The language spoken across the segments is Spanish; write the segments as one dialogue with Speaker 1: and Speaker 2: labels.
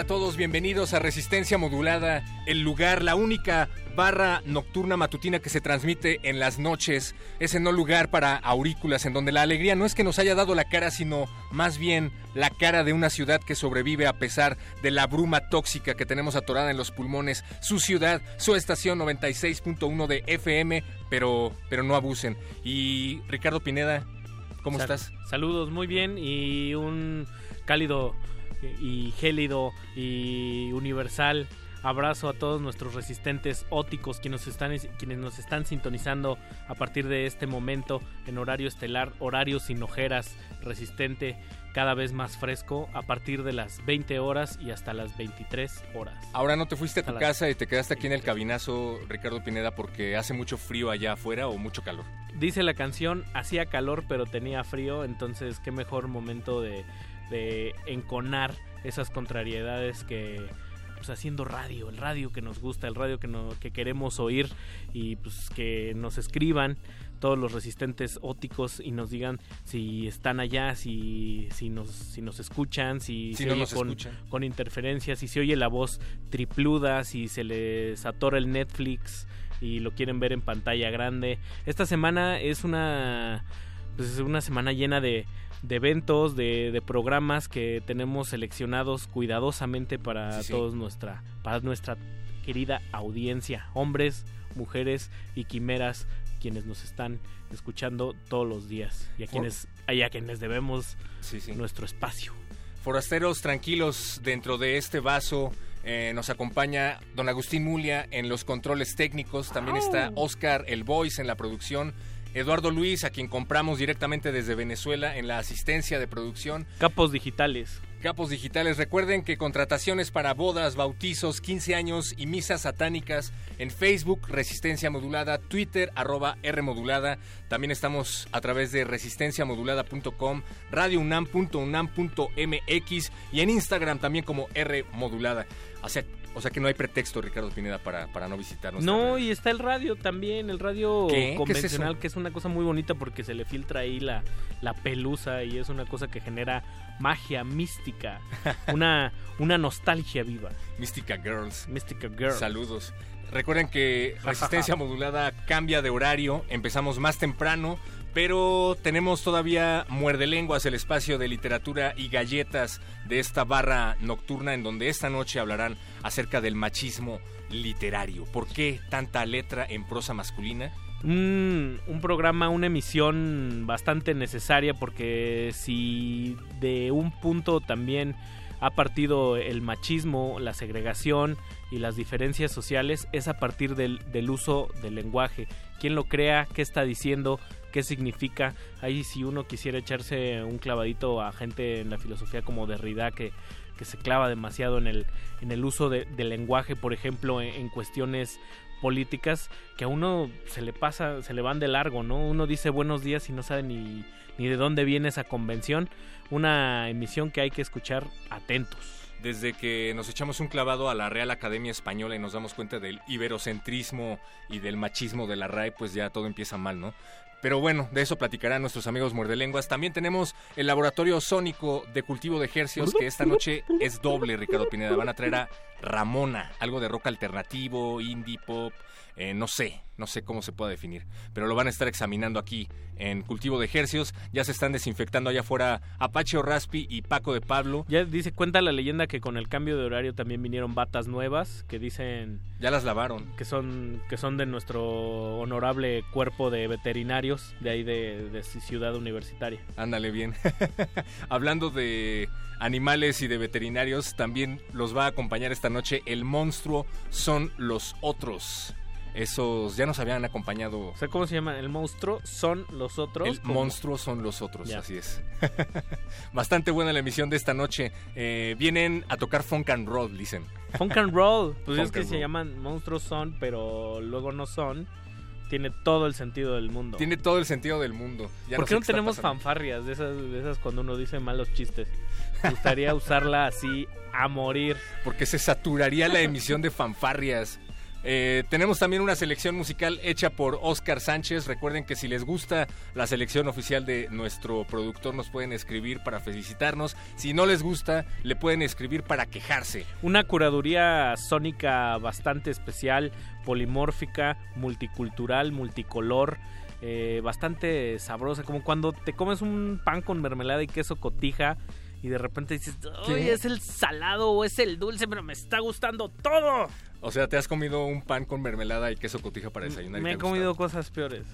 Speaker 1: A todos, bienvenidos a Resistencia Modulada, el lugar, la única barra nocturna matutina que se transmite en las noches, ese no lugar para aurículas, en donde la alegría no es que nos haya dado la cara, sino más bien la cara de una ciudad que sobrevive a pesar de la bruma tóxica que tenemos atorada en los pulmones, su ciudad, su estación 96.1 de FM, pero, pero no abusen. Y Ricardo Pineda, ¿cómo
Speaker 2: Sal-
Speaker 1: estás?
Speaker 2: Saludos, muy bien y un cálido y gélido y universal abrazo a todos nuestros resistentes óticos quienes nos están quienes nos están sintonizando a partir de este momento en horario estelar, horario sin ojeras, resistente, cada vez más fresco a partir de las 20 horas y hasta las 23 horas.
Speaker 1: Ahora no te fuiste a tu casa y te quedaste aquí en el cabinazo, Ricardo Pineda, porque hace mucho frío allá afuera o mucho calor.
Speaker 2: Dice la canción, hacía calor pero tenía frío, entonces qué mejor momento de, de enconar esas contrariedades que pues haciendo radio, el radio que nos gusta, el radio que, no, que queremos oír y pues que nos escriban todos los resistentes óticos y nos digan si están allá, si, si, nos, si nos escuchan, si,
Speaker 1: Si
Speaker 2: se
Speaker 1: no
Speaker 2: oye
Speaker 1: nos
Speaker 2: con,
Speaker 1: escuchan.
Speaker 2: con interferencias, si se oye la voz tripluda, si se les atora el Netflix y lo quieren ver en pantalla grande. Esta semana es una, pues, es una semana llena de, de eventos, de, de programas que tenemos seleccionados cuidadosamente para
Speaker 1: Sí, sí.
Speaker 2: todos nuestra, para nuestra querida audiencia, hombres, mujeres y quimeras quienes nos están escuchando todos los días y a quienes, y a quienes debemos
Speaker 1: sí.
Speaker 2: nuestro espacio.
Speaker 1: Forasteros tranquilos dentro de este vaso. eh, nos acompaña don Agustín Mulia en los controles técnicos. También está Oscar El Voice en la producción. Eduardo Luis, a quien compramos directamente desde Venezuela en la asistencia de producción.
Speaker 2: Capos digitales.
Speaker 1: Capos digitales, recuerden que contrataciones para bodas, bautizos, 15 años y misas satánicas en Facebook, Resistencia Modulada, Twitter, arroba R Modulada. También estamos a través de resistenciamodulada.com, radiounam.unam.mx y en Instagram también como R Modulada. O sea, o sea que no hay pretexto, Ricardo Pineda, para, para no visitarnos.
Speaker 2: No, y está el radio también, el radio
Speaker 1: ¿Qué? ¿Qué es
Speaker 2: convencional, que es una cosa muy bonita porque se le filtra ahí la, la pelusa y es una cosa que genera magia mística, una, una nostalgia viva.
Speaker 1: Mística Girls.
Speaker 2: Mystica Girl.
Speaker 1: Saludos. Recuerden que Resistencia Modulada cambia de horario, empezamos más temprano, pero tenemos todavía Muerde Lenguas, el espacio de literatura y galletas de esta barra nocturna en donde esta noche hablarán acerca del machismo literario. ¿Por qué tanta letra en prosa masculina?
Speaker 2: un, un programa, una emisión bastante necesaria porque si de un punto también ha partido el machismo, la segregación y las diferencias sociales, es a partir del, del uso del lenguaje. ¿Quién lo crea? ¿Qué está diciendo? ¿Qué significa? Ahí si uno quisiera echarse un clavadito a gente en la filosofía como Derrida que, que se clava demasiado en el, en el uso de- lenguaje, por ejemplo, en- en cuestiones políticas que a uno se le pasa, se le van de largo, ¿no? Uno dice buenos días y no sabe ni, ni de dónde viene esa convención. Una emisión que hay que escuchar atentos.
Speaker 1: Desde que nos echamos un clavado a la Real Academia Española y nos damos cuenta del iberocentrismo y del machismo de la RAE, pues ya todo empieza mal, ¿no? Pero bueno, de eso platicarán nuestros amigos muerdelenguas. También tenemos el laboratorio sónico de cultivo de ejercios, que esta noche es doble, Ricardo Pineda. Van a traer a Ramona, algo de rock alternativo, indie pop, eh, no sé, no sé cómo se pueda definir, pero lo van a estar examinando aquí en Cultivo de Ejercios. Ya se están desinfectando allá afuera Apache o Raspi y Paco de Pablo.
Speaker 2: Ya dice, cuenta la leyenda que con el cambio de horario también vinieron batas nuevas que dicen
Speaker 1: Ya las lavaron.
Speaker 2: que son que son de nuestro honorable cuerpo de veterinarios de ahí de, de Ciudad Universitaria.
Speaker 1: Ándale bien. Hablando de animales y de veterinarios, también los va a acompañar esta noche el monstruo son los otros. Esos ya nos habían acompañado.
Speaker 2: O sea, ¿cómo se llama? El monstruo son los otros.
Speaker 1: El monstruo son los otros, así es. Bastante buena la emisión de esta noche. Eh, vienen a tocar funk and roll, dicen.
Speaker 2: Funk and roll. Pues es que se
Speaker 1: roll.
Speaker 2: llaman monstruos son, pero luego no son. Tiene todo el sentido del mundo.
Speaker 1: Tiene todo el sentido del mundo. Ya
Speaker 2: ¿Por
Speaker 1: sé
Speaker 2: qué no tenemos fanfarrias de esas, de esas cuando uno dice malos chistes? Me gustaría usarla así a morir.
Speaker 1: Porque se saturaría la emisión de fanfarrias. Eh, tenemos también una selección musical hecha por Oscar Sánchez. Recuerden que si les gusta la selección oficial de nuestro productor, nos pueden escribir para felicitarnos. Si no les gusta, le pueden escribir para quejarse.
Speaker 2: Una curaduría sónica bastante especial, polimórfica, multicultural, multicolor, eh, bastante sabrosa. Como cuando te comes un pan con mermelada y queso cotija y de repente dices. ¡ay, es el salado o es el dulce, pero me está gustando todo!
Speaker 1: O sea, te has comido un pan con mermelada y queso cotija para desayunar. y
Speaker 2: Me
Speaker 1: te
Speaker 2: he comido
Speaker 1: gustado?
Speaker 2: cosas peores.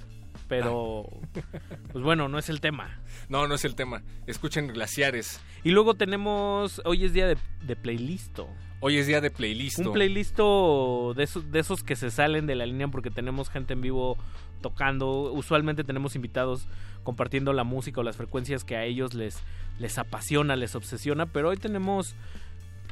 Speaker 2: Pero, pues bueno, no es el tema.
Speaker 1: No, no es el tema. Escuchen Glaciares.
Speaker 2: Y luego tenemos, hoy es día de, de playlist.
Speaker 1: Hoy es día de playlist.
Speaker 2: Un playlist de esos, que se salen de la línea porque tenemos gente en vivo tocando. Usualmente tenemos invitados compartiendo la música o las frecuencias que a ellos les, les apasiona, les obsesiona. Pero hoy tenemos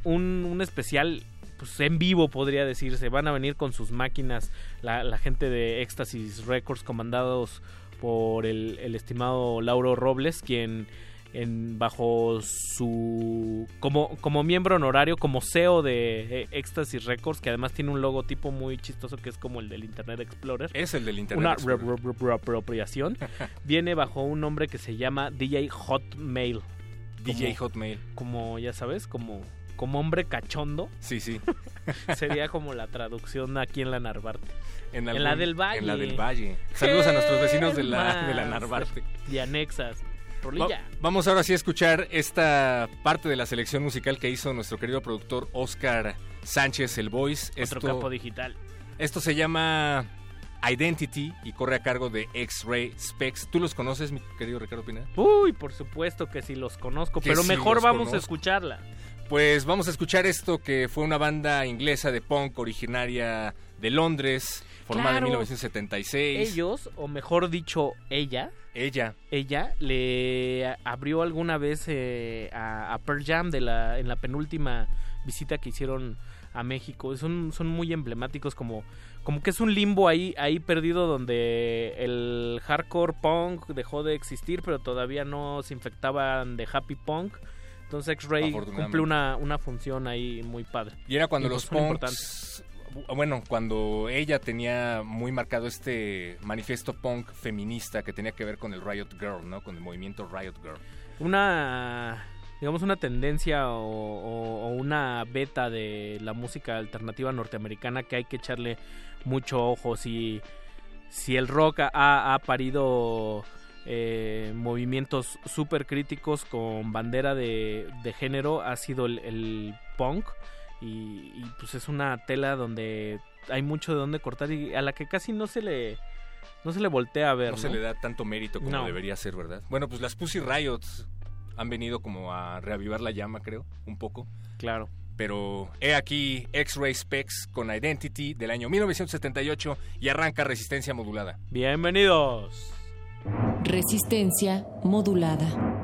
Speaker 2: un, un especial pues, en vivo, podría decirse. Van a venir con sus máquinas la, la gente de Éxtasis Records comandados por el, el estimado Lauro Robles, quien en, bajo su como, como miembro honorario, como CEO de eh, Ecstasy Records, que además tiene un logotipo muy chistoso que es como el del Internet Explorer.
Speaker 1: Es el del internet.
Speaker 2: Una
Speaker 1: Explorer.
Speaker 2: re- re- re- reapropiación. Viene bajo un nombre que se llama DJ Hotmail.
Speaker 1: DJ
Speaker 2: como-
Speaker 1: Hotmail.
Speaker 2: Como, ya sabes, como, como hombre cachondo.
Speaker 1: Sí, sí.
Speaker 2: Sería como la traducción aquí en la Narvarte.
Speaker 1: En,
Speaker 2: En la del Valle.
Speaker 1: En la del Valle. Saludos a nuestros vecinos de la,
Speaker 2: ¿Qué
Speaker 1: de la? Narvarte.
Speaker 2: Y anexas.
Speaker 1: Va- vamos ahora sí a escuchar esta parte de la selección musical que hizo nuestro querido productor Oscar Sánchez, el Voice.
Speaker 2: Otro
Speaker 1: Esto,
Speaker 2: capo digital.
Speaker 1: esto se llama Identity y corre a cargo de X-Ray Specs. ¿Tú los conoces, mi querido Ricardo Pineda?
Speaker 2: Uy, por supuesto que sí los conozco,
Speaker 1: Que
Speaker 2: pero
Speaker 1: sí
Speaker 2: mejor vamos a escucharla.
Speaker 1: Pues vamos a escuchar esto que fue una banda inglesa de punk originaria de Londres, formada
Speaker 2: Claro.
Speaker 1: en 1976.
Speaker 2: Ellos, o mejor dicho, ella,
Speaker 1: Ella.
Speaker 2: ella le abrió alguna vez eh, a, a Pearl Jam de la, en la penúltima visita que hicieron a México. Son, son muy emblemáticos como, como que es un limbo ahí, ahí perdido donde el hardcore punk dejó de existir, pero todavía no se infectaban de happy punk. Entonces X-Ray cumple una, una función ahí muy padre.
Speaker 1: Y era cuando
Speaker 2: Y,
Speaker 1: los punks... Bueno, cuando ella tenía muy marcado este manifiesto punk feminista que tenía que ver con el Riot Girl, ¿no? Con el movimiento Riot Girl.
Speaker 2: una digamos una tendencia o, una beta de la música alternativa norteamericana que hay que echarle mucho ojo si si el rock ha, ha parido eh, movimientos súper críticos con bandera de, género ha sido el punk y, y, pues es una tela donde hay mucho de donde cortar y a la que casi no se le no se le voltea a ver
Speaker 1: No se le da tanto mérito como
Speaker 2: No.
Speaker 1: debería ser, ¿verdad? Bueno, pues las Pussy Riots han venido como a reavivar la llama, creo, un poco.
Speaker 2: claro
Speaker 1: Pero he aquí X-Ray Specs con Identity del año 1978 y arranca resistencia modulada.
Speaker 2: bienvenidos
Speaker 3: Resistencia modulada.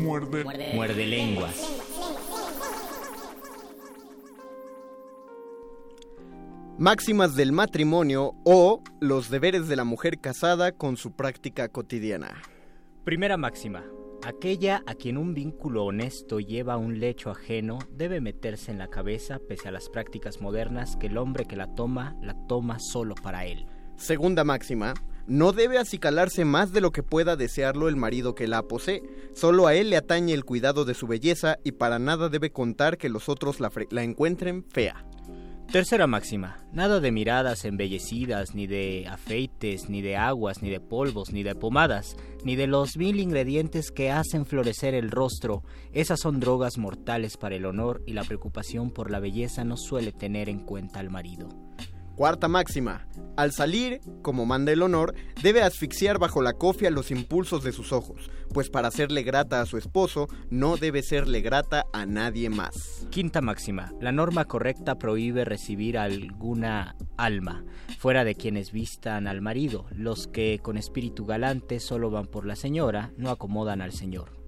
Speaker 1: Muerde.
Speaker 4: Muerde lenguas.
Speaker 5: Máximas del matrimonio o los deberes de la mujer casada con su práctica cotidiana.
Speaker 4: Primera máxima. Aquella a quien un vínculo honesto lleva a un lecho ajeno debe meterse en la cabeza, pese a las prácticas modernas, que el hombre que la toma, la toma solo para él.
Speaker 5: Segunda máxima. No debe acicalarse más de lo que pueda desearlo el marido que la posee. Solo a él le atañe el cuidado de su belleza y para nada debe contar que los otros la, la encuentren fea.
Speaker 4: Tercera máxima. Nada de miradas embellecidas, ni de afeites, ni de aguas, ni de polvos, ni de pomadas, ni de los mil ingredientes que hacen florecer el rostro. Esas son drogas mortales para el honor y la preocupación por la belleza no suele tener en cuenta al marido.
Speaker 5: Cuarta máxima. Al salir, como manda el honor, debe asfixiar bajo la cofia los impulsos de sus ojos, pues para hacerle grata a su esposo, no debe serle grata a nadie más.
Speaker 4: Quinta máxima. La norma correcta prohíbe recibir alguna alma, fuera de quienes vistan al marido. Los que con espíritu galante solo van por la señora, no acomodan al señor.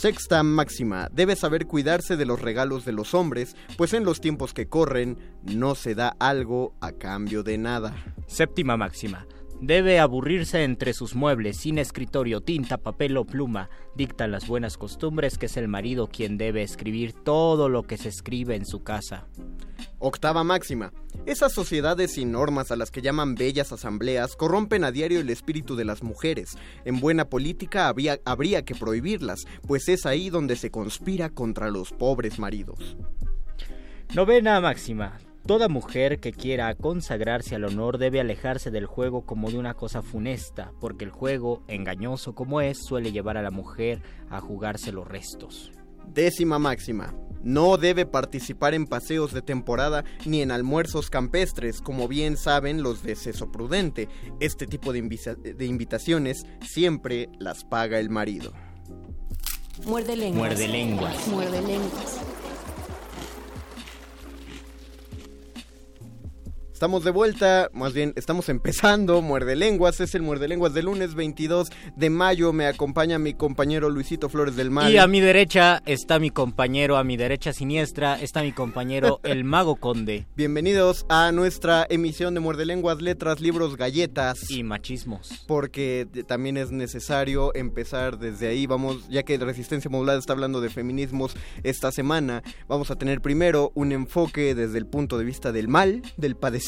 Speaker 5: Sexta máxima. Debe saber cuidarse de los regalos de los hombres, pues en los tiempos que corren no se da algo a cambio de nada.
Speaker 4: Séptima máxima. Debe aburrirse entre sus muebles, sin escritorio, tinta, papel o pluma. Dictan las buenas costumbres que es el marido quien debe escribir todo lo que se escribe en su casa.
Speaker 5: Octava máxima. Esas sociedades sin normas a las que llaman bellas asambleas corrompen a diario el espíritu de las mujeres. En buena política había- habría que prohibirlas, pues es ahí donde se conspira contra los pobres maridos.
Speaker 4: Novena máxima. Toda mujer que quiera consagrarse al honor debe alejarse del juego como de una cosa funesta, porque el juego, engañoso como es, suele llevar a la mujer a jugarse los restos.
Speaker 5: Décima máxima. No debe participar en paseos de temporada ni en almuerzos campestres, como bien saben los de Ceso Prudente. Este tipo de, de invitaciones siempre las paga el marido.
Speaker 3: Muerde lenguas.
Speaker 4: Muerde lenguas.
Speaker 3: Muerde lenguas.
Speaker 5: Estamos de vuelta, más bien estamos empezando Muerde Lenguas, es el Muerde Lenguas del lunes 22 de mayo, me acompaña mi compañero Luisito Flores del Mal.
Speaker 4: Y a mi derecha está mi compañero, a mi derecha siniestra está mi compañero el mago conde.
Speaker 5: Bienvenidos a nuestra emisión de Muerde Lenguas, letras, libros, galletas.
Speaker 4: Y machismos.
Speaker 5: Porque también es necesario empezar desde ahí, vamos, ya que Resistencia Modulada está hablando de feminismos esta semana, vamos a tener primero un enfoque desde el punto de vista del mal, del padecimiento,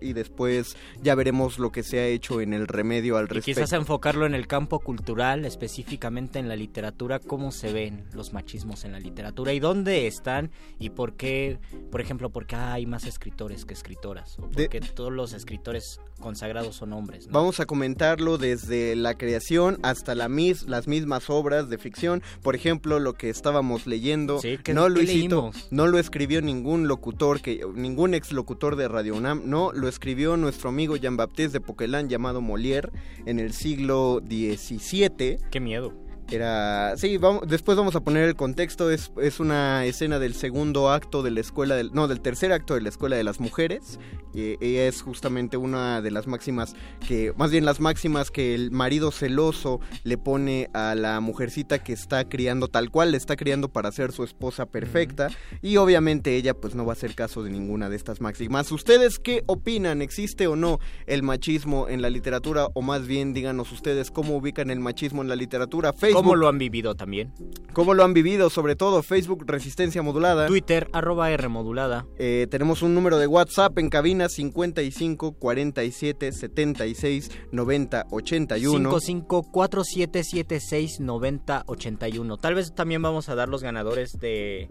Speaker 5: y después ya veremos lo que se ha hecho en el remedio al
Speaker 4: Y
Speaker 5: respecto.
Speaker 4: quizás enfocarlo en el campo cultural, específicamente en la literatura, cómo se ven los machismos en la literatura y dónde están y por qué, por ejemplo, por qué hay más escritores que escritoras, o
Speaker 5: De-
Speaker 4: porque todos los escritores consagrados son hombres. ¿no?
Speaker 5: Vamos a comentarlo desde la creación hasta la mis, las mismas obras de ficción. Por ejemplo, lo que estábamos leyendo.
Speaker 4: Sí, ¿qué-
Speaker 5: no,
Speaker 4: qué
Speaker 5: Luisito,
Speaker 4: leímos?
Speaker 5: no lo escribió ningún locutor, que ningún ex locutor de Radio No, lo escribió nuestro amigo Jean-Baptiste de Poquelin llamado Molière en el siglo XVII.
Speaker 4: Qué miedo.
Speaker 5: Era. Sí, vamos, después vamos a poner el contexto. Es, es una escena del segundo acto de la escuela. Del, no, del tercer acto de la escuela de las mujeres. Y es justamente una de las máximas que. Más bien las máximas que el marido celoso le pone a la mujercita que está criando tal cual. Le está criando para ser su esposa perfecta. Y obviamente ella, pues no va a hacer caso de ninguna de estas máximas. ¿Ustedes qué opinan? ¿Existe o no el machismo en la literatura? O más bien, díganos ustedes cómo ubican el machismo en la literatura. Facebook.
Speaker 4: ¿Cómo lo han vivido también?
Speaker 5: ¿Cómo lo han vivido? Sobre todo Facebook Resistencia Modulada.
Speaker 4: Twitter, arroba R modulada.
Speaker 5: Eh, tenemos un número de WhatsApp en cabina 55 47 76 90 81.
Speaker 4: 5547769081. Tal vez también vamos a dar los ganadores de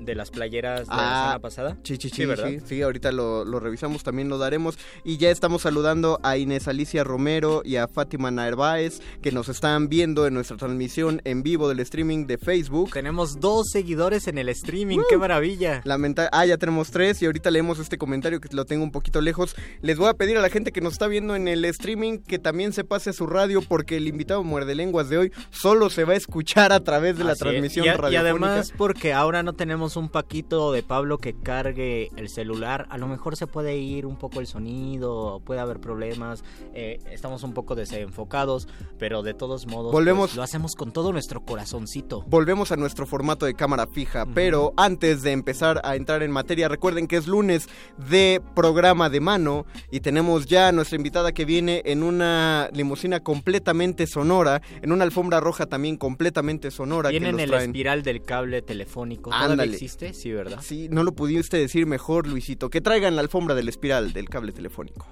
Speaker 4: de las playeras de la
Speaker 5: Ah,
Speaker 4: semana pasada.
Speaker 5: Sí, sí, sí,
Speaker 4: Sí, ¿verdad?
Speaker 5: sí, ahorita lo, lo revisamos, también lo daremos. Y ya estamos saludando a Inés Alicia Romero y a Fátima Narváez, que nos están viendo en nuestra transmisión en vivo del streaming de Facebook.
Speaker 4: Tenemos dos seguidores en el streaming, qué maravilla.
Speaker 5: Lamenta ah, ya tenemos tres y ahorita leemos este comentario que lo tengo un poquito lejos. Les voy a pedir a la gente que nos está viendo en el streaming que también se pase a su radio porque el invitado muerde lenguas de hoy solo se va a escuchar a través de la
Speaker 4: Así es.
Speaker 5: transmisión
Speaker 4: y, a- y
Speaker 5: radiofónica.
Speaker 4: además porque ahora no tenemos un paquito de Pablo que cargue el celular, a lo mejor se puede ir un poco el sonido, puede haber problemas, eh, estamos un poco desenfocados, pero de todos modos
Speaker 5: Volvemos-
Speaker 4: pues, lo hacemos con todo nuestro corazoncito.
Speaker 5: Volvemos a nuestro formato de cámara fija, pero antes de empezar a entrar en materia, recuerden que es lunes de programa de mano y tenemos ya a nuestra invitada que viene en una limusina completamente sonora, en una alfombra roja también completamente sonora.
Speaker 4: Viene
Speaker 5: que
Speaker 4: en el
Speaker 5: traen.
Speaker 4: espiral del cable telefónico. ¿Todavía
Speaker 5: Ándale.
Speaker 4: Existe? Sí, ¿verdad?
Speaker 5: Sí, no lo pudiste decir mejor, Luisito. Que traigan la alfombra del espiral del cable telefónico.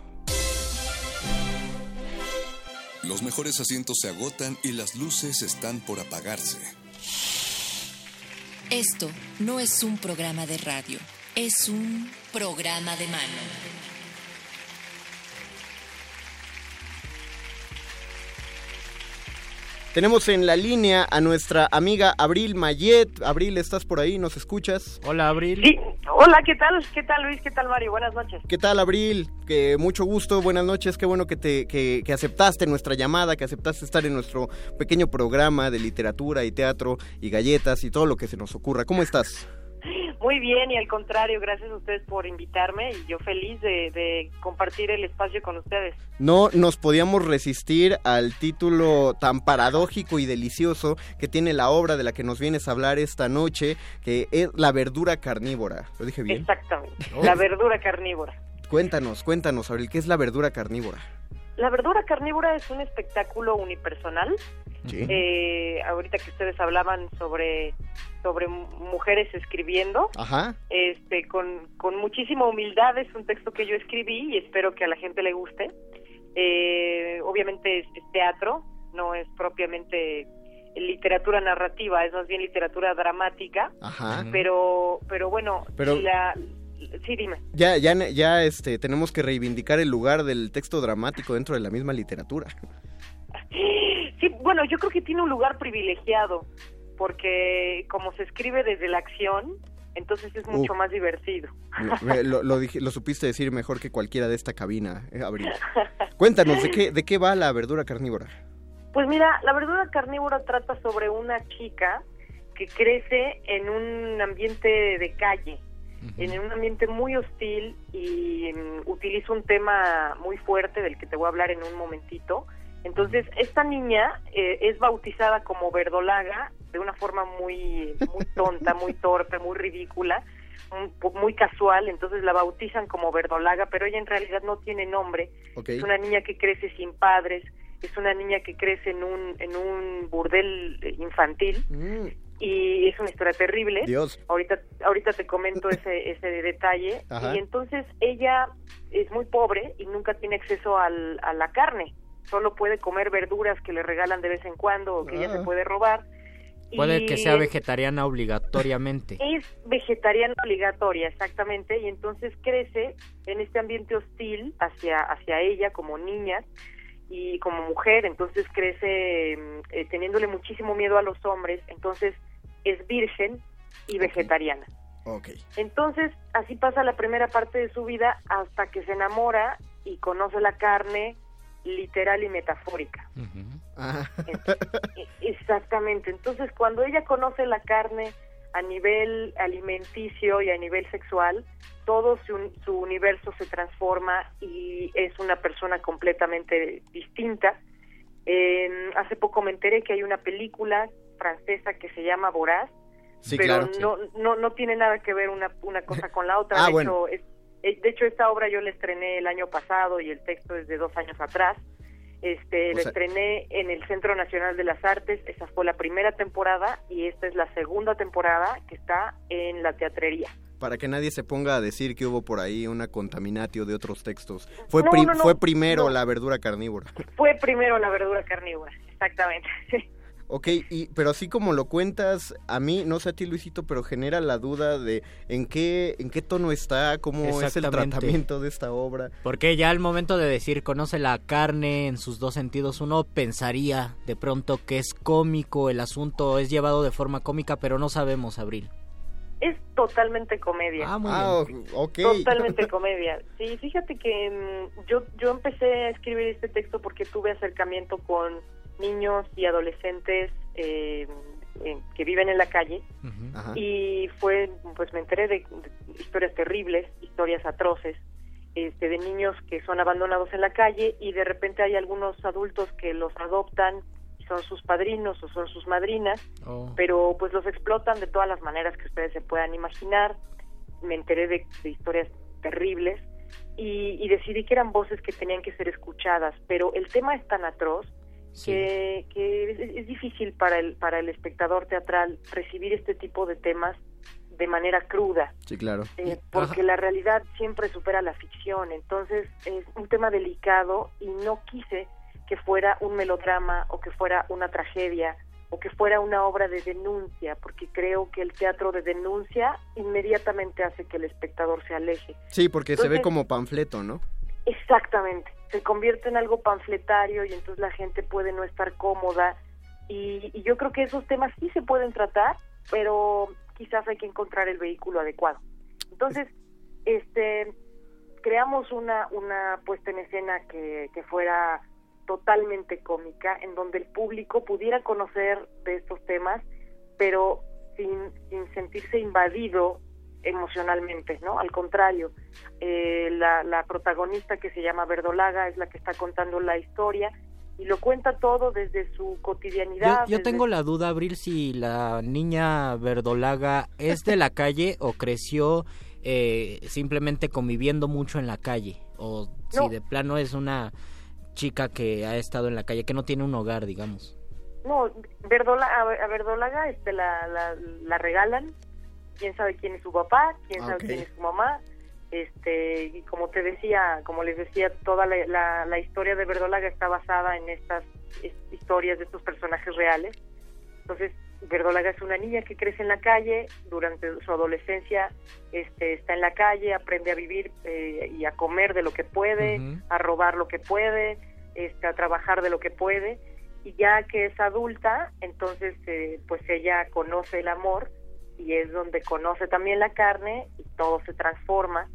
Speaker 6: Los mejores asientos se agotan y las luces están por apagarse.
Speaker 3: Esto no es un programa de radio, es un programa de mano.
Speaker 5: Tenemos en la línea a nuestra amiga Abril Mayet. Abril, ¿estás por ahí? ¿Nos escuchas?
Speaker 4: Hola, Abril.
Speaker 7: Sí, hola, ¿qué tal? ¿Qué tal Luis? ¿Qué tal Mario? Buenas noches.
Speaker 5: ¿Qué tal, Abril? Que mucho gusto, buenas noches. Qué bueno que, te, que, que aceptaste nuestra llamada, que aceptaste estar en nuestro pequeño programa de literatura y teatro y galletas y todo lo que se nos ocurra. ¿Cómo estás?
Speaker 7: Muy bien y al contrario, gracias a ustedes por invitarme y yo feliz de, de compartir el espacio con ustedes.
Speaker 5: No nos podíamos resistir al título tan paradójico y delicioso que tiene la obra de la que nos vienes a hablar esta noche, que es La verdura carnívora. ¿Lo dije bien?
Speaker 7: Exactamente,
Speaker 5: Oh.
Speaker 7: la verdura carnívora.
Speaker 5: Cuéntanos, cuéntanos, Abril, ¿qué es la verdura carnívora?
Speaker 7: La verdura carnívora es un espectáculo unipersonal.
Speaker 5: Sí.
Speaker 7: Eh, ahorita que ustedes hablaban sobre sobre mujeres escribiendo,
Speaker 5: Ajá.
Speaker 7: este con, con muchísima humildad es un texto que yo escribí y espero que a la gente le guste. Eh, obviamente es, es teatro, no es propiamente literatura narrativa, es más bien literatura dramática,
Speaker 5: Ajá.
Speaker 7: pero pero bueno,
Speaker 5: Pero-
Speaker 7: la, sí dime.
Speaker 5: Ya, ya, ya este, tenemos que reivindicar el lugar del texto dramático dentro de la misma literatura.
Speaker 7: Sí, bueno, yo creo que tiene un lugar privilegiado porque como se escribe desde la acción, entonces es mucho
Speaker 5: Uh.
Speaker 7: más divertido.
Speaker 5: Lo, lo dije- lo supiste decir mejor que cualquiera de esta cabina, eh, Abril. Cuéntanos, ¿de qué, ¿de qué va la verdura carnívora?
Speaker 7: Pues mira, la verdura carnívora trata sobre una chica que crece en un ambiente de calle, en un ambiente muy hostil y mm, utiliza un tema muy fuerte del que te voy a hablar en un momentito. Entonces, esta niña eh, es bautizada como verdolaga de una forma muy, muy tonta, muy torpe, muy ridícula, muy casual. Entonces la bautizan como verdolaga, pero ella en realidad no tiene nombre.
Speaker 5: Ok.
Speaker 7: Es una niña que crece sin padres, es una niña que crece en un, en un burdel eh, infantil
Speaker 5: Mm,
Speaker 7: y es una historia terrible.
Speaker 5: Dios.
Speaker 7: Ahorita, ahorita te comento ese, ese detalle.
Speaker 5: Ajá.
Speaker 7: Y entonces ella es muy pobre y nunca tiene acceso al, a la carne. Solo puede comer verduras que le regalan de vez en cuando o que ella
Speaker 5: Ah.
Speaker 7: se puede robar.
Speaker 4: Puede
Speaker 7: Y
Speaker 4: que sea vegetariana obligatoriamente.
Speaker 7: es vegetariana obligatoria, exactamente, y entonces crece en este ambiente hostil hacia, hacia ella como niña y como mujer, entonces crece mm, eh, teniéndole muchísimo miedo a los hombres, entonces es virgen y vegetariana. Entonces, así pasa la primera parte de su vida hasta que se enamora y conoce la carne literal y metafórica.
Speaker 5: Ah,
Speaker 7: E- Exactamente. Entonces, cuando ella conoce la carne a nivel alimenticio y a nivel sexual, todo su, su universo se transforma y es una persona completamente distinta. Eh, hace poco me enteré que hay una película francesa que se llama Voraz,
Speaker 5: sí,
Speaker 7: pero
Speaker 5: claro.
Speaker 7: no, no, no tiene nada que ver una, una cosa con la otra.
Speaker 5: Ah,
Speaker 7: de, hecho, es- de hecho, esta obra yo la estrené el año pasado y el texto es de dos años atrás. Este,
Speaker 5: O
Speaker 7: la
Speaker 5: sea-
Speaker 7: estrené en el Centro Nacional de las Artes, esa fue la primera temporada y esta es la segunda temporada que está en la teatrería.
Speaker 5: Para que nadie se ponga a decir que hubo por ahí una contaminatio de otros textos. Fue,
Speaker 7: No,
Speaker 5: pri-
Speaker 7: no, no,
Speaker 5: fue primero la verdura carnívora.
Speaker 7: Fue primero la verdura carnívora, exactamente.
Speaker 5: Ok, y, pero así como lo cuentas, a mí, no sé a ti Luisito, pero genera la duda de en qué, en qué tono está, cómo es el tratamiento de esta obra.
Speaker 4: Porque ya al momento de decir conoce la carne en sus dos sentidos, uno pensaría de pronto que es cómico, el asunto es llevado de forma cómica, pero no sabemos, Abril.
Speaker 7: Es totalmente comedia.
Speaker 4: Ah, muy
Speaker 5: Ah,
Speaker 4: bien.
Speaker 7: Totalmente comedia. Sí, fíjate que mm, yo, yo empecé a escribir este texto porque tuve acercamiento con niños y adolescentes eh, eh, que viven en la calle y fue, pues me enteré de, de historias terribles, historias atroces, este, de niños que son abandonados en la calle y de repente hay algunos adultos que los adoptan y son sus padrinos o son sus madrinas
Speaker 4: Oh.
Speaker 7: pero pues los explotan de todas las maneras que ustedes se puedan imaginar. Me enteré de, de historias terribles y, y decidí que eran voces que tenían que ser escuchadas, pero el tema es tan atroz
Speaker 4: Sí.
Speaker 7: que, que es, es difícil para el, para el espectador teatral recibir este tipo de temas de manera cruda,
Speaker 5: Sí, claro.
Speaker 7: eh, porque la realidad siempre supera la ficción, entonces es un tema delicado y no quise que fuera un melodrama o que fuera una tragedia o que fuera una obra de denuncia, porque creo que el teatro de denuncia inmediatamente hace que el espectador se aleje.
Speaker 5: Sí, porque se ve como panfleto, ¿no?
Speaker 7: Exactamente, se convierte en algo panfletario y entonces la gente puede no estar cómoda y, y yo creo que esos temas sí se pueden tratar, pero quizás hay que encontrar el vehículo adecuado. Entonces, este, creamos una, una puesta en escena que, que fuera totalmente cómica, en donde el público pudiera conocer de estos temas, pero sin, sin sentirse invadido emocionalmente, ¿no? Al contrario, eh, la, la protagonista que se llama Verdolaga es la que está contando la historia y lo cuenta todo desde su cotidianidad.
Speaker 4: yo
Speaker 7: desde
Speaker 4: tengo la duda, Abril, si la niña verdolaga es de la calle o creció eh, simplemente conviviendo mucho en la calle, o si de plano es una chica que ha estado en la calle, que no tiene un hogar, digamos.
Speaker 7: No, Verdola, a Verdolaga este, la, la, la regalan, quién sabe quién es su papá, quién sabe quién es su mamá, este y como te decía, como les decía, toda la, la, la historia de Verdolaga está basada en estas es- historias de estos personajes reales. Entonces, Verdolaga es una niña que crece en la calle, durante su adolescencia este, está en la calle, aprende a vivir eh, y a comer de lo que puede, a robar lo que puede, este, a trabajar de lo que puede, y ya que es adulta, entonces eh, pues ella conoce el amor y es donde conoce también la carne y todo se transforma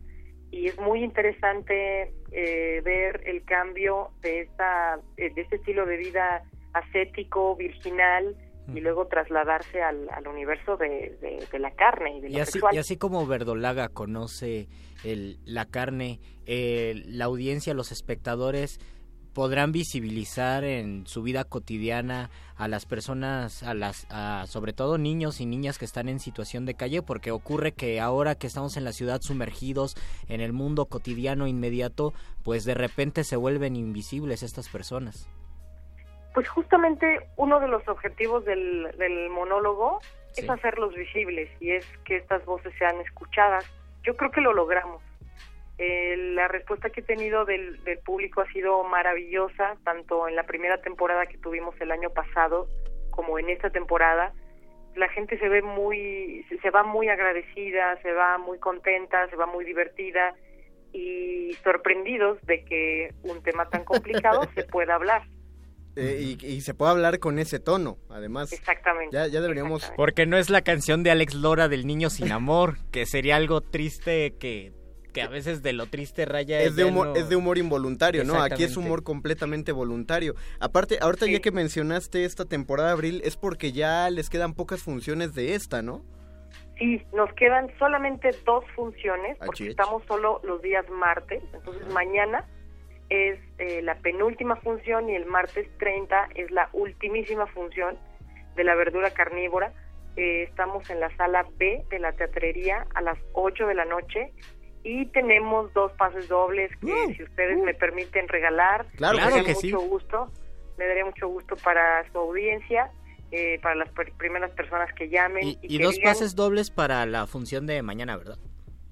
Speaker 7: y es muy interesante eh, ver el cambio de esta eh, de este estilo de vida ascético virginal y luego trasladarse al, al universo de, de- de la carne y de lo
Speaker 4: Y así,
Speaker 7: sexual.
Speaker 4: y así como Verdolaga conoce el, la carne, eh, la audiencia, los espectadores podrán visibilizar en su vida cotidiana a las personas, a las, a, sobre todo niños y niñas que están en situación de calle, porque ocurre que ahora que estamos en la ciudad sumergidos en el mundo cotidiano inmediato, pues de repente se vuelven invisibles estas personas.
Speaker 7: Pues justamente uno de los objetivos del, del monólogo
Speaker 4: Sí.
Speaker 7: es hacerlos visibles y es que estas voces sean escuchadas. Yo creo que lo logramos. Eh, la respuesta que he tenido del, del público ha sido maravillosa, tanto en la primera temporada que tuvimos el año pasado como en esta temporada. La gente se ve muy, se- va muy agradecida, se va muy contenta, se va muy divertida y sorprendidos de que un tema tan complicado se pueda hablar.
Speaker 5: Eh, y, y se puede hablar con ese tono, además.
Speaker 7: Exactamente.
Speaker 5: Ya, ya deberíamos...
Speaker 7: Exactamente.
Speaker 4: Porque no es la canción de Alex Lora del niño sin amor, que sería algo triste que, que a veces de lo triste raya
Speaker 5: Es de, humor,
Speaker 4: no-
Speaker 5: es de humor involuntario, ¿no? Aquí es humor completamente voluntario. Aparte, ahorita
Speaker 7: Sí.
Speaker 5: ya que mencionaste esta temporada de abril, es porque ya les quedan pocas funciones de esta, ¿no?
Speaker 7: Sí, nos quedan solamente dos funciones,
Speaker 5: Ah,
Speaker 7: porque estamos solo los días martes. Entonces, mañana es eh, la penúltima función y el martes 30 es la ultimísima función de la verdura carnívora. Eh, estamos en la sala B de la teatrería a las 8 de la noche y tenemos dos pases dobles que,
Speaker 5: Uh,
Speaker 7: si ustedes me permiten regalar,
Speaker 5: Claro,
Speaker 7: me
Speaker 4: Claro que sí.
Speaker 7: mucho gusto. Me daría mucho gusto para su audiencia, eh, para las per- primeras personas que llamen.
Speaker 4: Y,
Speaker 7: y
Speaker 4: y
Speaker 7: que
Speaker 4: dos
Speaker 7: digan-
Speaker 4: pases dobles para la función de mañana, ¿verdad?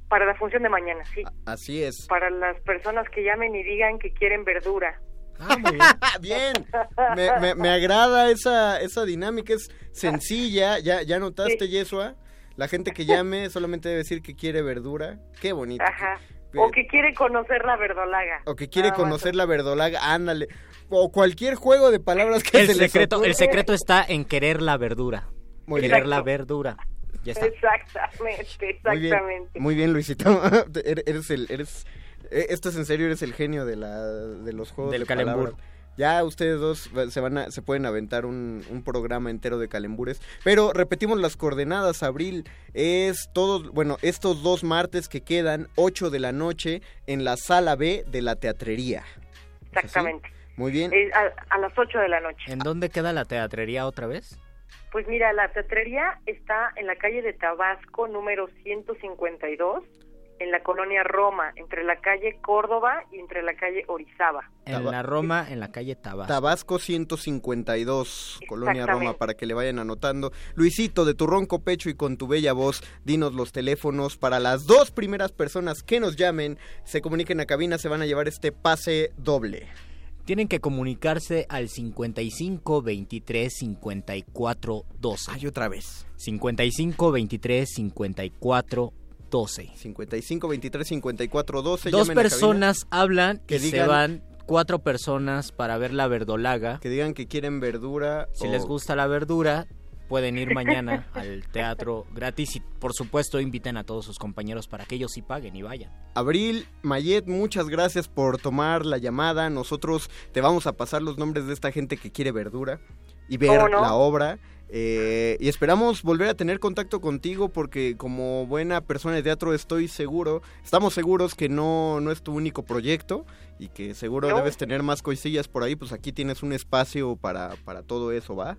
Speaker 7: Para la función de mañana, sí.
Speaker 5: Así es.
Speaker 7: Para las personas que llamen y digan que quieren verdura.
Speaker 4: Ah, muy bien.
Speaker 5: bien. Me, me- me agrada esa, esa dinámica, es sencilla. Ya, ya notaste, Yesua. La gente que llame solamente debe decir que quiere verdura. Qué bonito.
Speaker 7: Ajá. O que quiere conocer la verdolaga.
Speaker 5: O que quiere
Speaker 7: Nada
Speaker 5: conocer la verdolaga, ándale. O cualquier juego de palabras que
Speaker 4: El
Speaker 5: se les
Speaker 4: secreto,
Speaker 5: ocurra.
Speaker 4: el secreto está en querer la verdura.
Speaker 5: Muy bien.
Speaker 4: querer la verdura. Ya está.
Speaker 7: Exactamente,
Speaker 5: Muy bien,
Speaker 7: exactamente.
Speaker 5: muy bien, Luisito. Eres- eres el, eres, eh, esto es en serio, eres el genio de la, de los juegos
Speaker 4: Del
Speaker 5: de
Speaker 4: calembur.
Speaker 5: palabras. Ya ustedes dos se van a, se pueden aventar un, un programa entero de calembures. Pero repetimos las coordenadas, Abril. Es todos, bueno, estos dos martes que quedan, 8 de la noche, en la sala B de la teatrería.
Speaker 7: Exactamente.
Speaker 5: Muy bien.
Speaker 7: Es a, a las 8 de la noche.
Speaker 4: ¿En dónde queda la teatrería otra vez?
Speaker 7: Pues mira, la teatrería está en la calle de Tabasco, número 152, en la colonia Roma, entre la calle Córdoba y entre la calle Orizaba.
Speaker 4: En la Roma, en la calle Tabasco.
Speaker 5: Tabasco 152, Colonia Roma, para que le vayan anotando. Luisito, de tu ronco pecho y con tu bella voz, dinos los teléfonos para las dos primeras personas que nos llamen, se comuniquen a cabina, se van a llevar este pase doble.
Speaker 4: Tienen que comunicarse al 55 23 54 12.
Speaker 5: Ay, otra vez.
Speaker 4: 55 23 54 12.
Speaker 5: 55 23 54 12.
Speaker 4: Dos personas hablan
Speaker 5: Que
Speaker 4: y se van cuatro personas para ver la verdolaga.
Speaker 5: que digan que quieren verdura.
Speaker 4: Si
Speaker 5: o-
Speaker 4: les gusta la verdura, pueden ir mañana al teatro gratis y por supuesto inviten a todos sus compañeros para que ellos sí paguen y vayan.
Speaker 5: Abril, Mayet, muchas gracias por tomar la llamada. Nosotros te vamos a pasar los nombres de esta gente que quiere verdura y ver la obra. Eh, y esperamos volver a tener contacto contigo porque como buena persona de teatro estoy seguro, estamos seguros que no, no es tu único proyecto y que seguro
Speaker 7: No.
Speaker 5: debes tener más coisillas por ahí, pues aquí tienes un espacio para, para todo eso, ¿va?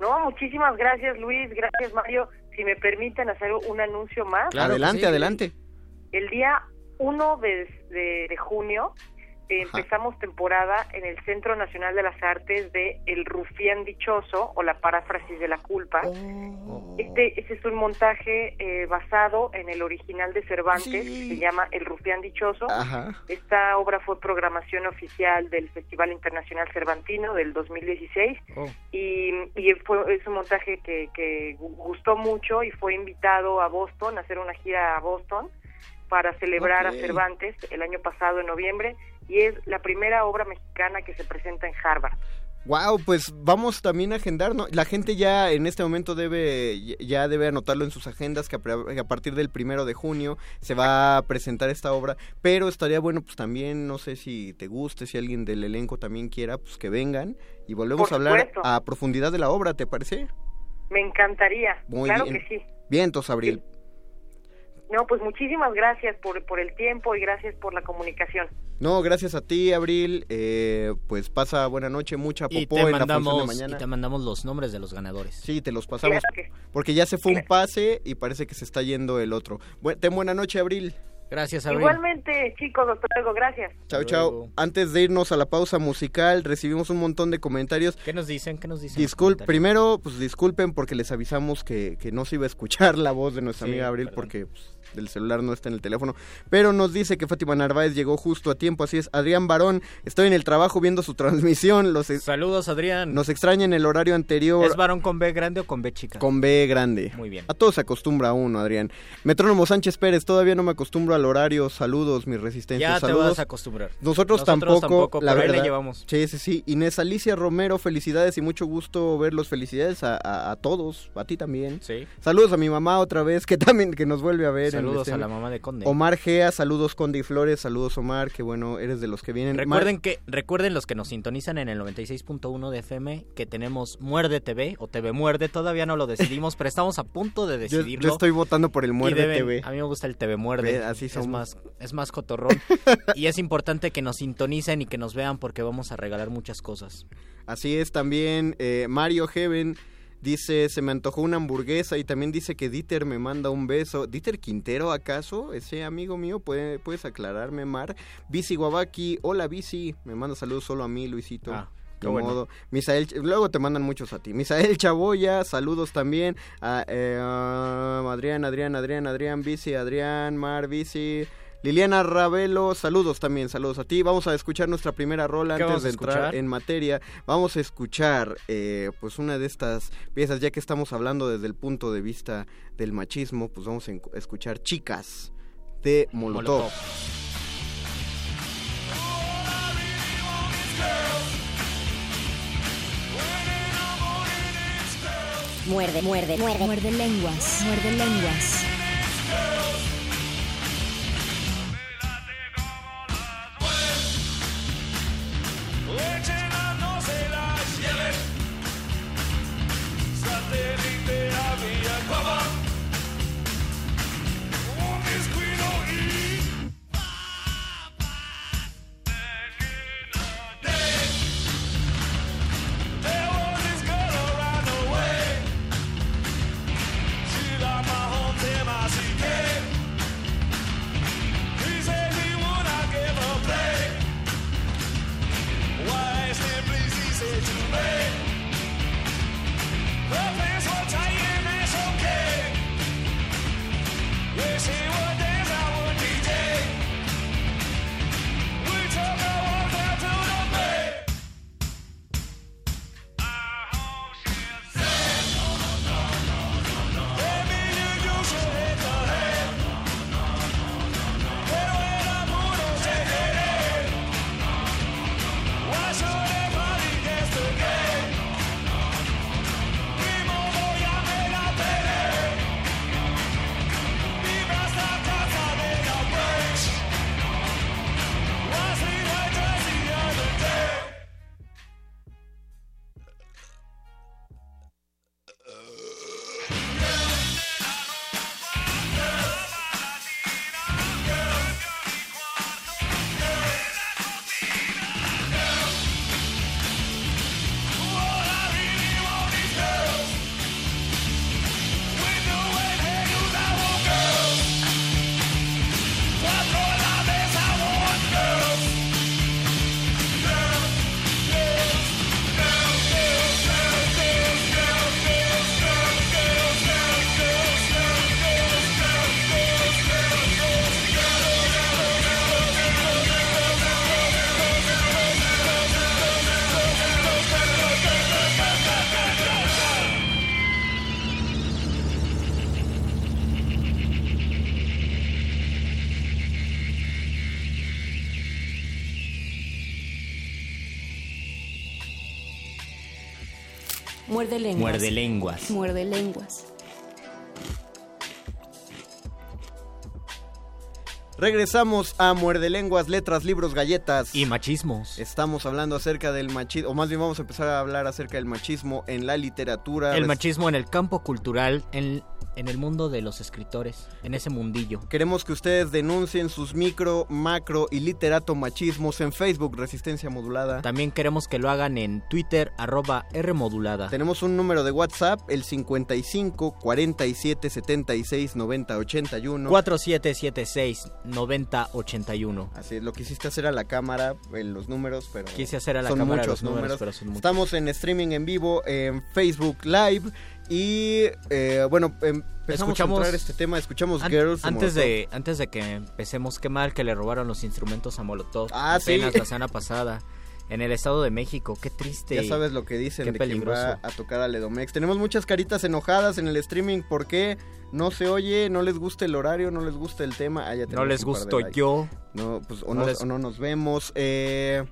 Speaker 7: No, muchísimas gracias Luis, gracias Mario. Si me permiten hacer un anuncio más.
Speaker 4: Claro
Speaker 5: adelante,
Speaker 4: sí.
Speaker 5: adelante.
Speaker 7: El día 1 de, de- de junio. Empezamos temporada en el Centro Nacional de las Artes de El Rufián Dichoso o la paráfrasis de la culpa.
Speaker 5: Oh.
Speaker 7: Este, este es un montaje eh, basado en el original de Cervantes,
Speaker 5: Sí.
Speaker 7: que se llama El Rufián Dichoso.
Speaker 5: Ajá.
Speaker 7: Esta obra fue programación oficial del Festival Internacional Cervantino del 2016
Speaker 4: Oh.
Speaker 7: y, y fue, es un montaje que, que gu- gustó mucho y fue invitado a Boston a hacer una gira a Boston para celebrar a Cervantes el año pasado en noviembre y es la primera obra mexicana que se presenta en Harvard.
Speaker 5: Wow, pues vamos también a agendar, ¿no? La gente ya en este momento debe, ya debe anotarlo en sus agendas que a partir del primero de junio se va a presentar esta obra, pero estaría bueno pues también, no sé si te guste, si alguien del elenco también quiera, pues que vengan y volvemos a hablar a profundidad de la obra, ¿te parece?
Speaker 7: Me encantaría,
Speaker 5: Muy
Speaker 7: claro
Speaker 5: bien.
Speaker 7: que sí.
Speaker 5: Bien, entonces Abril.
Speaker 7: No, pues muchísimas gracias por, por el tiempo y gracias por la comunicación.
Speaker 5: No, gracias a ti, Abril. Eh, pues pasa buena noche, mucha
Speaker 4: Y
Speaker 5: popó
Speaker 4: te,
Speaker 5: en la función de
Speaker 4: mandamos,
Speaker 5: mañana.
Speaker 4: y te mandamos los nombres de los ganadores.
Speaker 5: Sí, te los pasamos.
Speaker 7: Claro que-
Speaker 5: Porque ya se fue un pase y parece que se está yendo el otro. Bu- ten buena noche, Abril.
Speaker 4: Gracias, Abril.
Speaker 7: Igualmente, chicos, hasta luego, gracias.
Speaker 5: Chao, chao. Antes de irnos a la pausa musical, recibimos un montón de comentarios.
Speaker 4: ¿Qué nos dicen? ¿Qué nos dicen?
Speaker 5: Discul primero, pues disculpen porque les avisamos que, que no se iba a escuchar la voz de nuestra
Speaker 4: Sí,
Speaker 5: amiga Abril
Speaker 4: perdón.
Speaker 5: porque pues, el celular no está en el teléfono. Pero nos dice que Fátima Narváez llegó justo a tiempo, así es. Adrián Barón, estoy en el trabajo viendo su transmisión. Los
Speaker 4: Saludos, Adrián.
Speaker 5: nos extraña en el horario anterior
Speaker 4: ¿Es varón con B grande o con B chica?
Speaker 5: con B grande.
Speaker 4: Muy bien.
Speaker 5: A todos se acostumbra uno, Adrián. Metrónomo Sánchez Pérez, todavía no me acostumbro al horario. Saludos, mi resistencia.
Speaker 4: Ya te
Speaker 5: Saludos.
Speaker 4: vas a acostumbrar.
Speaker 5: Nosotros, tampoco, la
Speaker 4: pero ahí
Speaker 5: verdad.
Speaker 4: la llevamos.
Speaker 5: Sí, sí, sí. Inés Alicia Romero, felicidades y mucho gusto verlos. Felicidades a, a- a todos, a ti también.
Speaker 4: Sí.
Speaker 5: Saludos a mi mamá otra vez, que también que nos vuelve a ver.
Speaker 4: Saludos a
Speaker 5: stream.
Speaker 4: la mamá de Conde.
Speaker 5: Omar Gea, saludos Conde y Flores, saludos Omar, que bueno, eres de los que vienen.
Speaker 4: Recuerden que recuerden los que nos sintonizan en el 96.1 de FM que tenemos Muerde TV o TV Muerde, todavía no lo decidimos, pero estamos a punto de
Speaker 5: yo,
Speaker 4: decidirlo.
Speaker 5: yo estoy votando por el Muerde
Speaker 4: deben-
Speaker 5: TV.
Speaker 4: A mí me gusta el TV Muerde.
Speaker 5: Ve, así
Speaker 4: es más es más cotorrón y es importante que nos sintonicen y que nos vean porque vamos a regalar muchas cosas.
Speaker 5: Así es también eh, Mario Heaven. Dice, se me antojó una hamburguesa y también dice que Dieter me manda un beso. ¿Dieter Quintero acaso? Ese amigo mío, ¿Puede- ¿puedes aclararme, Mar? Bici Guabaki, hola Bici, me manda saludos solo a mí, Luisito.
Speaker 4: Ah, bueno.
Speaker 5: modo. Misael, luego te mandan muchos a ti. Misael Chaboya, saludos también. A, eh, a Adrián, Adrián, Adrián, Adrián, Bici, Adrián, Mar, Bici. Liliana Ravelo, saludos también, saludos a ti. Vamos a escuchar nuestra primera rola
Speaker 2: ¿Qué
Speaker 5: antes de entrar en materia. Vamos a escuchar eh, pues una de estas piezas, ya que estamos hablando desde el punto de vista del machismo, pues vamos a escuchar Chicas de Molotov.
Speaker 2: Molotov.
Speaker 8: Muerde, muerde, muerde. Muerde lenguas, muerde lenguas. Satélite había. Muerde lenguas.
Speaker 4: Muerde lenguas.
Speaker 8: Muerde lenguas.
Speaker 5: Regresamos a Muerde Lenguas, Letras, Libros, Galletas.
Speaker 4: Y machismos.
Speaker 5: Estamos hablando acerca del machismo, o más bien vamos a empezar a hablar acerca del machismo en la literatura.
Speaker 4: El machismo en el campo cultural, en, en el mundo de los escritores, en ese mundillo.
Speaker 5: Queremos que ustedes denuncien sus micro, macro y literato machismos en Facebook, Resistencia Modulada.
Speaker 4: También queremos que lo hagan en Twitter, arroba Rmodulada.
Speaker 5: Tenemos un número de WhatsApp, el 55 47 76 90 81.
Speaker 4: 4776 9081.
Speaker 5: Así es, lo quisiste hacer a la cámara, en los números, pero
Speaker 4: Quise hacer a la
Speaker 5: son
Speaker 4: cámara
Speaker 5: muchos
Speaker 4: los números,
Speaker 5: números.
Speaker 4: pero son muchos.
Speaker 5: Estamos en streaming en vivo en Facebook Live y eh, bueno, empezamos
Speaker 4: Escuchamos-
Speaker 5: a entrar este tema, escuchamos
Speaker 4: An-
Speaker 5: Girls
Speaker 4: antes de antes de que empecemos, qué mal que le robaron los instrumentos a Molotov.
Speaker 5: Ah, sí.
Speaker 4: apenas la semana pasada en el Estado de México. Qué triste.
Speaker 5: Ya sabes lo que dicen
Speaker 4: Qué
Speaker 5: de
Speaker 4: peligroso.
Speaker 5: va a tocar a Ledomex. Tenemos muchas caritas enojadas en el streaming. ¿Por qué? No se oye, no les gusta el horario, no les gusta el tema. Ah, ya
Speaker 4: No les
Speaker 5: likes.
Speaker 4: yo.
Speaker 5: No, pues o
Speaker 4: No
Speaker 5: no,
Speaker 4: les-
Speaker 5: o no nos vemos. Eh,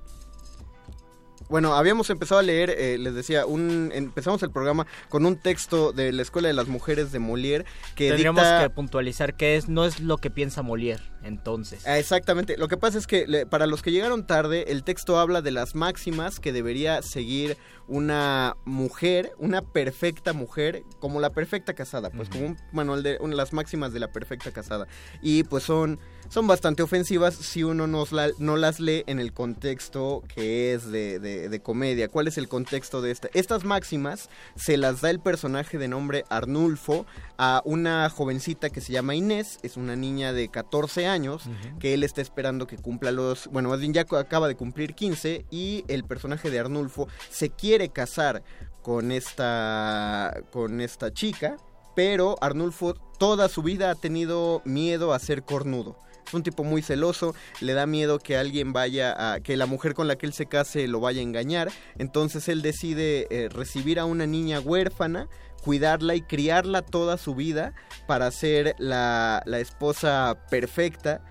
Speaker 5: bueno, habíamos empezado a leer, eh, les decía, un, empezamos el programa con un texto de la Escuela de las Mujeres de Molière que
Speaker 4: Tendríamos
Speaker 5: dicta-
Speaker 4: que puntualizar que es no es lo que piensa Molière, entonces.
Speaker 5: Ah, Exactamente. Lo que pasa es que para los que llegaron tarde, el texto habla de las máximas que debería seguir una mujer, una perfecta mujer, como la perfecta casada, pues como un manual de una, las máximas de la perfecta casada. Y pues son son bastante ofensivas si uno la- no las lee en el contexto que es de, de- de comedia. ¿Cuál es el contexto de esta? Estas máximas se las da el personaje de nombre Arnulfo a una jovencita que se llama Inés, es una niña de 14 años que él está esperando que cumpla los, bueno, más bien ya acaba de cumplir 15 y el personaje de Arnulfo se quiere casar con esta con esta chica, pero Arnulfo toda su vida ha tenido miedo a ser cornudo. es un tipo muy celoso, le da miedo que alguien vaya a, que la mujer con la que él se case lo vaya a engañar, entonces él decide eh, recibir a una niña huérfana, cuidarla y criarla toda su vida para ser la, la esposa perfecta.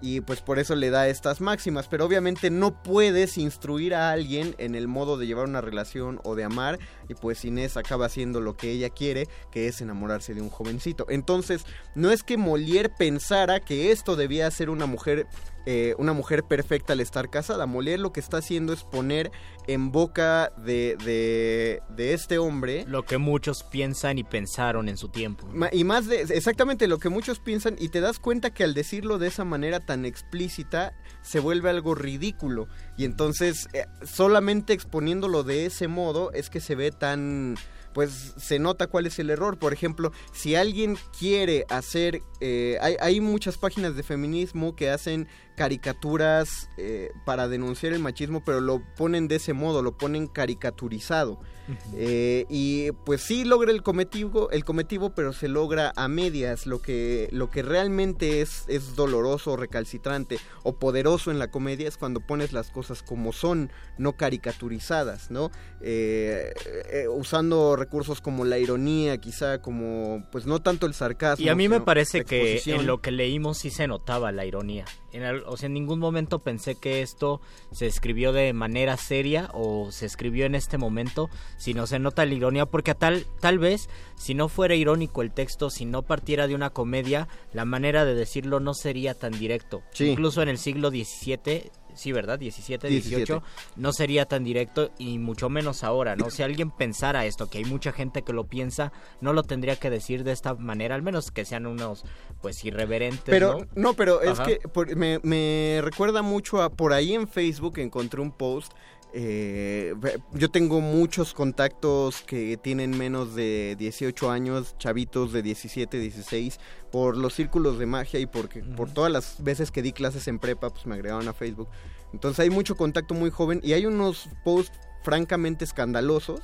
Speaker 5: Y pues por eso le da estas máximas, pero obviamente no puedes instruir a alguien en el modo de llevar una relación o de amar. Y pues Inés acaba haciendo lo que ella quiere, que es enamorarse de un jovencito. Entonces, no es que Molière pensara que esto debía ser una mujer eh, una mujer perfecta al estar casada. Molière lo que está haciendo es poner en boca de, de, de, este hombre...
Speaker 4: Lo que muchos piensan y pensaron en su tiempo.
Speaker 5: Y más de... Exactamente lo que muchos piensan y te das cuenta que al decirlo de esa manera tan explícita se vuelve algo ridículo. Y entonces eh, solamente exponiéndolo de ese modo es que se ve tan pues se nota cuál es el error. Por ejemplo, si alguien quiere hacer, eh, hay, hay, muchas páginas de feminismo que hacen caricaturas eh, para denunciar el machismo, pero lo ponen de ese modo, lo ponen caricaturizado. Eh, y pues sí logra el cometivo, el cometivo, pero se logra a medias. Lo que, lo que realmente es, es doloroso, recalcitrante o poderoso en la comedia es cuando pones las cosas como son, no caricaturizadas, ¿no? Eh, usando recursos como la ironía, quizá como, pues no tanto el sarcasmo.
Speaker 4: Y a mí me parece que en lo que leímos sí se notaba la ironía. En o sea, en ningún momento pensé que esto se escribió de manera seria o se escribió en este momento, sino se nota la ironía, porque tal, tal vez, si no fuera irónico el texto, si no partiera de una comedia, la manera de decirlo no sería tan directo. Incluso en el siglo XVII sí, ¿verdad? 17, 18, no sería tan directo y mucho menos ahora, ¿no? Si alguien pensara esto, que hay mucha gente que lo piensa, no lo tendría que decir de esta manera, al menos que sean unos, pues, irreverentes,
Speaker 5: Pero, no, pero es que me, me recuerda mucho a, por ahí en Facebook encontré un post eh, yo tengo muchos contactos que tienen menos de 18 años, chavitos de 17, 16, por los círculos de magia y porque, por todas las veces que di clases en prepa, pues me agregaron a Facebook. Entonces hay mucho contacto muy joven y hay unos posts francamente escandalosos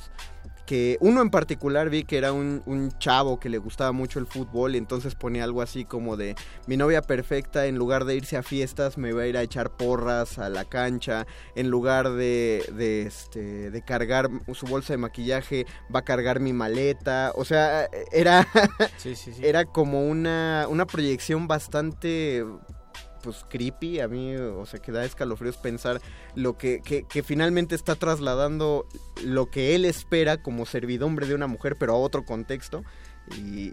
Speaker 5: que uno en particular vi que era un, un, chavo que le gustaba mucho el fútbol y entonces ponía algo así como de mi novia perfecta en lugar de irse a fiestas me va a ir a echar porras a la cancha en lugar de, de, este, de cargar su bolsa de maquillaje va a cargar mi maleta o sea era era como una, una proyección bastante pues creepy, a mí, o sea, que da escalofríos pensar lo que, que, que, finalmente está trasladando lo que él espera como servidumbre de una mujer, pero a otro contexto. Y,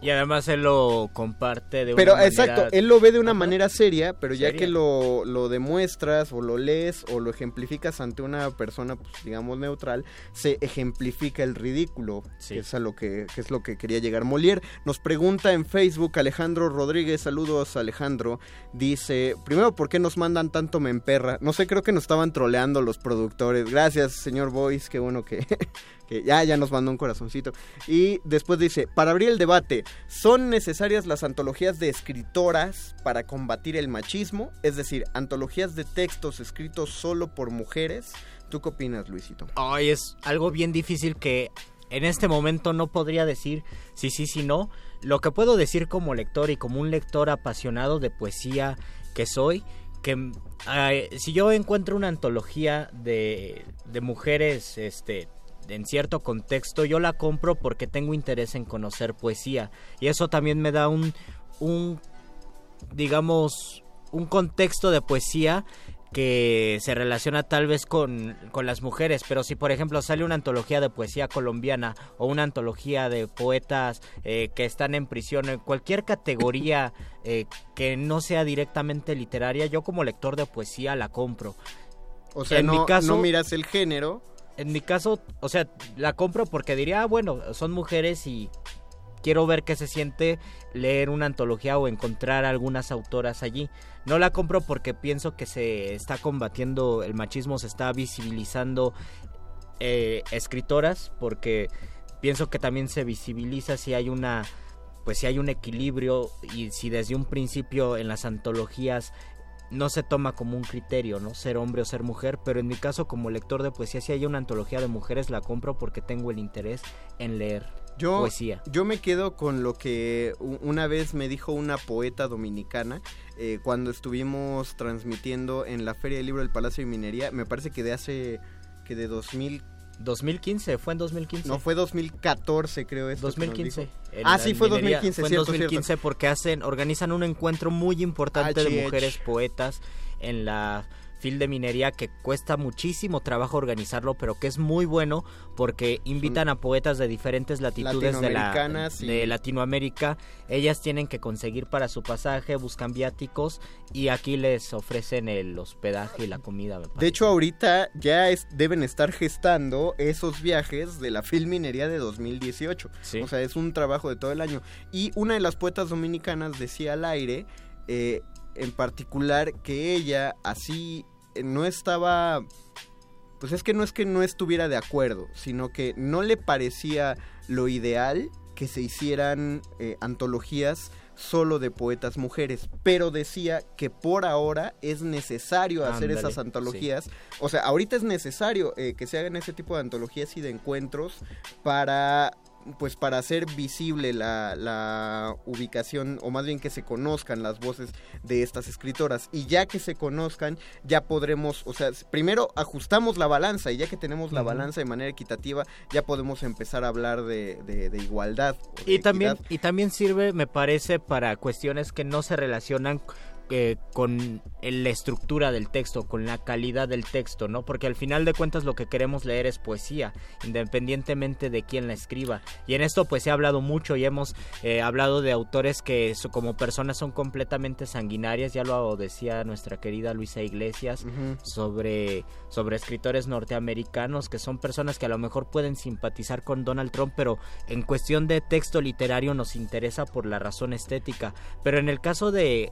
Speaker 4: y, además él lo comparte de
Speaker 5: pero,
Speaker 4: una
Speaker 5: manera... Pero exacto, él lo ve de una manera seria, pero ya que lo, lo, demuestras o lo lees o lo ejemplificas ante una persona, pues, digamos, neutral, se ejemplifica el ridículo, que, es a lo que, que, es lo que quería llegar. Molière nos pregunta en Facebook, Alejandro Rodríguez, saludos Alejandro, dice, primero, ¿por qué nos mandan tanto me emperra? No sé, creo que nos estaban troleando los productores. Gracias, señor Boyce, qué bueno que, que ya, ya nos mandó un corazoncito. Y después dice, para abrir el debate, ¿son necesarias las antologías de escritoras para combatir el machismo? Es decir, antologías de textos escritos solo por mujeres. ¿Tú qué opinas, Luisito?
Speaker 4: Ay, es algo bien difícil que en este momento no podría decir sí, sí, sí, no. Lo que puedo decir como lector y como un lector apasionado de poesía que soy, que si yo encuentro una antología de, de mujeres este, en cierto contexto, yo la compro porque tengo interés en conocer poesía. Y eso también me da un, un digamos, un contexto de poesía que se relaciona tal vez con, con, las mujeres, pero si por ejemplo sale una antología de poesía colombiana o una antología de poetas eh, que están en prisión, en cualquier categoría eh, que no sea directamente literaria, yo como lector de poesía la compro.
Speaker 5: O sea, en mi caso, no miras el género,
Speaker 4: en mi caso, o sea, la compro porque diría, ah, bueno, son mujeres y quiero ver qué se siente leer una antología o encontrar algunas autoras allí. No la compro porque pienso que se está combatiendo el machismo, se está visibilizando eh, escritoras, porque pienso que también se visibiliza si hay una pues si hay un equilibrio y si desde un principio en las antologías no se toma como un criterio, ¿no? Ser hombre o ser mujer, pero en mi caso como lector de poesía, si hay una antología de mujeres, la compro porque tengo el interés en leer.
Speaker 5: Yo,
Speaker 4: poesía.
Speaker 5: yo me quedo con lo que una vez me dijo una poeta dominicana eh, cuando estuvimos transmitiendo en la Feria del Libro del Palacio de Minería. Me parece que de hace, que de 2000,
Speaker 4: 2015, fue en 2015.
Speaker 5: no fue 2014 creo esto. que nos
Speaker 4: 2015.
Speaker 5: dijo.
Speaker 4: En
Speaker 5: Ah, sí, fue
Speaker 4: minería.
Speaker 5: 2015,
Speaker 4: Fue en
Speaker 5: cierto,
Speaker 4: 2015 porque hacen, organizan un encuentro muy importante de mujeres poetas en la fil de minería que cuesta muchísimo trabajo organizarlo, pero que es muy bueno porque invitan a poetas de diferentes latitudes de, la, de Latinoamérica. Ellas tienen que conseguir para su pasaje, buscan viáticos y aquí les ofrecen el hospedaje y la comida.
Speaker 5: De hecho, ahorita ya es- deben estar gestando esos viajes de la Filminería de 2018.
Speaker 4: Sí.
Speaker 5: O sea, es un trabajo de todo el año. Y una de las poetas dominicanas decía al aire, eh, en particular, que ella así eh, no estaba... Pues es que no es que no estuviera de acuerdo, sino que no le parecía lo ideal que se hicieran eh, antologías solo de poetas mujeres, pero decía que por ahora es necesario hacer esas antologías. O sea, ahorita es necesario eh, que se hagan ese tipo de antologías y de encuentros para pues para hacer visible la, la ubicación o más bien que se conozcan las voces de estas escritoras. Y ya que se conozcan ya podremos o sea primero ajustamos la balanza y ya que tenemos la balanza de manera equitativa ya podemos empezar a hablar de, de- de igualdad de
Speaker 4: Y también, y también sirve, me parece, para cuestiones que no se relacionan eh, con la estructura del texto, con la calidad del texto, ¿no? Porque al final de cuentas lo que queremos leer es poesía, independientemente de quién la escriba. Y en esto pues ha hablado mucho y hemos eh, hablado de autores que como personas son completamente sanguinarias, ya lo decía nuestra querida Luisa Iglesias, sobre, sobre escritores norteamericanos que son personas que a lo mejor pueden simpatizar con Donald Trump, pero en cuestión de texto literario nos interesa por la razón estética. Pero en el caso de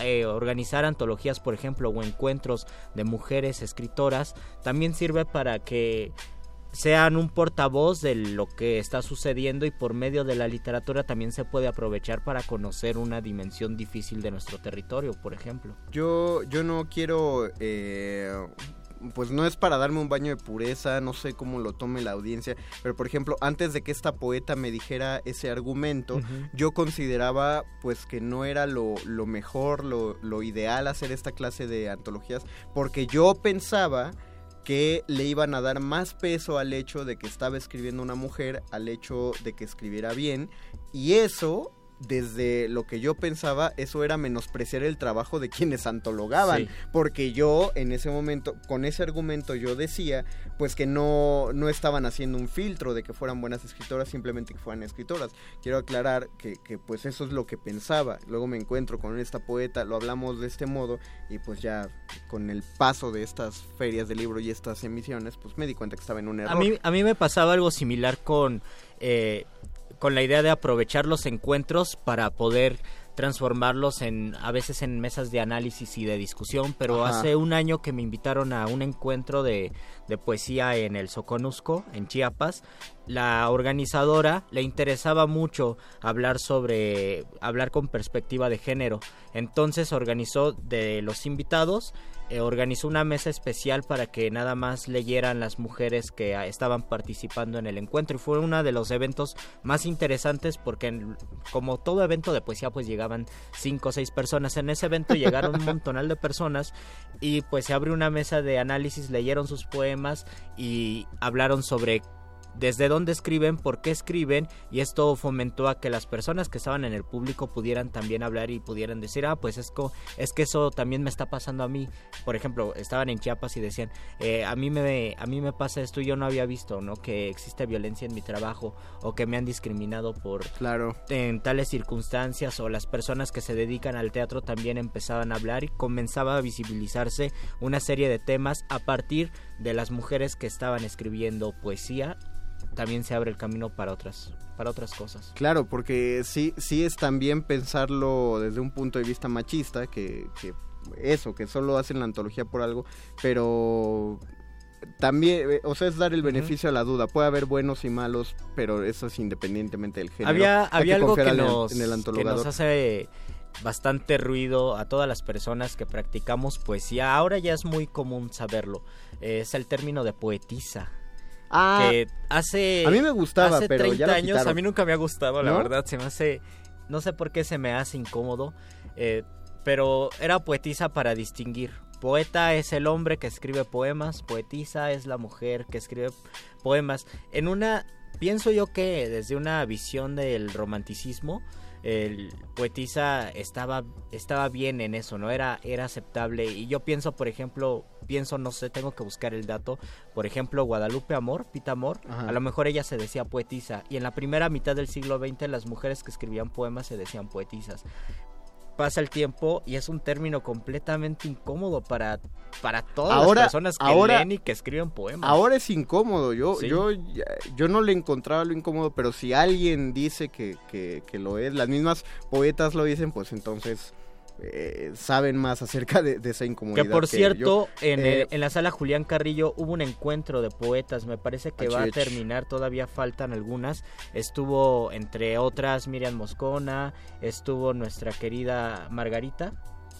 Speaker 4: eh, organizar antologías, por ejemplo, o encuentros de mujeres escritoras, también sirve para que sean un portavoz de lo que está sucediendo y por medio de la literatura también se puede aprovechar para conocer una dimensión difícil de nuestro territorio, por ejemplo.
Speaker 5: Yo, yo no quiero, eh, pues no es para darme un baño de pureza, no sé cómo lo tome la audiencia, pero por ejemplo, antes de que esta poeta me dijera ese argumento, yo consideraba pues que no era lo, lo mejor, lo, lo ideal hacer esta clase de antologías, porque yo pensaba que le iban a dar más peso al hecho de que estaba escribiendo una mujer, al hecho de que escribiera bien, y eso, desde lo que yo pensaba, eso era menospreciar el trabajo de quienes antologaban,
Speaker 4: Sí.
Speaker 5: porque yo en ese momento, con ese argumento yo decía, pues que no, no estaban haciendo un filtro de que fueran buenas escritoras, simplemente que fueran escritoras. Quiero aclarar que, que, pues eso es lo que pensaba. Luego me encuentro con esta poeta, lo hablamos de este modo y pues ya con el paso de estas ferias de libro y estas emisiones, pues me di cuenta que estaba en un error.
Speaker 4: A mí, a mí me pasaba algo similar con, eh, con la idea de aprovechar los encuentros para poder transformarlos en a veces en mesas de análisis y de discusión, pero
Speaker 5: Ajá.
Speaker 4: hace un año que me invitaron a un encuentro de, de poesía en el Soconusco, en Chiapas, la organizadora le interesaba mucho hablar sobre hablar con perspectiva de género. Entonces organizó de los invitados eh, organizó una mesa especial para que nada más leyeran las mujeres que ah, estaban participando en el encuentro. Y fue uno de los eventos más interesantes porque en- como todo evento de poesía pues llegaban cinco o seis personas. En ese evento llegaron un montonal de personas y pues se abrió una mesa de análisis leyeron sus poemas y hablaron sobre desde dónde escriben, por qué escriben y esto fomentó a que las personas que estaban en el público pudieran también hablar y pudieran decir, ah, pues es, es que eso también me está pasando a mí. Por ejemplo, estaban en Chiapas y decían, eh, a, mí me, a mí me pasa esto y yo no había visto, ¿no? Que existe violencia en mi trabajo o que me han discriminado por
Speaker 5: Claro.
Speaker 4: en tales circunstancias o las personas que se dedican al teatro también empezaban a hablar y comenzaba a visibilizarse una serie de temas a partir de las mujeres que estaban escribiendo poesía también se abre el camino para otras para otras cosas.
Speaker 5: Claro, porque sí, sí es también pensarlo desde un punto de vista machista, que, que eso, que solo hacen la antología por algo, pero también, eh, o sea, es dar el beneficio a la duda. Puede haber buenos y malos, pero eso es independientemente del género.
Speaker 4: había había algo que
Speaker 5: en el-
Speaker 4: nos,
Speaker 5: en el
Speaker 4: que nos hace bastante ruido a todas las personas que practicamos poesía. Ahora ya es muy común saberlo. Es el término de poetisa
Speaker 5: Ah,
Speaker 4: que hace
Speaker 5: a mí me gustaba,
Speaker 4: hace
Speaker 5: pero
Speaker 4: 30
Speaker 5: ya
Speaker 4: años
Speaker 5: quitaron.
Speaker 4: a mí nunca me ha gustado, la
Speaker 5: ¿No?
Speaker 4: verdad, se me hace no sé por qué se me hace incómodo, eh, pero era poetisa para distinguir. Poeta es el hombre que escribe poemas, poetisa es la mujer que escribe poemas. En una pienso yo que desde una visión del romanticismo el poetisa estaba estaba bien en eso, no era era aceptable y yo pienso, por ejemplo, pienso no sé, tengo que buscar el dato, por ejemplo, Guadalupe Amor, Pita Amor,
Speaker 5: Ajá.
Speaker 4: a lo mejor ella se decía poetisa y en la primera mitad del siglo XX las mujeres que escribían poemas se decían poetisas. Pasa el tiempo y es un término completamente incómodo para, para todas
Speaker 5: Ahora-
Speaker 4: las personas que
Speaker 5: ahora-
Speaker 4: leen y que escriben poemas.
Speaker 5: Ahora es incómodo, yo,
Speaker 4: Sí.
Speaker 5: yo, yo no le encontraba lo incómodo, pero si alguien dice que, que, que lo es, las mismas poetas lo dicen, pues entonces eh, saben más acerca de, de esa incomodidad.
Speaker 4: Que por cierto,
Speaker 5: yo.
Speaker 4: en,
Speaker 5: Eh,
Speaker 4: el- en la sala Julián Carrillo hubo un encuentro de poetas, me parece que va a terminar, todavía faltan algunas. Estuvo, entre otras, Miriam Moscona, estuvo nuestra querida Margarita,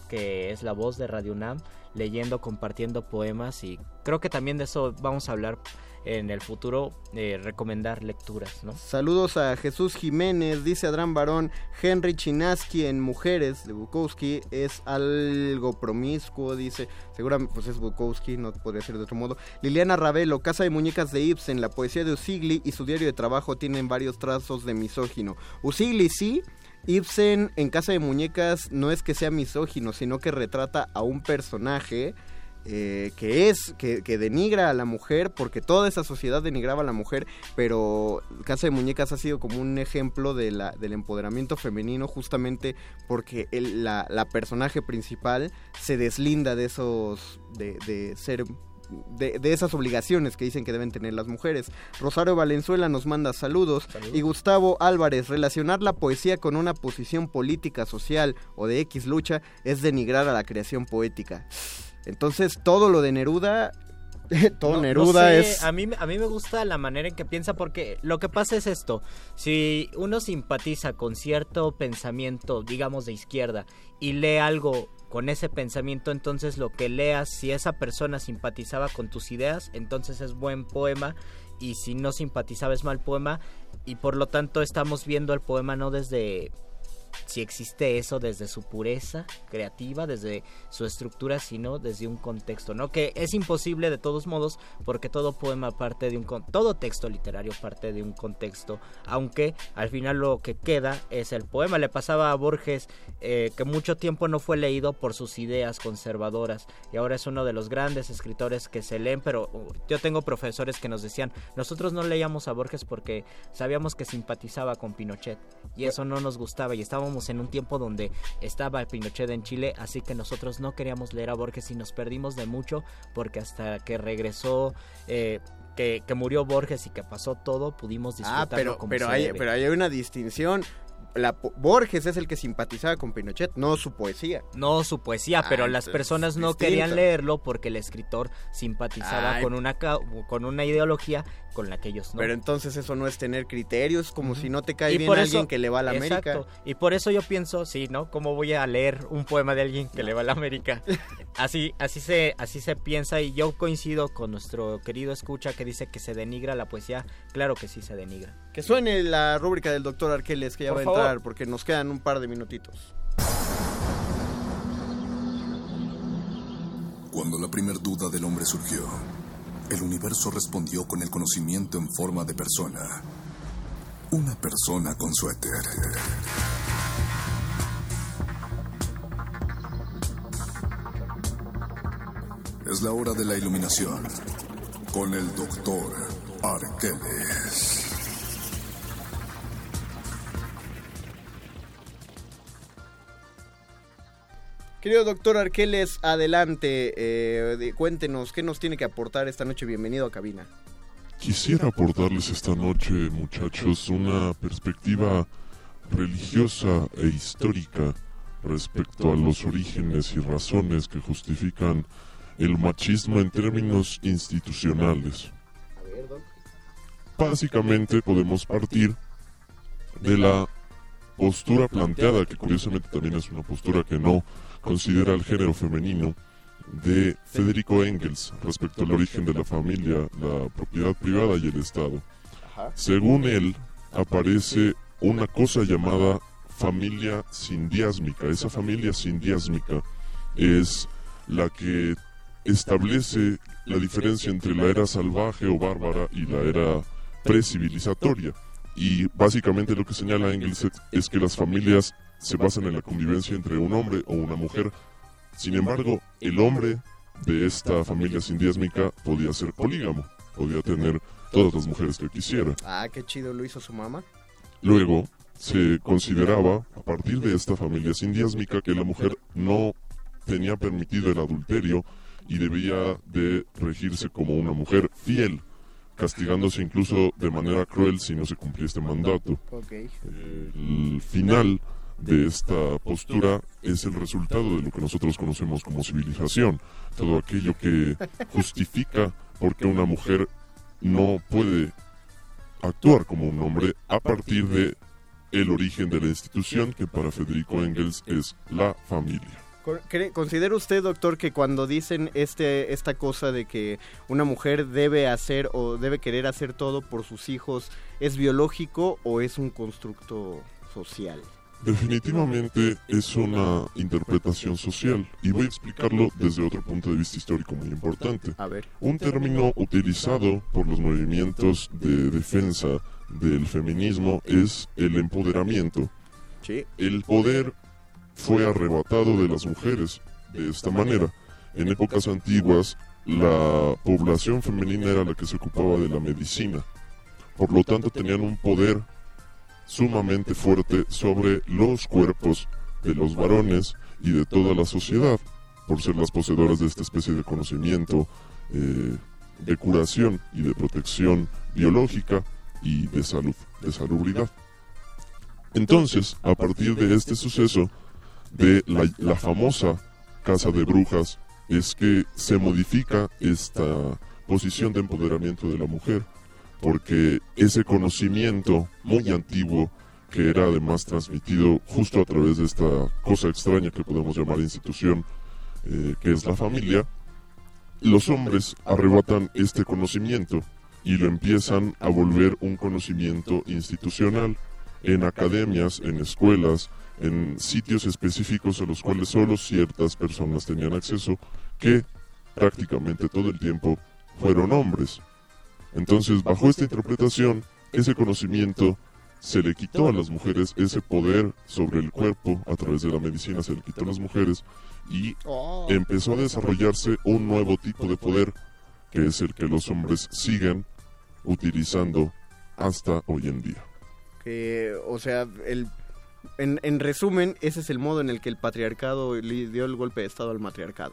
Speaker 4: que es la voz de Radio UNAM, leyendo, compartiendo poemas y creo que también de eso vamos a hablar en el futuro, eh, recomendar lecturas, ¿no?
Speaker 5: Saludos a Jesús Jiménez, dice Adrán Barón, Henry Chinaski en Mujeres de Bukowski es algo promiscuo, dice, seguramente pues es Bukowski, no podría ser de otro modo. Liliana Ravelo, Casa de Muñecas de Ibsen, la poesía de Usigli y su diario de trabajo tienen varios trazos de misógino. Usigli sí, Ibsen en Casa de Muñecas no es que sea misógino, sino que retrata a un personaje eh, que es, que, que denigra a la mujer, porque toda esa sociedad denigraba a la mujer, pero Casa de Muñecas ha sido como un ejemplo de la, del empoderamiento femenino, justamente porque el- la, la personaje principal se deslinda de esos, de, de ser... De, de esas obligaciones que dicen que deben tener las mujeres. Rosario Valenzuela nos manda saludos. Y Gustavo Álvarez, relacionar la poesía con una posición política, social o de X lucha es denigrar a la creación poética. Entonces todo lo de Neruda, todo
Speaker 4: No- no
Speaker 5: Neruda
Speaker 4: sé,
Speaker 5: es...
Speaker 4: A mí, a mí me gusta la manera en que piensa porque lo que pasa es esto. Si uno simpatiza con cierto pensamiento, digamos de izquierda, y lee algo con ese pensamiento, entonces lo que leas, si esa persona simpatizaba con tus ideas, entonces es buen poema. Y si no simpatizaba es mal poema. Y por lo tanto estamos viendo el poema no desde si existe eso desde su pureza creativa, desde su estructura, sino desde un contexto, ¿no? Que es imposible de todos modos porque todo poema parte de un todo texto literario parte de un contexto, aunque al final lo que queda es el poema. Le pasaba a Borges eh, que mucho tiempo no fue leído por sus ideas conservadoras y ahora es uno de los grandes escritores que se leen, pero uh, yo tengo profesores que nos decían, nosotros no leíamos a Borges porque sabíamos que simpatizaba con Pinochet y eso no nos gustaba y estábamos en un tiempo donde estaba Pinochet en Chile, así que nosotros no queríamos leer a Borges y nos perdimos de mucho porque hasta que regresó, eh, que, que murió Borges y que pasó todo, pudimos disfrutarlo
Speaker 5: Ah, pero,
Speaker 4: como
Speaker 5: pero,
Speaker 4: se
Speaker 5: hay,
Speaker 4: debe.
Speaker 5: pero hay una distinción. La, Borges es el que simpatizaba con Pinochet, no su poesía.
Speaker 4: No su poesía,
Speaker 5: Ah,
Speaker 4: pero las
Speaker 5: entonces
Speaker 4: personas no
Speaker 5: distinto.
Speaker 4: querían leerlo porque el escritor simpatizaba
Speaker 5: Ay.
Speaker 4: con una con una ideología con la que ellos no.
Speaker 5: Pero entonces eso no es tener criterios, como si no te cae
Speaker 4: Y
Speaker 5: bien alguien que le va a la
Speaker 4: Exacto.
Speaker 5: América.
Speaker 4: Y por eso yo pienso, sí, ¿no? ¿Cómo voy a leer un poema de alguien que le va a la América? Así, así se, así se piensa y yo coincido con nuestro querido escucha que dice que se denigra la poesía. Claro que sí se denigra.
Speaker 5: Que suene la rúbrica del doctor Arqueles, que ya
Speaker 4: Por
Speaker 5: va a
Speaker 4: favor.
Speaker 5: Porque nos quedan un par de minutitos.
Speaker 6: Cuando la primer duda del hombre surgió, el universo respondió con el conocimiento en forma de persona. Una persona con suéter. Es la hora de la iluminación con el doctor Arqueles.
Speaker 5: Querido doctor Arqueles, adelante, eh, cuéntenos qué nos tiene que aportar esta noche. Bienvenido a cabina.
Speaker 9: Quisiera aportarles esta noche, muchachos, una perspectiva religiosa e histórica respecto a los orígenes y razones que justifican el machismo en términos institucionales. Básicamente podemos partir de la postura planteada, que curiosamente también es una postura que no considera el género femenino, de Federico Engels respecto al origen de la familia, la propiedad privada y el Estado. Según él, aparece una cosa llamada familia sindiásmica. Esa familia sindiásmica es la que establece la diferencia entre la era salvaje o bárbara y la era precivilizatoria. Y básicamente lo que señala Engels es que las familias se basan en la convivencia entre un hombre o una mujer. Sin embargo, el hombre de esta familia sindiásmica podía ser polígamo, podía tener todas las mujeres que quisiera.
Speaker 5: Ah, qué chido lo hizo su mamá.
Speaker 9: Luego, se consideraba, a partir de esta familia sindiásmica, que la mujer no tenía permitido el adulterio y debía de regirse como una mujer fiel, castigándose incluso de manera cruel si no se cumplía este mandato. El final de esta postura es el resultado de lo que nosotros conocemos como civilización, todo aquello que justifica por qué una mujer no puede actuar como un hombre a partir de el origen de la institución que para Federico Engels es la familia.
Speaker 5: ¿Considera usted, doctor, que cuando dicen este, esta cosa de que una mujer debe hacer o debe querer hacer todo por sus hijos, es biológico o es un constructo social?
Speaker 9: Definitivamente es una interpretación social y voy a explicarlo desde otro punto de vista histórico muy importante.
Speaker 5: A ver.
Speaker 9: Un término utilizado por los movimientos de defensa del feminismo es el empoderamiento.
Speaker 5: Sí.
Speaker 9: El poder fue arrebatado de las mujeres de esta manera. En épocas antiguas, la población femenina era la que se ocupaba de la medicina. Por lo tanto, tenían un poder sumamente fuerte sobre los cuerpos de los varones y de toda la sociedad, por ser las poseedoras de esta especie de conocimiento eh, de curación y de protección biológica y de salud, de salubridad. Entonces, a partir de este suceso, de la, la famosa casa de brujas, es que se modifica esta posición de empoderamiento de la mujer porque ese conocimiento muy antiguo que era además transmitido justo a través de esta cosa extraña que podemos llamar institución, eh, que es la familia, los hombres arrebatan este conocimiento y lo empiezan a volver un conocimiento institucional en academias, en escuelas, en sitios específicos a los cuales solo ciertas personas tenían acceso, que prácticamente todo el tiempo fueron hombres. Entonces, bajo esta interpretación, ese conocimiento se le quitó a las mujeres, ese poder sobre el cuerpo a través de la medicina se le quitó a las mujeres y
Speaker 5: Oh.
Speaker 9: empezó a desarrollarse un nuevo tipo de poder que es el que los hombres siguen utilizando hasta hoy en día.
Speaker 5: Que, o sea, el, en, en resumen, ese es el modo en el que el patriarcado le dio el golpe de estado al matriarcado.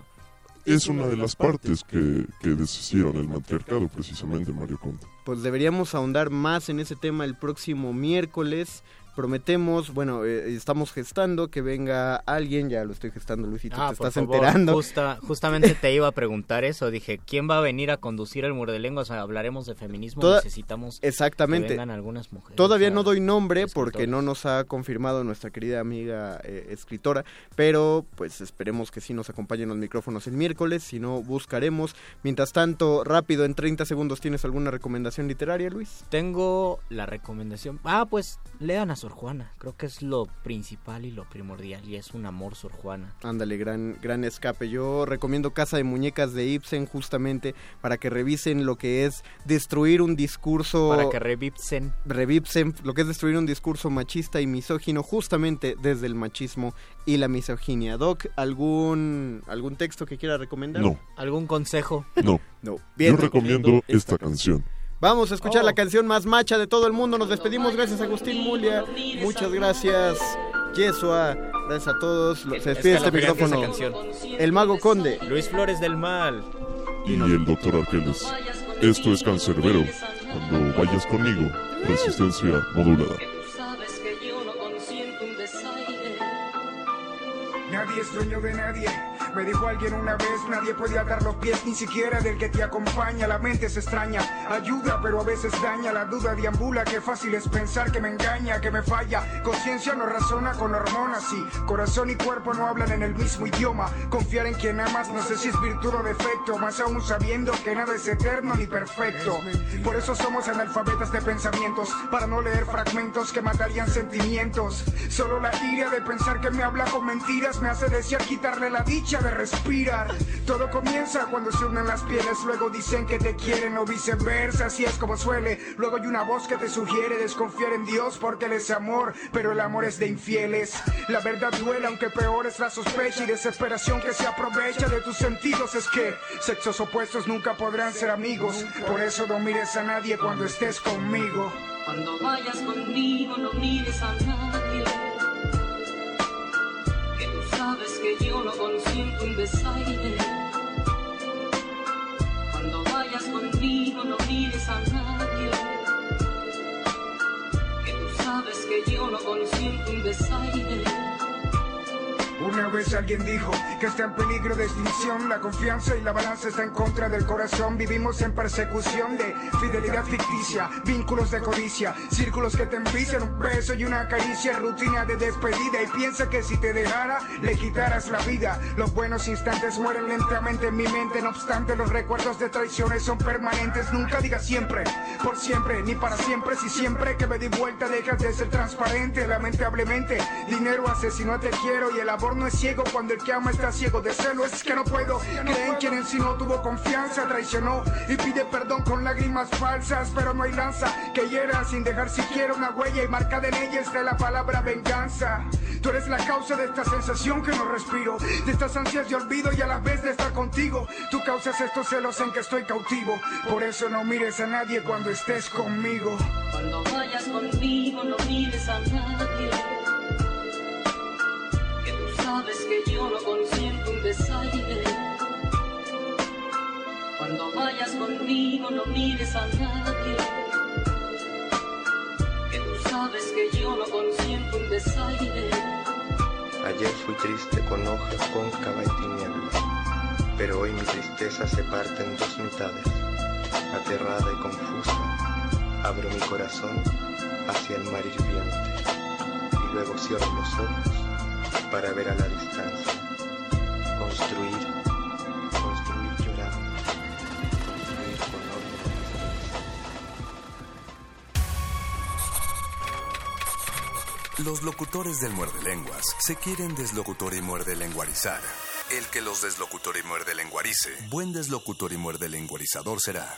Speaker 9: Es una de las partes que, que deshicieron el matriarcado precisamente, Mario Conte.
Speaker 5: Pues deberíamos ahondar más en ese tema el próximo miércoles. Prometemos, bueno, eh, estamos gestando que venga alguien, ya lo estoy gestando, Luisito,
Speaker 4: Ah,
Speaker 5: te estás
Speaker 4: favor,
Speaker 5: enterando.
Speaker 4: justa- justamente te iba a preguntar eso. Dije, ¿quién va a venir a conducir el Muerde Lenguas? Hablaremos de feminismo.
Speaker 5: Toda-
Speaker 4: Necesitamos
Speaker 5: Exactamente.
Speaker 4: que vengan algunas mujeres.
Speaker 5: Todavía no doy nombre porque no nos ha confirmado nuestra querida amiga eh, escritora, pero pues esperemos que sí nos acompañen los micrófonos el miércoles, si no buscaremos. Mientras tanto, rápido, en 30 segundos, ¿tienes alguna recomendación literaria, Luis?
Speaker 4: Tengo la recomendación. Ah, pues lean a Sor Juana. Creo que es lo principal y lo primordial. Y es un amor, Sor Juana.
Speaker 5: Ándale, gran, gran escape. Yo recomiendo Casa de Muñecas de Ibsen justamente para que revisen lo que es destruir un discurso...
Speaker 4: Para que revipsen.
Speaker 5: Revipsen lo que es destruir un discurso machista y misógino justamente desde el machismo y la misoginia. Doc, ¿algún, algún texto que quiera recomendar?
Speaker 9: No.
Speaker 4: ¿Algún consejo?
Speaker 9: No.
Speaker 5: No. Bien.
Speaker 9: Yo recomiendo esta canción.
Speaker 5: Vamos a escuchar la canción más macha de todo el mundo. Nos despedimos. Gracias Agustín Mulia. Muchas gracias. Yesua. Gracias a todos. Se despide este micrófono. El Mago Conde.
Speaker 4: Luis Flores del Mal.
Speaker 9: Y el doctor Arqueles. Esto es Cancerbero. Cuando vayas conmigo, resistencia modulada.
Speaker 10: Nadie es dueño de nadie,
Speaker 11: Me dijo alguien una vez, nadie puede atar los pies, ni siquiera del que te acompaña. La mente se extraña, ayuda, pero a veces daña. La duda deambula, que fácil es pensar que me engaña, que me falla. Conciencia no razona con hormonas y corazón y cuerpo no hablan en el mismo idioma. Confiar en quien amas, no sé si es virtud o defecto, más aún sabiendo que nada es eterno ni perfecto. Por eso somos analfabetas de pensamientos, para no leer fragmentos que matarían sentimientos. Solo la ira de pensar que me habla con mentiras me hace desear quitarle la dicha de. Todo comienza cuando se unen las pieles, luego dicen que te quieren o viceversa, así es como suele. Luego hay una voz que te sugiere desconfiar en Dios porque Él es amor, pero el amor es de infieles. La verdad duele, aunque peor es la sospecha y desesperación que se aprovecha de tus sentidos. Es que sexos opuestos nunca podrán ser amigos, por eso no mires a nadie cuando estés conmigo.
Speaker 10: Cuando vayas conmigo no mires a nadie. Sabes que yo no consiento un desaire. Cuando vayas conmigo no mires a nadie. Que tú sabes que yo no consiento un desaire.
Speaker 11: Una vez alguien dijo que está en peligro de extinción, la confianza y la balanza está en contra del corazón. Vivimos en persecución de fidelidad ficticia, vínculos de codicia, círculos que te envician un beso y una caricia, rutina de despedida. Y piensa que si te dejara, le quitaras la vida. Los buenos instantes mueren lentamente en mi mente, no obstante, los recuerdos de traiciones son permanentes. Nunca digas siempre, por siempre, ni para siempre. Si siempre que me di vuelta dejas de ser transparente, lamentablemente, dinero asesino te quiero y el amor no es ciego cuando el que ama está ciego de celo. Es que no puedo creer en quien en sí no tuvo confianza, traicionó y pide perdón con lágrimas falsas. Pero no hay lanza que hiera sin dejar siquiera una huella y marcada en ella está la palabra venganza. Tú eres la causa de esta sensación que no respiro, de estas ansias de olvido y a la vez de estar contigo. Tú causas estos celos en que estoy cautivo, por eso no mires a nadie cuando estés conmigo.
Speaker 10: Cuando vayas conmigo no mires a nadie. Sabes que yo no consiento un desaire. Cuando vayas conmigo no mires a nadie. Que tú sabes que yo no consiento un desaire.
Speaker 12: Ayer fui triste con hoja cóncava y tinieblas, pero hoy mi tristeza se parte en dos mitades. Aterrada y confusa, abro mi corazón hacia el mar hirviente y luego cierro los ojos para ver a la distancia. Construir, construir llorando, construir con
Speaker 6: Los locutores del muerde lenguas se quieren deslocutor y muerde lenguarizar. El que los deslocutor y muerde lenguarice, buen deslocutor y muerde lenguarizador será.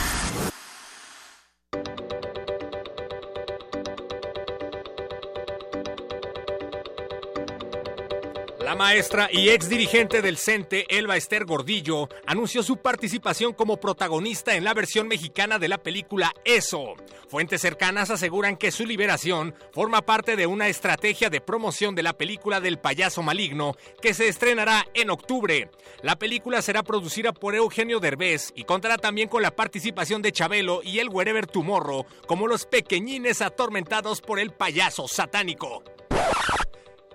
Speaker 1: La maestra y ex dirigente del CENTE, Elba Esther Gordillo, anunció su participación como protagonista en la versión mexicana de la película Eso. Fuentes cercanas aseguran que su liberación forma parte de una estrategia de promoción de la película del payaso maligno que se estrenará en octubre. La película será producida por Eugenio Derbez y contará también con la participación de Chabelo y el Wherever Tomorrow como los pequeñines atormentados por el payaso satánico.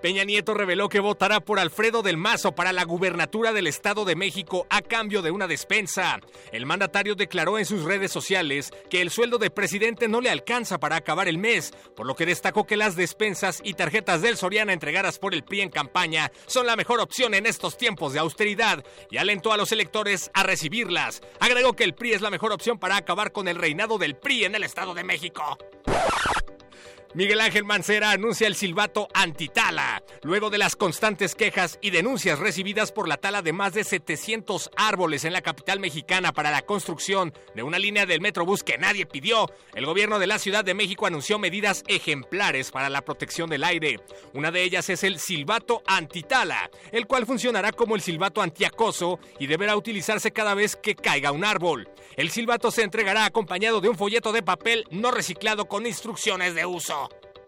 Speaker 1: Peña Nieto reveló que votará por Alfredo del Mazo para la gubernatura del Estado de México a cambio de una despensa. El mandatario declaró en sus redes sociales que el sueldo de presidente no le alcanza para acabar el mes, por lo que destacó que las despensas y tarjetas del Soriana entregadas por el PRI en campaña son la mejor opción en estos tiempos de austeridad y alentó a los electores a recibirlas. Agregó que el PRI es la mejor opción para acabar con el reinado del PRI en el Estado de México. Miguel Ángel Mancera anuncia el silbato antitala, luego de las constantes quejas y denuncias recibidas por la tala de más de 700 árboles en la capital mexicana para la construcción de una línea del Metrobús que nadie pidió. El gobierno de la Ciudad de México anunció medidas ejemplares para la protección del aire. Una de ellas es el silbato antitala, el cual funcionará como el silbato antiacoso y deberá utilizarse cada vez que caiga un árbol. El silbato se entregará acompañado de un folleto de papel no reciclado con instrucciones de uso.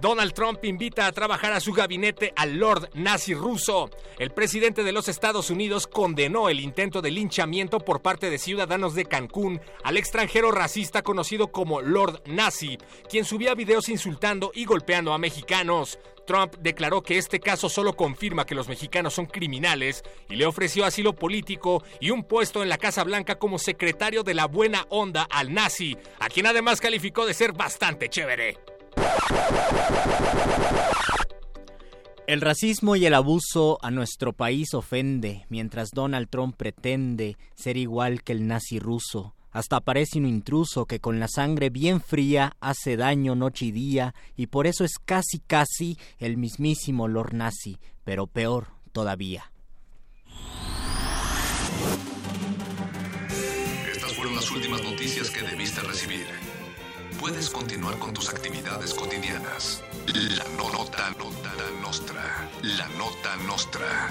Speaker 1: Donald Trump invita a trabajar a su gabinete al Lord nazi ruso. El presidente de los Estados Unidos condenó el intento de linchamiento por parte de ciudadanos de Cancún al extranjero racista conocido como Lord Nazi, quien subía videos insultando y golpeando a mexicanos. Trump declaró que este caso solo confirma que los mexicanos son criminales y le ofreció asilo político y un puesto en la Casa Blanca como secretario de la buena onda al nazi, a quien además calificó de ser bastante chévere.
Speaker 4: El racismo y el abuso a nuestro país ofende, mientras Donald Trump pretende ser igual que el nazi ruso. Hasta parece un intruso que con la sangre bien fría hace daño noche y día, y por eso es casi casi el mismísimo Lord Nazi, pero peor todavía.
Speaker 6: Estas fueron las últimas noticias que debiste recibir. Puedes continuar con tus actividades cotidianas. La no- nota nota nostra. La nota nostra.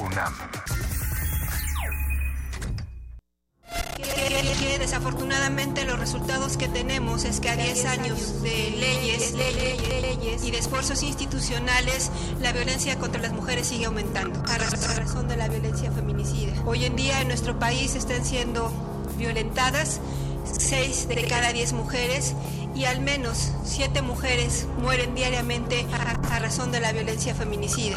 Speaker 6: UNAM.
Speaker 13: Desafortunadamente los resultados que tenemos es que a 10 años de leyes, leyes y de esfuerzos institucionales, la violencia contra las mujeres sigue aumentando a ra- a razón de la violencia feminicida. Hoy en día en nuestro país están siendo violentadas 6 de cada 10 mujeres y al menos 7 mujeres mueren diariamente a razón de la violencia feminicida.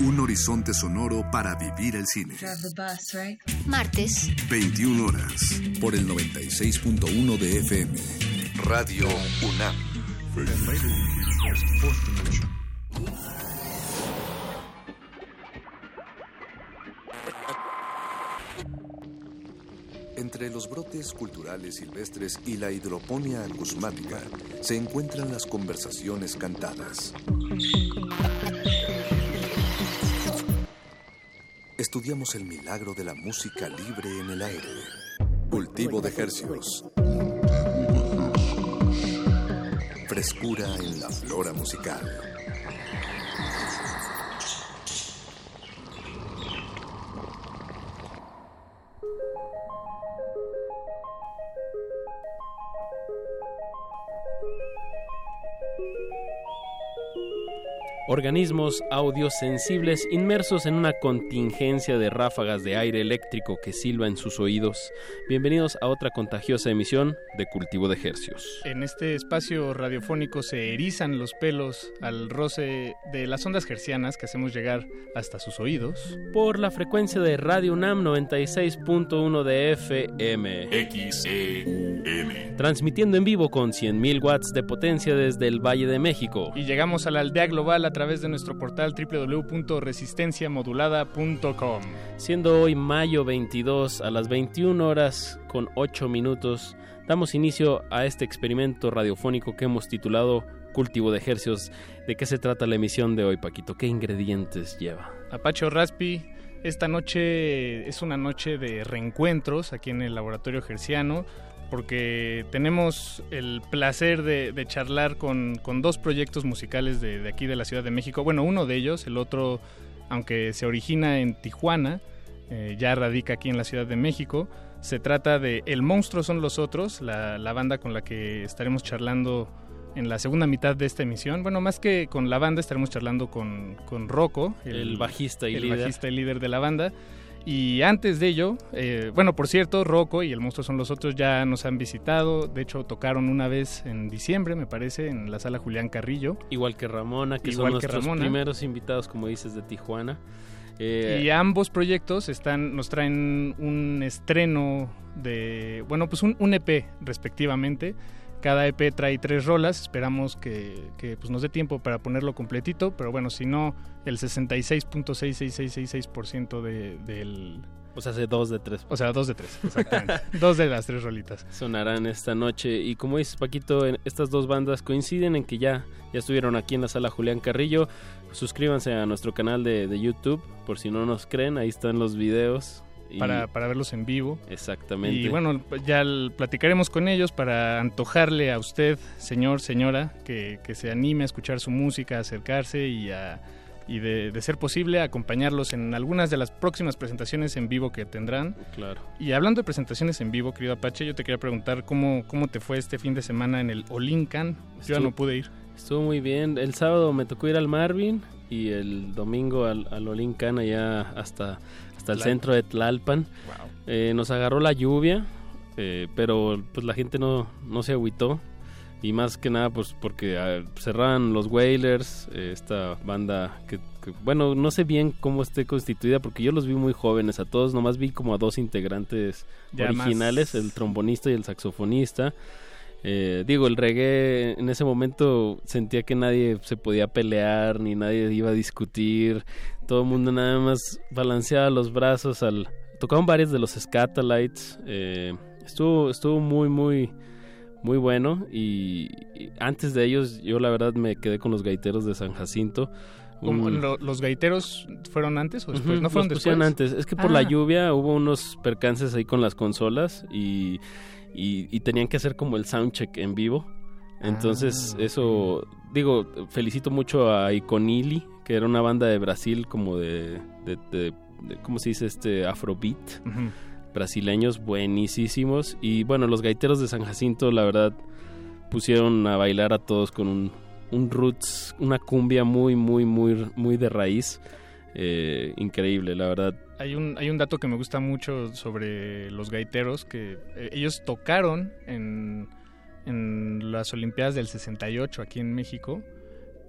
Speaker 6: Un horizonte sonoro para vivir el cine.
Speaker 3: Martes,
Speaker 6: 21 horas. Por el 96.1 de FM. Radio UNAM. Entre los brotes culturales silvestres y la hidroponía acusmática se encuentran las conversaciones cantadas. Estudiamos el milagro de la música libre en el aire. Cultivo de hercios. Frescura en la flora musical.
Speaker 2: Organismos audiosensibles inmersos en una contingencia de ráfagas de aire eléctrico que silba en sus oídos. Bienvenidos a otra contagiosa emisión de Cultivo de Hercios.
Speaker 14: En este espacio radiofónico se erizan los pelos al roce de las ondas hercianas que hacemos llegar hasta sus oídos.
Speaker 2: Por la frecuencia de Radio UNAM 96.1 de FM.
Speaker 9: XEN.
Speaker 2: Transmitiendo en vivo con 100.000 watts de potencia desde el Valle de México.
Speaker 14: Y llegamos a la aldea global a través de nuestro portal www.resistenciamodulada.com.
Speaker 2: Siendo hoy mayo 22 a las 21 horas con 8 minutos, damos inicio a este experimento radiofónico que hemos titulado Cultivo de Hercios. ¿De qué se trata la emisión de hoy, Paquito? ¿Qué ingredientes lleva?
Speaker 14: Apache o Raspi, Esta noche es una noche de reencuentros aquí en el Laboratorio Gerciano porque tenemos el placer de, de charlar con, con, dos proyectos musicales de, de, aquí de la Ciudad de México. Bueno, uno de ellos, el otro, aunque se origina en Tijuana, eh, ya radica aquí en la Ciudad de México. Se trata de El Monstruo son los otros, la, la banda con la que estaremos charlando en la segunda mitad de esta emisión. Bueno, más que con la banda, estaremos charlando con, con Rocco,
Speaker 2: el, el, bajista y
Speaker 14: el
Speaker 2: líder.
Speaker 14: bajista y líder de la banda. Y antes de ello, eh, bueno, por cierto, Rocco y el monstruo son los otros ya nos han visitado. De hecho, tocaron una vez en diciembre, me parece, en la sala Julián Carrillo.
Speaker 2: Igual que Ramona, que
Speaker 14: Igual
Speaker 2: son
Speaker 14: que
Speaker 2: nuestros
Speaker 14: Ramona.
Speaker 2: primeros invitados, como dices, de Tijuana. Eh,
Speaker 14: Y ambos proyectos están, nos traen un estreno de, bueno, pues un, un EP respectivamente. Cada EP trae tres rolas, esperamos que, que pues nos dé tiempo para ponerlo completito, pero bueno, si no, el 66.66666% de, del...
Speaker 2: O sea, hace dos de tres.
Speaker 14: O sea, dos de tres, exactamente. dos de las tres rolitas.
Speaker 2: Sonarán esta noche. Y como dices, Paquito, estas dos bandas coinciden en que ya, ya estuvieron aquí en la sala Julián Carrillo. Suscríbanse a nuestro canal de, de YouTube, por si no nos creen, ahí están los videos. Y-
Speaker 14: Para, para verlos en vivo.
Speaker 2: Exactamente.
Speaker 14: Y bueno, ya platicaremos con ellos para antojarle a usted, señor, señora, que, que se anime a escuchar su música, a acercarse y, a, y de, de ser posible acompañarlos en algunas de las próximas presentaciones en vivo que tendrán.
Speaker 2: Claro.
Speaker 14: Y hablando de presentaciones en vivo, querido Apache, yo te quería preguntar cómo, cómo te fue este fin de semana en el Olincan. Yo ya no pude ir.
Speaker 2: Estuvo muy bien. El sábado me tocó ir al Marvin y el domingo al, al Olincan allá hasta, hasta el centro de Tlalpan. Eh, nos agarró la lluvia, eh, pero pues la gente no, no se agüitó. Y más que nada pues porque ah, cerraban los Wailers, eh, esta banda que, que, bueno, no sé bien cómo esté constituida porque yo los vi muy jóvenes a todos, nomás vi como a dos integrantes
Speaker 14: Ya más-
Speaker 2: originales, el trombonista y el saxofonista. Eh, digo, el reggae en ese momento sentía que nadie se podía pelear ni nadie iba a discutir. Todo el mundo nada más balanceaba los brazos al... Tocaban varios de los Scatalites. Eh, estuvo, estuvo muy, muy, muy bueno. Y, y antes de ellos yo la verdad me quedé con los gaiteros de San Jacinto.
Speaker 14: ¿Cómo,
Speaker 2: Un-
Speaker 14: lo- ¿Los gaiteros fueron antes o después? ¿No fueron
Speaker 2: los
Speaker 14: después?
Speaker 2: antes. Es que por
Speaker 14: Ah.
Speaker 2: la lluvia hubo unos percances ahí con las consolas y, y, y tenían que hacer como el soundcheck en vivo. Entonces,
Speaker 14: Ah,
Speaker 2: eso, digo, felicito mucho a Iconili, que era una banda de Brasil como de, de, de- de- ¿cómo se dice? Este, afrobeat. Brasileños buenísimos. Y bueno, los gaiteros de San Jacinto, la verdad, pusieron a bailar a todos con un, un roots, una cumbia muy, muy, muy, muy de raíz. Eh, increíble, la verdad.
Speaker 14: Hay un, hay un dato que me gusta mucho sobre los gaiteros, que eh, ellos tocaron en, en las Olimpiadas del 68 aquí en México.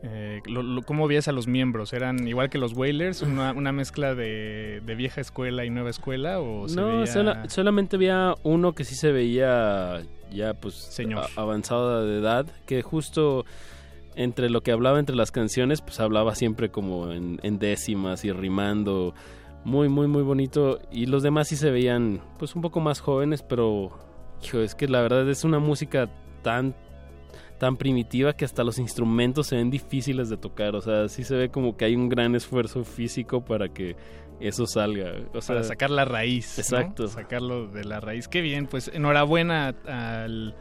Speaker 14: Eh, lo- lo- ¿Cómo veías a los miembros? ¿Eran igual que los Whalers? ¿Una, una mezcla de, de vieja escuela y nueva escuela? ¿O se
Speaker 2: No,
Speaker 14: veía-
Speaker 2: sola- solamente había uno que sí se veía ya pues
Speaker 14: Señor.
Speaker 2: a- avanzado de edad, que justo entre lo que hablaba entre las canciones, pues hablaba siempre como en, en décimas y rimando, muy, muy, muy bonito. Y los demás sí se veían pues un poco más jóvenes, pero hijo, es que la verdad es una música tan tan primitiva que hasta los instrumentos se ven difíciles de tocar, o sea, sí se ve como que hay un gran esfuerzo físico para que eso salga, o sea,
Speaker 14: para sacar la raíz. ¿no?
Speaker 2: Exacto.
Speaker 14: Sacarlo de la raíz. Qué bien, pues enhorabuena al,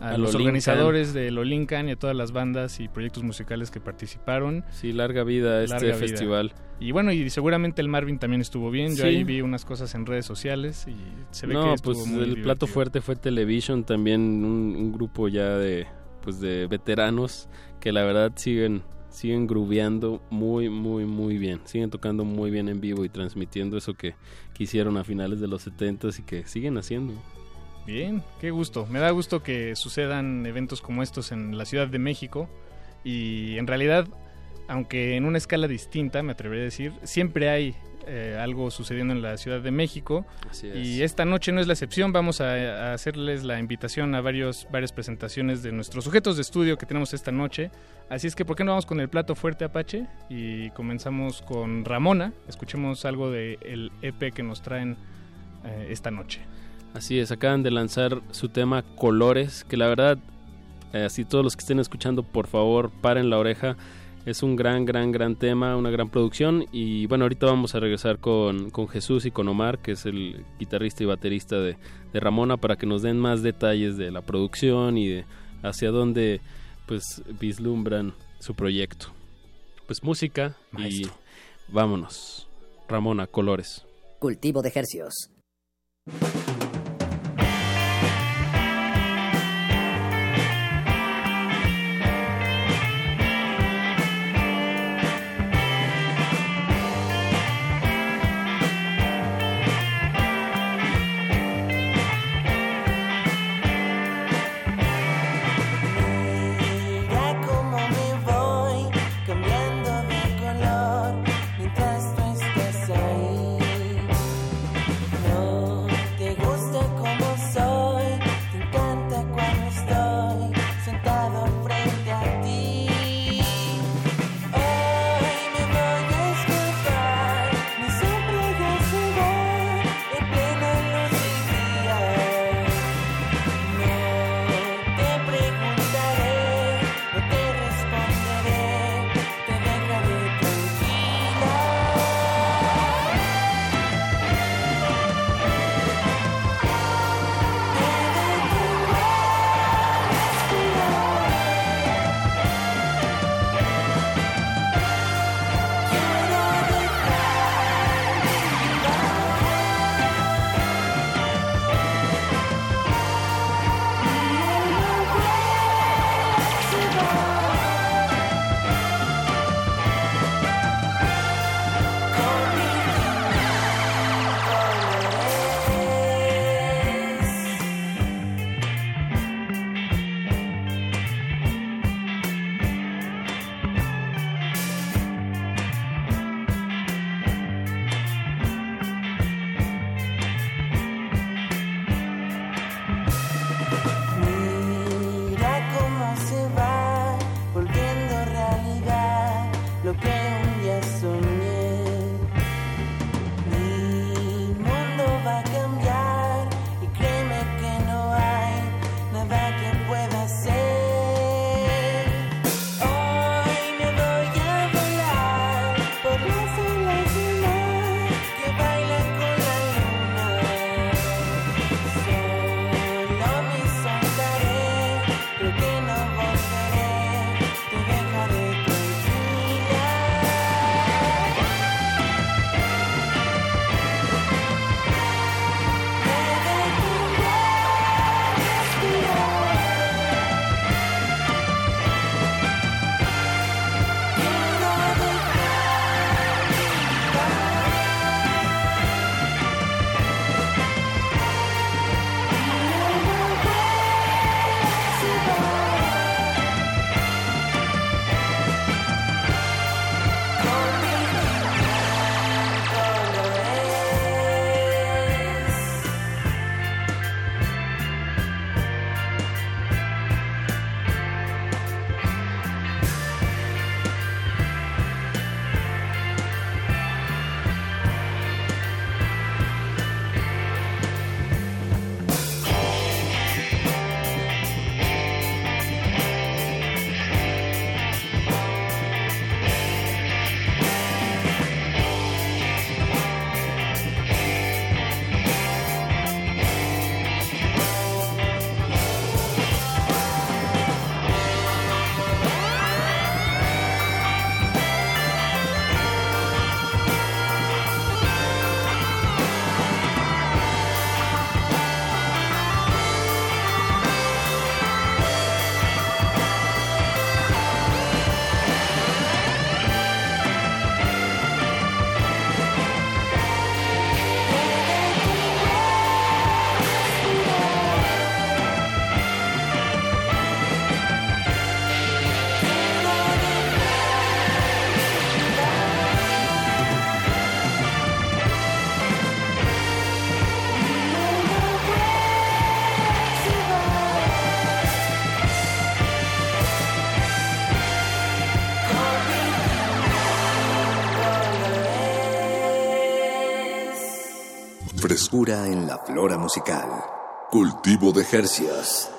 Speaker 14: a los organizadores del Olincan y a todas las bandas y proyectos musicales que participaron.
Speaker 2: Sí, larga vida este
Speaker 14: vida.
Speaker 2: festival.
Speaker 14: Y bueno, y seguramente el Marvin también estuvo bien. Yo
Speaker 2: Sí.
Speaker 14: ahí vi unas cosas en redes sociales y se ve que
Speaker 2: No,
Speaker 14: estuvo
Speaker 2: pues
Speaker 14: muy
Speaker 2: el plato fuerte fue Television, también un, un grupo ya de pues de veteranos que la verdad siguen siguen grooveando muy muy muy bien, siguen tocando muy bien en vivo y transmitiendo eso que, que hicieron a finales de los 70 y que siguen haciendo.
Speaker 14: Bien, qué gusto. Me da gusto que sucedan eventos como estos en la Ciudad de México. Y en realidad, aunque en una escala distinta, me atrevería a decir, siempre hay eh, algo sucediendo en la Ciudad de México.
Speaker 2: Así es.
Speaker 14: Y esta noche no es la excepción. Vamos a, a hacerles la invitación a varios, varias presentaciones de nuestros sujetos de estudio que tenemos esta noche. Así es que, ¿por qué no vamos con el plato fuerte Apache? Y comenzamos con Ramona. Escuchemos algo del EP que nos traen eh, esta noche.
Speaker 2: Así es, acaban de lanzar su tema Colores, que la verdad, eh, así todos los que estén escuchando, por favor, paren la oreja. Es un gran, gran, gran tema, una gran producción. Y bueno, ahorita vamos a regresar con, con Jesús y con Omar, que es el guitarrista y baterista de, de Ramona, para que nos den más detalles de la producción y de hacia dónde pues vislumbran su proyecto. Pues música y vámonos. Ramona, colores.
Speaker 15: Cultivo de ejercios.
Speaker 6: Frescura en la flora musical. Cultivo de Hercios.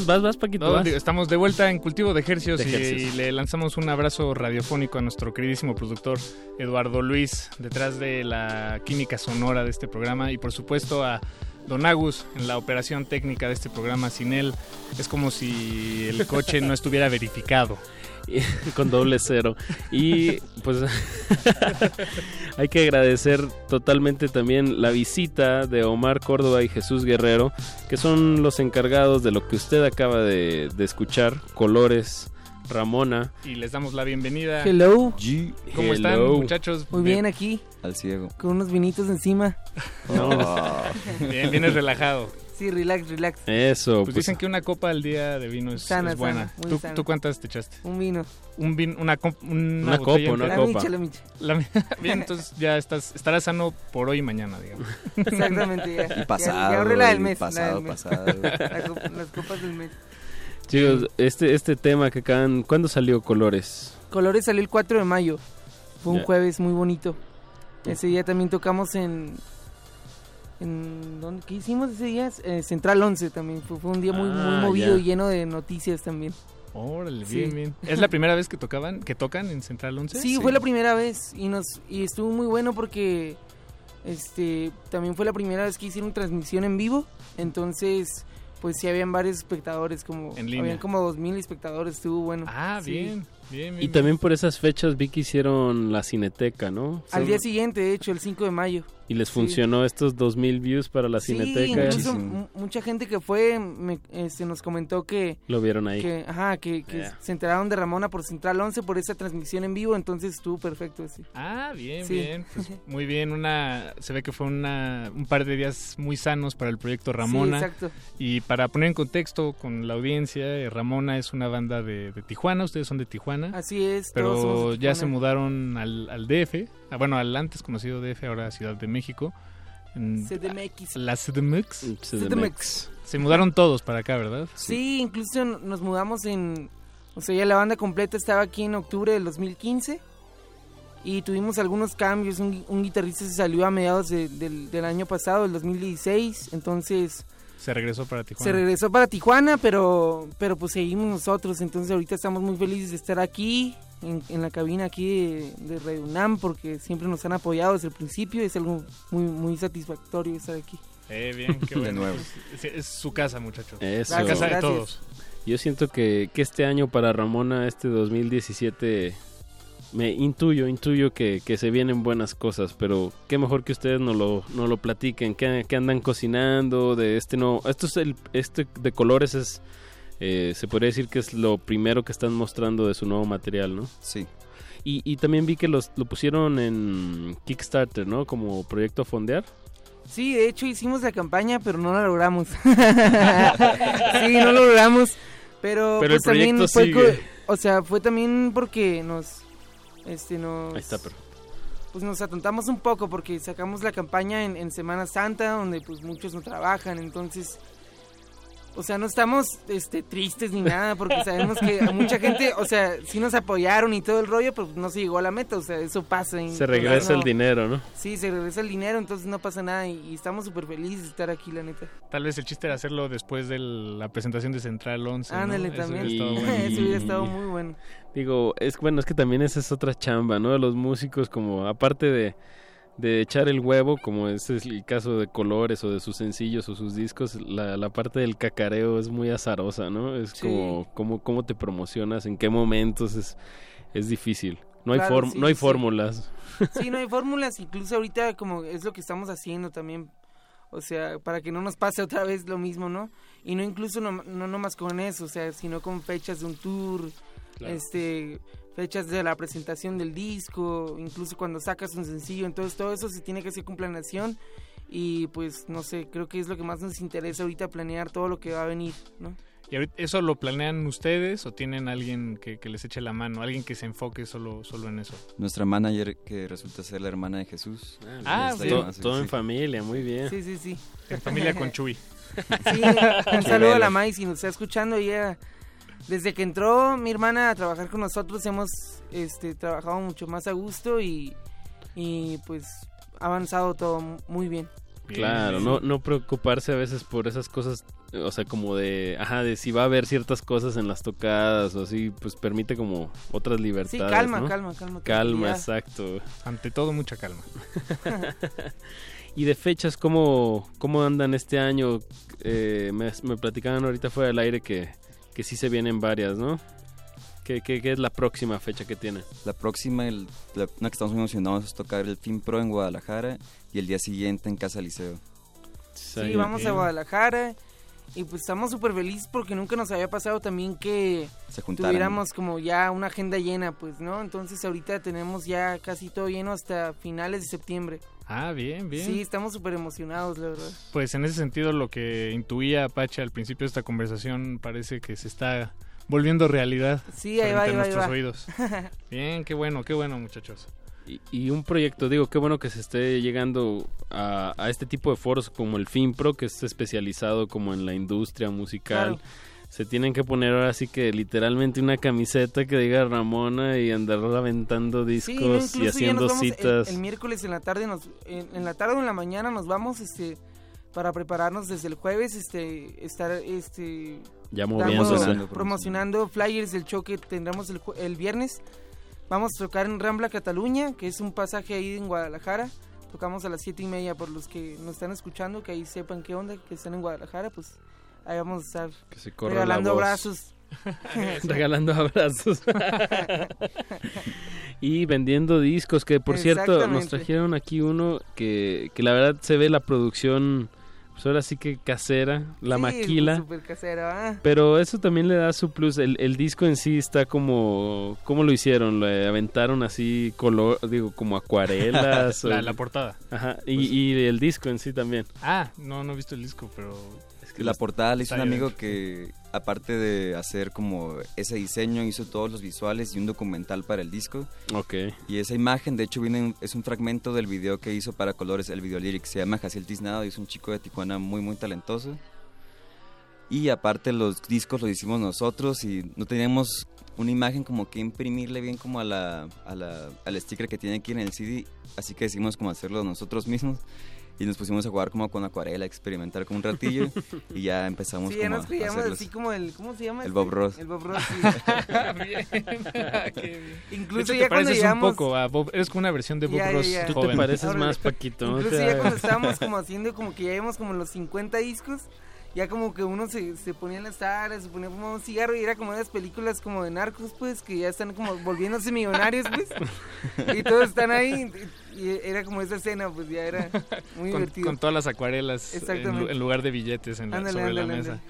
Speaker 16: Vas, vas, Paquito.
Speaker 14: No,
Speaker 16: vas.
Speaker 14: digo, estamos de vuelta en Cultivo de Ejercios,
Speaker 16: De
Speaker 14: y-
Speaker 16: Ejercios.
Speaker 14: Y, le lanzamos un abrazo radiofónico a nuestro queridísimo productor Eduardo Luis, detrás de la química sonora de este programa, y por supuesto a Don Agus en la operación técnica de este programa. Sin él es como si el coche no estuviera verificado.
Speaker 16: con doble cero. Y pues hay que agradecer totalmente también la visita de Omar Córdoba y Jesús Guerrero, que son los encargados de lo que usted acaba de, de escuchar, Colores, Ramona.
Speaker 14: Y les damos la bienvenida.
Speaker 17: Hello.
Speaker 14: ¿Cómo están, muchachos?
Speaker 17: Muy bien aquí,
Speaker 18: Al ciego.
Speaker 17: con unos vinitos encima.
Speaker 14: Bien, vienes relajado.
Speaker 17: Sí, relax, relax.
Speaker 16: Eso,
Speaker 14: Pues,
Speaker 16: pues,
Speaker 14: dicen que una copa al día de vino es,
Speaker 17: Sana,
Speaker 14: es buena.
Speaker 17: sana, muy
Speaker 14: ¿Tú,
Speaker 17: sana.
Speaker 14: tú cuántas te echaste?
Speaker 17: Un vino.
Speaker 14: Un vin, una, cop- una,
Speaker 16: Una copa, una?
Speaker 17: La micha, la micha.
Speaker 14: La mi- Bien, entonces ya estás, estarás sano por hoy y mañana, digamos.
Speaker 17: Exactamente, ya.
Speaker 18: Y pasado,
Speaker 17: Ya, ahorré la del
Speaker 18: y
Speaker 17: mes. la
Speaker 18: pasado,
Speaker 17: del mes.
Speaker 18: pasado.
Speaker 17: La copa- las copas del mes.
Speaker 16: chicos, este, este tema que acaban, ¿cuándo salió Colores?
Speaker 17: Colores salió el 4 de mayo. Fue un jueves muy bonito. Ese día también tocamos en... en ¿dónde, ¿Qué hicimos ese día? Eh, Central 11 también. Fue, fue un día muy, muy
Speaker 16: Ah,
Speaker 17: movido y lleno de noticias también.
Speaker 14: Órale,
Speaker 17: Sí.
Speaker 14: bien, bien. ¿Es la primera vez que tocaban, que tocan en Central 11?
Speaker 17: Sí, fue la primera vez y nos y estuvo muy bueno porque este también fue la primera vez que hicieron transmisión en vivo, entonces pues sí habían varios espectadores como
Speaker 14: En línea.
Speaker 17: habían como dos mil espectadores, estuvo bueno.
Speaker 14: Ah,
Speaker 17: Sí.
Speaker 14: bien, bien, bien.
Speaker 16: Y también por esas fechas vi que hicieron la Cineteca, ¿no?
Speaker 17: Al día siguiente, de hecho, el 5 de mayo.
Speaker 16: Y les
Speaker 17: Sí.
Speaker 16: funcionó estos 2000 views para la
Speaker 17: Sí,
Speaker 16: Cineteca.
Speaker 17: incluso mucha gente que fue me- este, nos comentó que
Speaker 16: Lo vieron ahí.
Speaker 17: que, ajá, que, que
Speaker 16: Yeah.
Speaker 17: se enteraron de Ramona por Central 11 por esa transmisión en vivo, entonces estuvo perfecto sí.
Speaker 14: Ah, bien,
Speaker 17: Sí.
Speaker 14: bien. Pues, muy bien, una se ve que fue una, un par de días muy sanos para el proyecto Ramona.
Speaker 17: Sí, exacto.
Speaker 14: Y para poner en contexto con la audiencia, eh, Ramona es una banda de, de Tijuana, ustedes son de Tijuana.
Speaker 17: Así es, todos somos
Speaker 14: Pero
Speaker 17: de
Speaker 14: ya se mudaron al, al DF, ah, bueno, al antes conocido DF, ahora Ciudad de México. En
Speaker 17: CDMX.
Speaker 14: La CDMX.
Speaker 17: CDMX.
Speaker 14: Se mudaron todos para acá, ¿verdad?
Speaker 17: Sí, incluso nos mudamos en... O sea, ya la banda completa estaba aquí en octubre del 2015 y tuvimos algunos cambios. Un, un guitarrista se salió a mediados de- del, del año pasado, del 2016, entonces
Speaker 14: Se regresó para Tijuana.
Speaker 17: se regresó para Tijuana, pero, pero pues seguimos nosotros. Entonces ahorita estamos muy felices de estar aquí, en, en la cabina aquí de, de Radio UNAM, porque siempre nos han apoyado desde el principio. Es algo muy, muy satisfactorio estar aquí.
Speaker 14: Eh, bien, qué
Speaker 18: De
Speaker 14: bueno.
Speaker 18: nuevo.
Speaker 14: Es, es su casa, muchachos. La casa de todos.
Speaker 16: Yo siento que, que este año para Ramona, este 2017, me intuyo, intuyo que, que se vienen buenas cosas, pero qué mejor que ustedes nos lo, nos lo platiquen, qué, qué andan cocinando, de este no, esto es el, este de colores es, eh, se podría decir que es lo primero que están mostrando de su nuevo material, ¿no?
Speaker 18: Sí.
Speaker 16: Y, y también vi que los, lo pusieron en Kickstarter, ¿no? Como proyecto a fondear.
Speaker 17: Sí, de hecho hicimos la campaña, pero no la logramos. sí, no lo logramos. Pero,
Speaker 16: Pero el
Speaker 17: pues también
Speaker 16: proyecto
Speaker 17: fue,
Speaker 16: sigue.
Speaker 17: co- o sea, fue también porque nos, este, nos,
Speaker 16: Ahí está, pero...
Speaker 17: pues nos atontamos un poco porque sacamos la campaña en, en Semana Santa, donde pues muchos no trabajan, entonces, o sea, no estamos, este, tristes ni nada, porque sabemos que a mucha gente, o sea, sí nos apoyaron y todo el rollo, pero no se llegó a la meta, o sea, eso pasa. y
Speaker 16: Se regresa el
Speaker 17: no-
Speaker 16: dinero, ¿no?
Speaker 17: Sí, se regresa el dinero, entonces no pasa nada y, y estamos súper felices de estar aquí, la neta.
Speaker 14: Tal vez el chiste era hacerlo después de la presentación de Central 11. ¿no?
Speaker 17: Ándale,
Speaker 14: Eso
Speaker 17: también.
Speaker 14: hubiera estado bueno.
Speaker 17: Eso hubiera estado muy bueno.
Speaker 16: Digo, es bueno, es que también esa es otra chamba, ¿no? De los músicos, como aparte de, de echar el huevo, como es el caso de Colores o de sus sencillos o sus discos, la, la parte del cacareo es muy azarosa, ¿no? Es
Speaker 17: Sí.
Speaker 16: como cómo, cómo te promocionas, en qué momentos es, es difícil. No hay, form-
Speaker 17: sí,
Speaker 16: no hay
Speaker 17: sí.
Speaker 16: fórmulas.
Speaker 17: Sí, no hay fórmulas, incluso ahorita como es lo que estamos haciendo también, o sea, para que no nos pase otra vez lo mismo, ¿no? Y no incluso no, no nomás con eso, o sea, sino con fechas de un tour,
Speaker 16: Claro.
Speaker 17: este, fechas de la presentación del disco, incluso cuando sacas un sencillo, entonces todo eso se tiene que hacer con planeación y pues no sé, creo que es lo que más nos interesa ahorita planear todo lo que va a venir, ¿no?
Speaker 14: ¿Y ahorita eso lo planean ustedes o tienen alguien que, que les eche la mano? Alguien que se enfoque solo, solo en eso.
Speaker 18: Nuestra manager, que resulta ser la hermana de Jesús.
Speaker 14: Ah, sí.
Speaker 16: todo, todo
Speaker 18: sí.
Speaker 16: en familia, muy bien.
Speaker 17: Sí, sí, sí.
Speaker 14: En familia con Chuy.
Speaker 17: Sí, un saludo a la May si nos está escuchando. Ella, desde que entró mi hermana a trabajar con nosotros, hemos este, trabajado mucho más a gusto y, y pues ha avanzado todo muy bien.
Speaker 16: Claro, no, no preocuparse a veces por esas cosas O sea, como de, ajá, de si va a haber ciertas cosas en las tocadas o así, pues permite como otras libertades.
Speaker 17: calma,
Speaker 16: ¿no?
Speaker 17: calma, calma,
Speaker 16: Calma,
Speaker 17: tranquilidad.
Speaker 16: exacto.
Speaker 14: Ante todo, mucha calma.
Speaker 16: y de fechas, ¿cómo, cómo andan este año? Eh, me, me platicaban ahorita fuera del aire que, que sí se vienen varias, ¿no? ¿Qué, qué, qué es la próxima fecha que tiene?
Speaker 18: La próxima, el- la, una que estamos muy emocionados es tocar el Film Pro en Guadalajara y el día siguiente en Casa Liceo.
Speaker 17: Sí, vamos a Guadalajara y pues estamos súper felices porque nunca nos había pasado también que
Speaker 18: Se
Speaker 17: tuviéramos como ya una agenda llena, pues, ¿no? Entonces ahorita tenemos ya casi todo lleno hasta finales de septiembre.
Speaker 14: Ah, bien, bien.
Speaker 17: Sí, estamos súper emocionados, la verdad.
Speaker 14: Pues en ese sentido lo que intuía Apache al principio de esta conversación parece que se está volviendo realidad
Speaker 17: Sí, ahí va,
Speaker 14: a
Speaker 17: ahí va, ahí
Speaker 14: nuestros
Speaker 17: va.
Speaker 14: oídos. Bien, qué bueno, qué bueno muchachos.
Speaker 16: Y, y un proyecto, digo, qué bueno que se esté llegando a, a este tipo de foros como el FinPro, que es especializado como en la industria musical.
Speaker 17: Claro.
Speaker 16: Se tienen que poner ahora sí que literalmente una camiseta que diga Ramona y andar aventando discos y haciendo
Speaker 17: el-
Speaker 16: citas.
Speaker 17: El, miércoles en la tarde nos, en, en la tarde o en la mañana nos vamos, este, para prepararnos desde el jueves, este, estar, este,
Speaker 16: Ya
Speaker 17: dando-
Speaker 16: moviéndose.
Speaker 18: Promocionando,
Speaker 17: promocionando flyers del show que tendremos el, el viernes. Vamos a tocar en Rambla Cataluña, que es un pasaje ahí en Guadalajara. Tocamos a las siete y media por los que nos están escuchando, que ahí sepan qué onda, que están en Guadalajara, pues ahí vamos a estar
Speaker 16: Que se corra
Speaker 17: regalando abrazos.
Speaker 16: Regalando abrazos. y vendiendo discos, que por cierto nos trajeron aquí uno que, que la verdad se ve la producción, pues ahora sí que casera, la
Speaker 17: Sí,
Speaker 16: maquila.
Speaker 17: Súper casero, ah.
Speaker 16: Pero eso también le da su plus. El, el disco en sí está como. ¿Cómo lo hicieron? ¿Lo aventaron así, color, digo, como acuarelas?
Speaker 14: La-
Speaker 16: o-
Speaker 14: la portada.
Speaker 16: Ajá. Y,
Speaker 14: Pues-
Speaker 16: y el disco en sí también.
Speaker 14: Ah, no, no he visto el disco, pero...
Speaker 18: La portada le hizo un amigo que, aparte de hacer como ese diseño, hizo todos los visuales y un documental para el disco.
Speaker 16: Ok.
Speaker 18: Y esa imagen, de hecho, viene en- es un fragmento del video que hizo para Colores, el video lyric. Se llama Jaciel Tiznado y es un chico de Tijuana muy, muy talentoso. Y aparte los discos los hicimos nosotros y no teníamos una imagen como que imprimirle bien como a la, a la- al sticker que tiene aquí en el CD. Así que decidimos como hacerlo nosotros mismos. Y nos pusimos a jugar como con acuarela, a experimentar con un ratillo. y ya empezamos
Speaker 17: Sí, ya
Speaker 18: como
Speaker 17: nos
Speaker 18: a
Speaker 17: así como el, ¿cómo se llama?
Speaker 18: El
Speaker 17: este?
Speaker 18: Bob Ross.
Speaker 17: El Bob Ross, sí.
Speaker 14: Qué bien.
Speaker 17: Incluso
Speaker 14: hecho,
Speaker 17: ya
Speaker 14: te
Speaker 17: cuando
Speaker 14: pareces
Speaker 17: llegamos...
Speaker 14: un poco a Bob, eres como una versión de Bob
Speaker 17: Ya, ya,
Speaker 14: Ross
Speaker 17: ya.
Speaker 16: Tú te
Speaker 14: joven.
Speaker 16: pareces
Speaker 17: Órale.
Speaker 16: más Paquito.
Speaker 17: Incluso
Speaker 16: Te-
Speaker 17: ya cuando estábamos como haciendo como que ya íbamos como los 50 discos, ya como que uno se, se ponía en las alas, se ponía como un cigarro y era como de las películas como de narcos, pues, que ya están como volviéndose millonarios, pues. y todos están ahí y, y era como esa escena, pues ya era muy
Speaker 14: con,
Speaker 17: divertido.
Speaker 14: con todas las acuarelas en, en lugar de billetes en la-
Speaker 17: Ándale,
Speaker 14: sobre
Speaker 17: ándale,
Speaker 14: la mesa.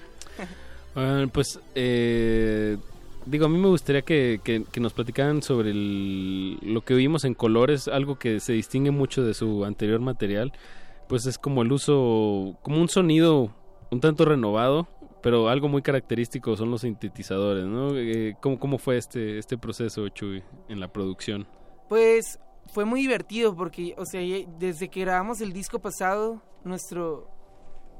Speaker 16: Bueno, pues, eh, digo, a mí me gustaría que, que- que nos platicaran sobre el- lo que vimos en colores, algo que se distingue mucho de su anterior material, pues es como el uso, como un sonido un tanto renovado, pero algo muy característico son los sintetizadores, ¿no? Eh, ¿cómo, ¿Cómo fue este, este proceso, Chuy, en la producción?
Speaker 17: Pues fue muy divertido porque, o sea, desde que grabamos el disco pasado, nuestro,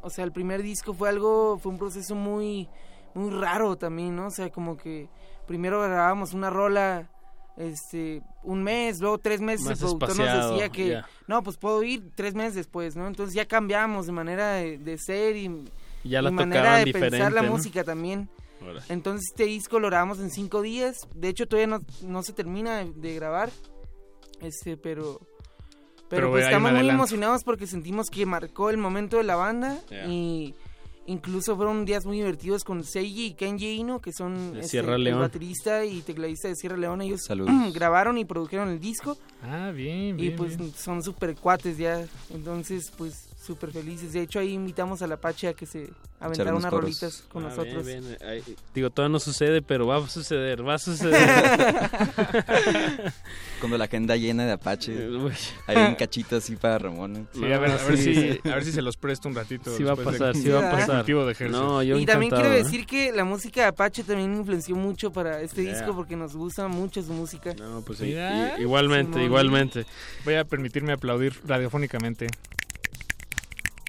Speaker 17: o sea, el primer disco fue algo, fue un proceso muy, muy raro también, ¿no? O sea, como que primero grabábamos una rola, este, un mes, luego tres meses
Speaker 16: Más
Speaker 17: el productor nos decía que, no, pues puedo ir tres meses después, ¿no? Entonces ya cambiamos de manera de, de ser y,
Speaker 16: Y ya la
Speaker 17: y manera de
Speaker 16: diferente,
Speaker 17: pensar la
Speaker 16: ¿no?
Speaker 17: música también. Entonces este disco lo grabamos en cinco días. De hecho todavía no, no se termina de, de grabar. Este, pero... Pero,
Speaker 14: Pero
Speaker 17: pues estamos muy emocionados porque sentimos que marcó el momento de la banda. Y incluso fueron días muy divertidos con Seiji y Kenji Ino, que son este, el baterista y tecladista de Sierra León. Ellos
Speaker 18: Saludos.
Speaker 17: grabaron y produjeron el disco.
Speaker 14: Ah, bien,
Speaker 17: Y
Speaker 14: bien,
Speaker 17: pues
Speaker 14: bien.
Speaker 17: son súper cuates ya. Entonces, pues súper felices. De hecho, ahí invitamos a la Pache a que se aventara unas
Speaker 18: coros.
Speaker 17: rolitas con
Speaker 16: Ah,
Speaker 17: nosotros.
Speaker 16: bien, bien. Ay, digo, todavía no sucede, pero va a suceder, va a suceder.
Speaker 18: Cuando la agenda llena de Apache, hay un cachito así para Ramón.
Speaker 14: Sí, a ver, a ver
Speaker 16: Sí,
Speaker 14: si, a ver si se los presto un ratito.
Speaker 16: Sí va a pasar,
Speaker 14: de-
Speaker 16: sí va a pasar.
Speaker 14: de.
Speaker 16: No, yo
Speaker 17: y también quiero
Speaker 16: ¿eh?
Speaker 17: decir que la música de Apache también influenció mucho para este
Speaker 16: Yeah.
Speaker 17: disco porque nos gusta mucho su música.
Speaker 16: No, pues sí,
Speaker 14: Mira.
Speaker 16: igualmente,
Speaker 17: Simón.
Speaker 16: igualmente.
Speaker 14: Voy a permitirme aplaudir radiofónicamente.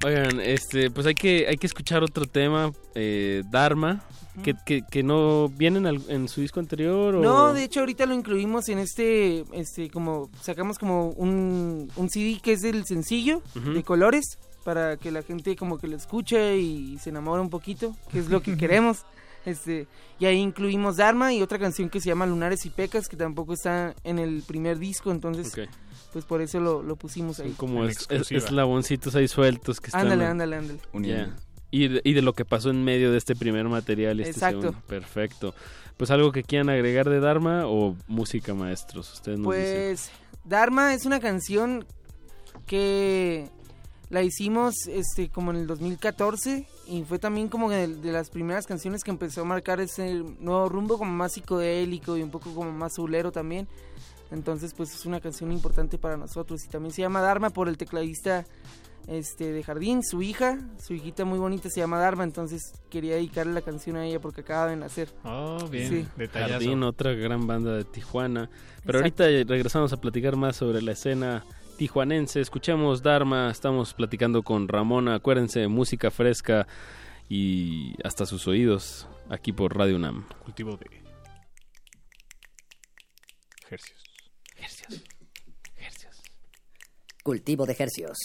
Speaker 16: Oigan, este, pues hay que, hay que escuchar otro tema, eh, Dharma, que, que, que no viene en, en su disco anterior o...
Speaker 17: No, de hecho ahorita lo incluimos en este, este, como, sacamos como un, un CD que es el sencillo de colores para que la gente como que lo escuche y se enamore un poquito, que es lo que queremos. Este, y ahí incluimos Dharma y otra canción que se llama Lunares y Pecas, que tampoco está en el primer disco, entonces
Speaker 2: Ok.
Speaker 17: Pues por eso lo, lo pusimos ahí.
Speaker 2: Como es, es- eslaboncitos ahí sueltos que están...
Speaker 17: Ándale, ándale, ándale.
Speaker 2: Y, de, y de lo que pasó en medio de este primer material y este
Speaker 17: Exacto.
Speaker 2: segundo. Perfecto. Pues algo que quieran agregar de Dharma o música maestros. Ustedes nos dicen.
Speaker 17: Pues Dharma es una canción que la hicimos este como en el 2014 y fue también como de, de las primeras canciones que empezó a marcar ese nuevo rumbo como más psicodélico y un poco como más soulero también. Entonces pues es una canción importante para nosotros y también se llama Dharma por el tecladista este de Jardín, su hija, su hijita muy bonita se llama Dharma, entonces quería dedicarle la canción a ella porque acaba de nacer.
Speaker 14: Oh, bien.
Speaker 17: Sí.
Speaker 2: Jardín, otra gran banda de Tijuana. Pero
Speaker 17: Exacto.
Speaker 2: ahorita regresamos a platicar más sobre la escena tijuanense. Escuchamos Dharma, estamos platicando con Ramona. Acuérdense, música fresca y hasta sus oídos aquí por Radio UNAM.
Speaker 14: Cultivo de
Speaker 15: Cultivo de hercios.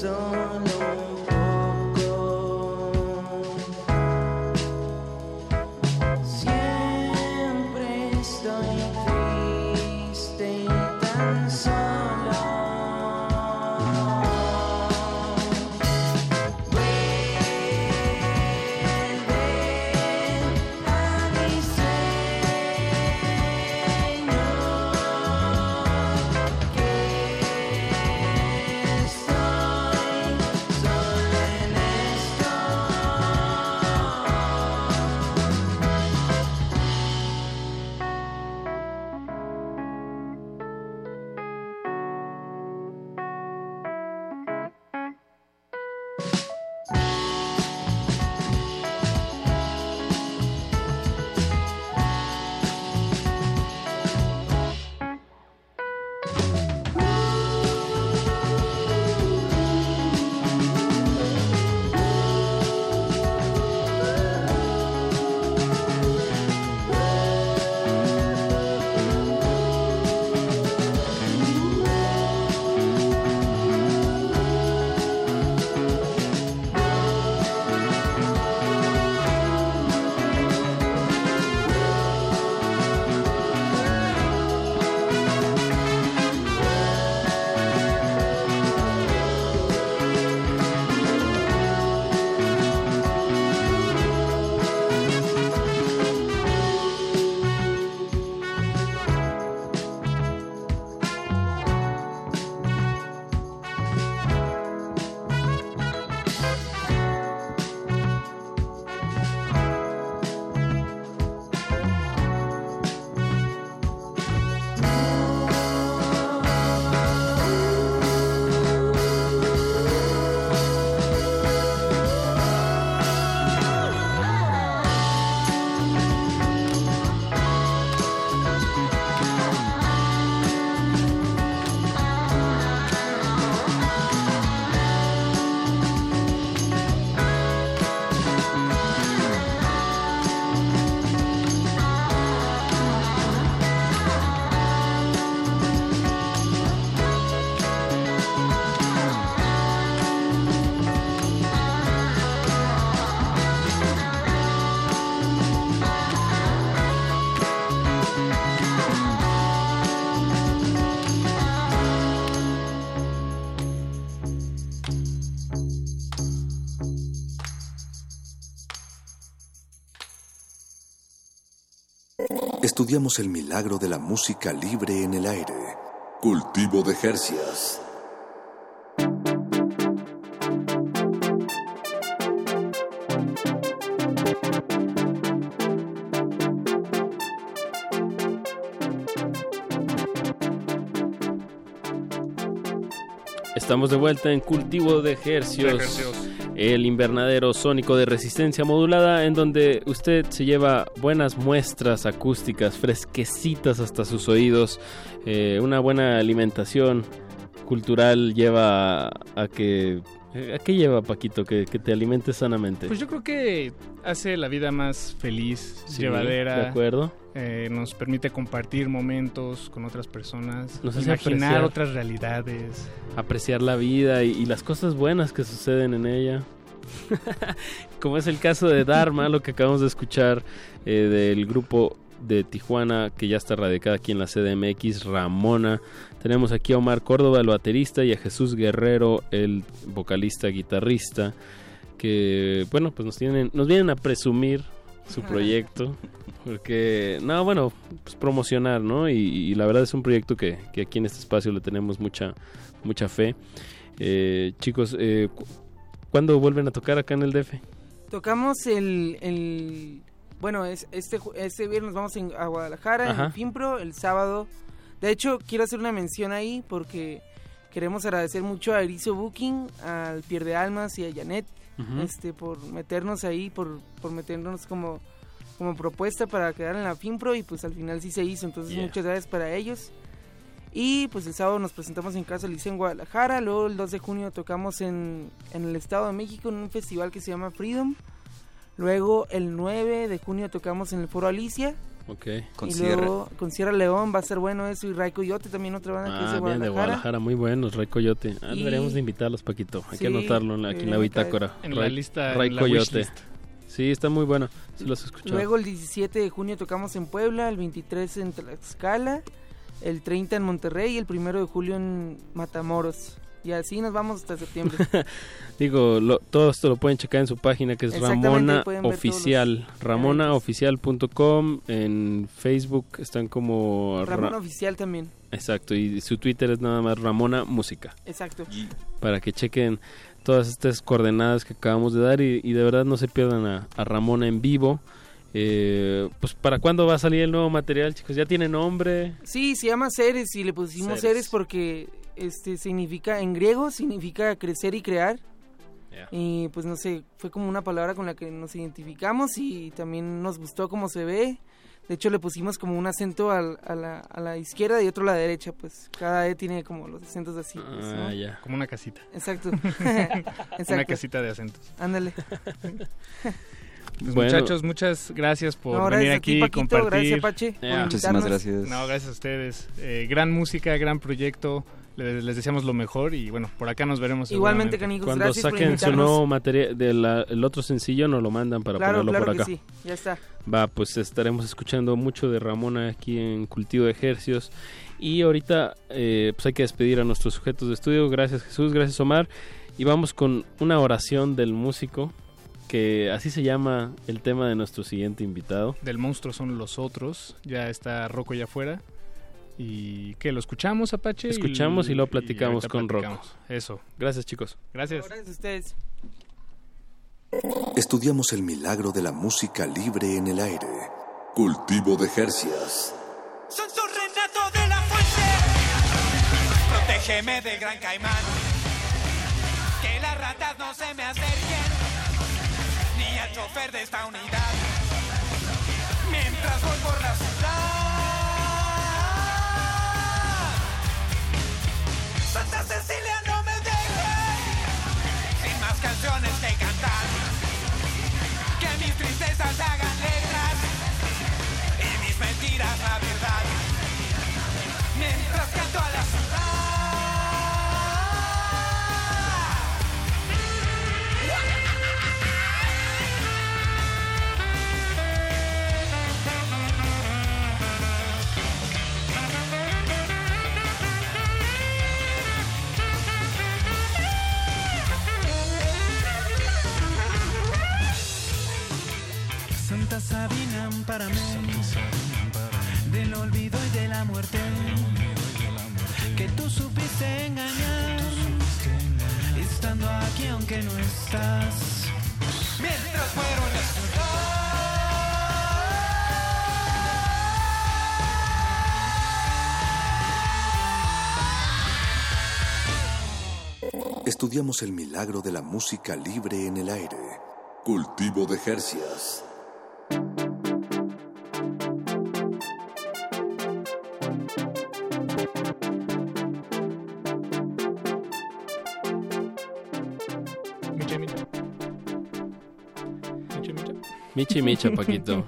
Speaker 19: so
Speaker 20: Estudiamos el milagro de la música libre en el aire. Cultivo de Jercias.
Speaker 21: Estamos de vuelta en Cultivo de Hercios,
Speaker 1: De hercios.
Speaker 21: El invernadero sónico de resistencia modulada, en donde usted se lleva buenas muestras acústicas, fresquecitas hasta sus oídos. Eh, una buena alimentación cultural lleva a, a que. ¿A qué lleva, Paquito? Que, que te alimentes sanamente.
Speaker 14: Pues yo creo que hace la vida más feliz,
Speaker 21: Sí,
Speaker 14: llevadera.
Speaker 21: de acuerdo.
Speaker 14: Eh, nos permite compartir momentos con otras personas,
Speaker 21: Nos
Speaker 14: imaginar
Speaker 21: apreciar.
Speaker 14: otras realidades.
Speaker 21: apreciar la vida y, y las cosas buenas que suceden en ella. Como es el caso de Dharma, lo que acabamos de escuchar eh, del grupo de Tijuana que ya está radicada aquí en la CDMX, Ramona. Tenemos aquí a Omar Córdoba, el baterista, y a Jesús Guerrero, el vocalista, guitarrista, que, bueno, pues nos, tienen, nos vienen a presumir su proyecto. Porque, no, bueno, pues promocionar, ¿no? Y, y la verdad es un proyecto que, que aquí en este espacio le tenemos mucha, mucha fe. Eh, chicos, eh, cu- ¿cuándo vuelven a tocar acá en el DF?
Speaker 17: Tocamos el, el bueno, es, este este viernes vamos en, a Guadalajara
Speaker 21: Ajá.
Speaker 17: en Finpro, el sábado. De hecho, quiero hacer una mención ahí porque queremos agradecer mucho a Erizo Booking, al Pierde Almas y a Janet Este por meternos ahí, por, por meternos como como propuesta para quedar en la Finpro y pues al final sí se hizo, entonces
Speaker 21: Yeah.
Speaker 17: muchas gracias para ellos. Y pues el sábado nos presentamos en Casa Liceo en Guadalajara, luego el 2 de junio tocamos en, en el Estado de México en un festival que se llama Freedom. Luego el 9 de junio tocamos en el Foro Alicia.
Speaker 21: Ok.
Speaker 17: y luego con Sierra León va a ser bueno eso y Ray Coyote también otra banda que es
Speaker 21: Ah,
Speaker 17: de
Speaker 21: bien, de
Speaker 17: Guadalajara.
Speaker 21: Guadalajara, muy buenos, Ray Coyote. Ah,
Speaker 17: Y-
Speaker 21: deberíamos de invitarlos, Paquito. Hay
Speaker 17: Sí,
Speaker 21: que anotarlo en la- aquí en la
Speaker 17: caer.
Speaker 21: bitácora.
Speaker 14: En la
Speaker 21: Ray-
Speaker 14: lista, en
Speaker 21: Ray
Speaker 14: la
Speaker 21: Coyote.
Speaker 14: wishlist.
Speaker 21: Sí, está muy bueno. Sí los escuchado.
Speaker 17: Luego el 17 de junio tocamos en Puebla, el 23 en Tlaxcala, el 30 en Monterrey y el 1 de julio en Matamoros. Y así nos vamos hasta septiembre.
Speaker 21: Digo, lo- todo esto lo pueden checar en su página que es Ramona Oficial. RamonaOficial.com. En Facebook están como... Ra-
Speaker 17: Ramón Oficial también.
Speaker 21: Exacto, y su Twitter es nada más Ramona Música.
Speaker 17: Exacto.
Speaker 21: Para que chequen todas estas coordenadas que acabamos de dar y, y de verdad no se pierdan a, a Ramona en vivo. Eh, pues para cuándo va a salir el nuevo material, chicos? ¿Ya tiene nombre?
Speaker 17: Sí, se llama Ceres y le pusimos
Speaker 21: Ceres.
Speaker 17: Ceres, porque este significa en griego significa crecer y crear. Y pues no sé, fue como una palabra con la que nos identificamos y también nos gustó cómo se ve. De hecho le pusimos como un acento al- a, la, a la izquierda y otro a la derecha, pues cada E tiene como los acentos así. pues, ¿no?
Speaker 21: Ah, ya.
Speaker 14: Como una casita.
Speaker 17: Exacto.
Speaker 14: Una casita de acentos.
Speaker 17: Ándale.
Speaker 14: Pues,
Speaker 21: Bueno.
Speaker 14: muchachos, muchas gracias por
Speaker 17: No,
Speaker 14: venir
Speaker 17: gracias
Speaker 14: aquí y compartir.
Speaker 17: gracias,
Speaker 14: Ya.
Speaker 18: Muchísimas gracias.
Speaker 14: No, gracias a ustedes. Eh, gran música, gran proyecto. Les, les deseamos lo mejor y bueno, por acá nos veremos.
Speaker 17: Igualmente, canijos,
Speaker 21: Cuando
Speaker 17: gracias por
Speaker 21: saquen su nuevo material, del otro sencillo, nos lo mandan para
Speaker 17: Claro,
Speaker 21: ponerlo
Speaker 17: claro
Speaker 21: por
Speaker 17: que
Speaker 21: acá.
Speaker 17: sí, ya está.
Speaker 21: Va, pues estaremos escuchando mucho de Ramona aquí en Cultivo de Ejercios. Y ahorita, eh, pues hay que despedir a nuestros sujetos de estudio. Gracias Jesús, gracias Omar. Y vamos con una oración del músico, que así se llama el tema de nuestro siguiente invitado.
Speaker 14: Del monstruo son los otros. Ya está Rocco allá afuera. ¿Y qué? ¿Lo escuchamos, Apache?
Speaker 21: Escuchamos y lo platicamos
Speaker 14: ahorita
Speaker 21: con Rocco.
Speaker 14: platicamos. Eso.
Speaker 21: Gracias chicos.
Speaker 14: Gracias.
Speaker 17: Gracias a ustedes.
Speaker 20: Estudiamos el milagro de la música libre en el aire. Cultivo de Jercias.
Speaker 22: Son su Renato de la Fuente. Protégeme del gran caimán. Que las ratas no se me acerquen. Ni al chofer de esta unidad. Mientras voy por la mentiras la verdad. Mientras canto a la
Speaker 23: Santa Sabina, ampárame.
Speaker 22: Que tú supiste engañar, estando aquí aunque no estás. Mientras muero en
Speaker 20: Estudiamos el milagro de la música libre en el aire. Cultivo de Jercias.
Speaker 21: Michi Micha, Paquito.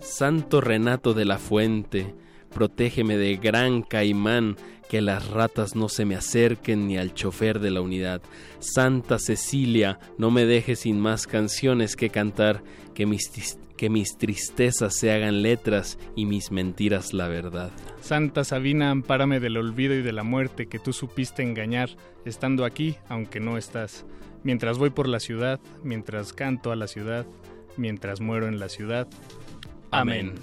Speaker 21: Santo Renato de la Fuente, protégeme de gran caimán, que las ratas no se me acerquen ni al chofer de la unidad. Santa Cecilia, no me dejes sin más canciones que cantar, que mis, que mis tristezas se hagan letras y mis mentiras la verdad.
Speaker 14: Santa Sabina, ampárame del olvido y de la muerte que tú supiste engañar, estando aquí, aunque no estás. Mientras voy por la ciudad, mientras canto a la ciudad, mientras muero en la ciudad. Amén.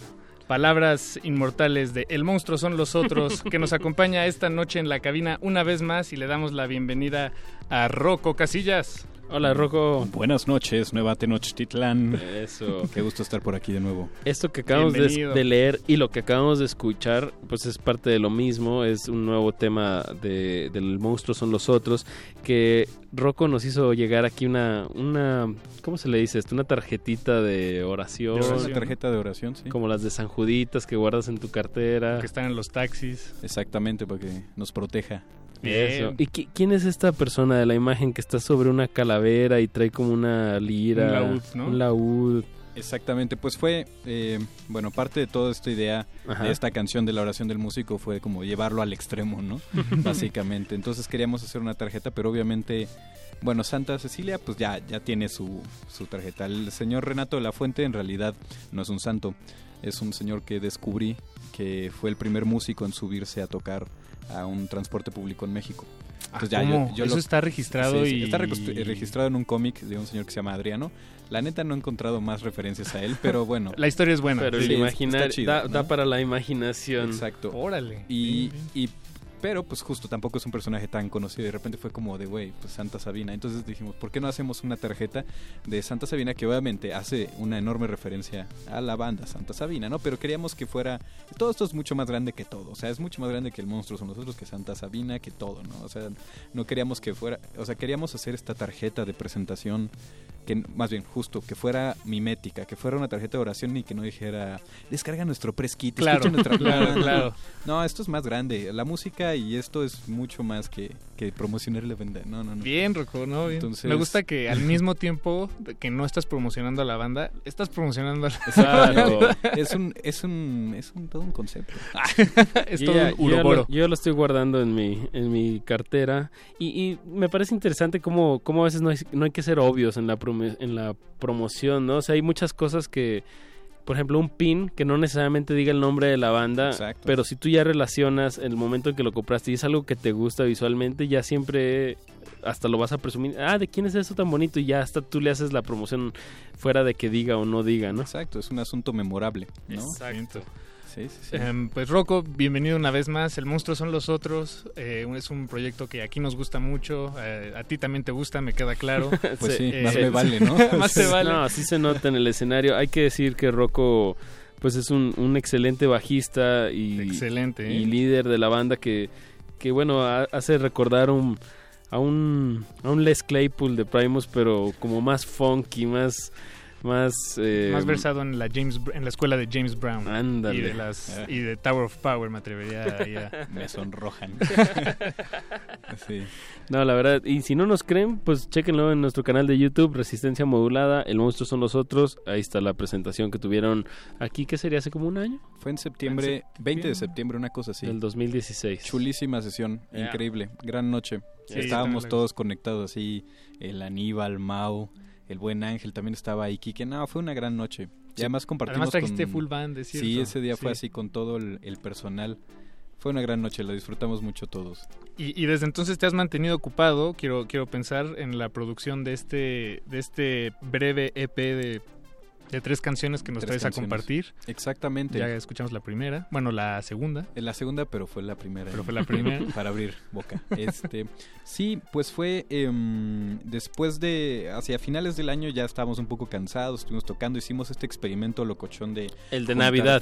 Speaker 14: Palabras inmortales de El monstruo son los otros, que nos acompaña esta noche en la cabina una vez más y le damos la bienvenida a Rocco Casillas.
Speaker 21: Hola, Rocco.
Speaker 23: Buenas noches, Nueva Tenochtitlán.
Speaker 21: Eso.
Speaker 23: Qué gusto estar por aquí de nuevo.
Speaker 21: Esto que acabamos de, leer y lo que acabamos de escuchar, pues es parte de lo mismo, es un nuevo tema de, del monstruo son los otros, que Rocco nos hizo llegar aquí una, una ¿cómo se le dice esto? Una tarjetita de oración.
Speaker 23: De oración. Una tarjeta de oración, sí.
Speaker 21: Como las de San Juditas que guardas en tu cartera.
Speaker 14: Que están en los taxis.
Speaker 23: Exactamente, para que nos proteja.
Speaker 21: Eso. ¿Y qui- quién es esta persona de la imagen que está sobre una calavera y trae como una lira?
Speaker 23: Un laúd, ¿no?
Speaker 21: Un laúd.
Speaker 23: Exactamente, pues fue, eh, bueno, parte de toda esta idea
Speaker 21: Ajá.
Speaker 23: de esta canción de la oración del músico fue como llevarlo al extremo, ¿no? Básicamente. Entonces queríamos hacer una tarjeta, pero obviamente, bueno, Santa Cecilia pues ya, ya tiene su, su tarjeta. El señor Renato de la Fuente en realidad no es un santo, es un señor que descubrí que fue el primer músico en subirse a tocar a un transporte público en México.
Speaker 14: Ah, ¿cómo? Eso está registrado
Speaker 23: Sí, sí,
Speaker 14: y-
Speaker 23: Está registrado en un cómic de un señor que se llama Adriano. La neta no he encontrado más referencias a él, pero bueno.
Speaker 14: La historia es buena.
Speaker 21: Pero
Speaker 23: Sí,
Speaker 21: imaginar
Speaker 23: chido,
Speaker 21: da,
Speaker 23: ¿no?
Speaker 21: da para la imaginación.
Speaker 23: Exacto.
Speaker 14: Órale.
Speaker 23: Y, y- pero pues justo tampoco es un personaje tan conocido. De repente fue como de, güey, pues Santa Sabina. Entonces dijimos, ¿por qué no hacemos una tarjeta de Santa Sabina que obviamente hace una enorme referencia a la banda Santa Sabina, ¿no? Pero queríamos que fuera... Todo esto es mucho más grande que todo. O sea, es mucho más grande que el monstruo son nosotros, que Santa Sabina, que todo, ¿no? O sea, no queríamos que fuera... O sea, queríamos hacer esta tarjeta de presentación que más bien justo que fuera mimética, que fuera una tarjeta de oración y que no dijera descarga nuestro press kit,
Speaker 14: Claro,
Speaker 23: nuestra
Speaker 14: claro,
Speaker 23: banda".
Speaker 14: claro.
Speaker 23: No, esto es más grande. La música y esto es mucho más que, que promocionar la venda. No, no, no.
Speaker 14: Bien, Rocco, ¿no? Bien.
Speaker 23: Entonces-
Speaker 14: Me gusta que al mismo tiempo que no estás promocionando a la banda, estás promocionando a la
Speaker 23: Claro.
Speaker 14: banda.
Speaker 23: es un, es un, es un todo un concepto.
Speaker 14: es
Speaker 21: Yo
Speaker 14: todo un
Speaker 21: yo
Speaker 14: uroboro.
Speaker 21: lo, yo lo estoy guardando en mi, en mi cartera y, y me parece interesante cómo, cómo a veces no hay, no hay que ser obvios en la, promo- en la promoción, ¿no? O sea, hay muchas cosas que, por ejemplo, un pin que no necesariamente diga el nombre de la banda,
Speaker 23: Exacto.
Speaker 21: pero si tú ya relacionas el momento en que lo compraste y es algo que te gusta visualmente, ya siempre hasta lo vas a presumir, ah, ¿de quién es eso tan bonito? Y ya hasta tú le haces la promoción fuera de que diga o no diga, ¿no?
Speaker 23: Exacto, es un asunto memorable, ¿no?
Speaker 14: Exacto.
Speaker 23: Sí, sí, sí.
Speaker 14: Em, pues Rocco, bienvenido una vez más. El monstruo son los otros. Eh, es un proyecto que aquí nos gusta mucho. eh, a ti también te gusta, me queda claro.
Speaker 23: Pues sí,
Speaker 14: Eh,
Speaker 23: más me vale, ¿no?
Speaker 14: más te vale.
Speaker 21: No, así se nota en el escenario. Hay que decir que Rocco pues es un, un excelente bajista y,
Speaker 14: Excelente,
Speaker 21: y líder de la banda que, que bueno, ha- hace recordar un, a un a un Les Claypool de Primus, pero como más funky, más más eh,
Speaker 14: más versado en la James en la escuela de James Brown
Speaker 21: Ándale.
Speaker 14: y de las y de Tower of Power me atrevería a-
Speaker 23: Me sonrojan. sí.
Speaker 21: No, la verdad, y si no nos creen, pues chéquenlo en nuestro canal de YouTube, Resistencia Modulada, El Monstruo son los otros. Ahí está la presentación que tuvieron aquí, ¿qué sería? ¿Hace como un año?
Speaker 23: Fue en septiembre, 20 de septiembre, una cosa así.
Speaker 21: Del 2016.
Speaker 23: Chulísima sesión,
Speaker 21: Yeah.
Speaker 23: increíble, gran noche.
Speaker 14: Sí,
Speaker 23: Estábamos todos conectados así, el Aníbal, Mau, el buen Ángel también estaba ahí, Kike. No, fue una gran noche. Y además compartimos
Speaker 14: Además trajiste
Speaker 23: con-
Speaker 14: full band, es
Speaker 23: Sí, ese día fue
Speaker 14: Sí.
Speaker 23: así con todo el, el personal. Fue una gran noche, lo disfrutamos mucho todos.
Speaker 14: Y, y desde entonces te has mantenido ocupado, quiero, quiero pensar en la producción de este, de este breve EP de De tres canciones que nos
Speaker 23: Tres
Speaker 14: traes a compartir.
Speaker 23: Exactamente.
Speaker 14: Ya escuchamos la primera. Bueno, la segunda.
Speaker 23: En la segunda, pero fue la primera.
Speaker 14: Pero fue la primera.
Speaker 23: para abrir boca. Este, sí, pues fue em, después de, hacia finales del año ya estábamos un poco cansados, estuvimos tocando, hicimos este experimento locochón de...
Speaker 21: El de Navidad.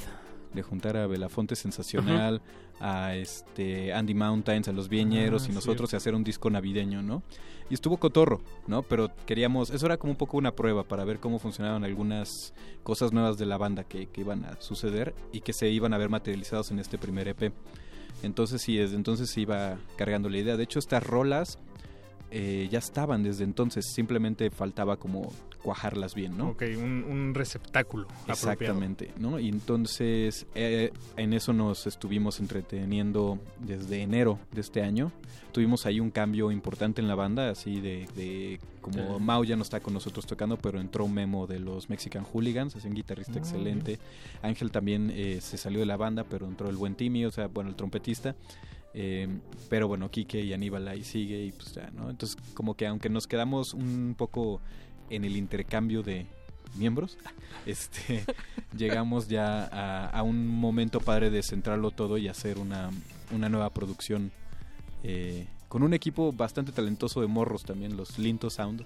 Speaker 23: De juntar a Belafonte Sensacional, a este Andy Mountains, a Los Viñeros
Speaker 14: Ah,
Speaker 23: y
Speaker 14: sí.
Speaker 23: nosotros y hacer un disco navideño, ¿no? Y estuvo cotorro, ¿no? Pero queríamos, eso era como un poco una prueba para ver cómo funcionaban algunas cosas nuevas de la banda que, que iban a suceder y que se iban a ver materializados en este primer EP. Entonces sí, desde entonces se iba cargando la idea. De hecho, estas rolas eh, ya estaban desde entonces, simplemente faltaba como cuajarlas bien, ¿no?
Speaker 14: Ok, un, un receptáculo apropiado.
Speaker 23: Exactamente, ¿no? Y entonces eh, en eso nos estuvimos entreteniendo desde enero de este año. Tuvimos ahí un cambio importante en la banda, así de, de como. Mau ya no está con nosotros tocando, pero entró un memo de los Mexican Hooligans, es un guitarrista
Speaker 21: Ah,
Speaker 23: excelente. Ángel también eh, se salió de la banda, pero entró el buen Timmy, o sea, bueno, el trompetista. Eh, pero bueno, Quique y Aníbal ahí sigue y pues ya, ¿no? Entonces como que aunque nos quedamos un poco en el intercambio de miembros, este, llegamos ya a, a un momento padre de centrarlo todo y hacer una, una nueva producción eh, con un equipo bastante talentoso de morros también, los Linto Sound,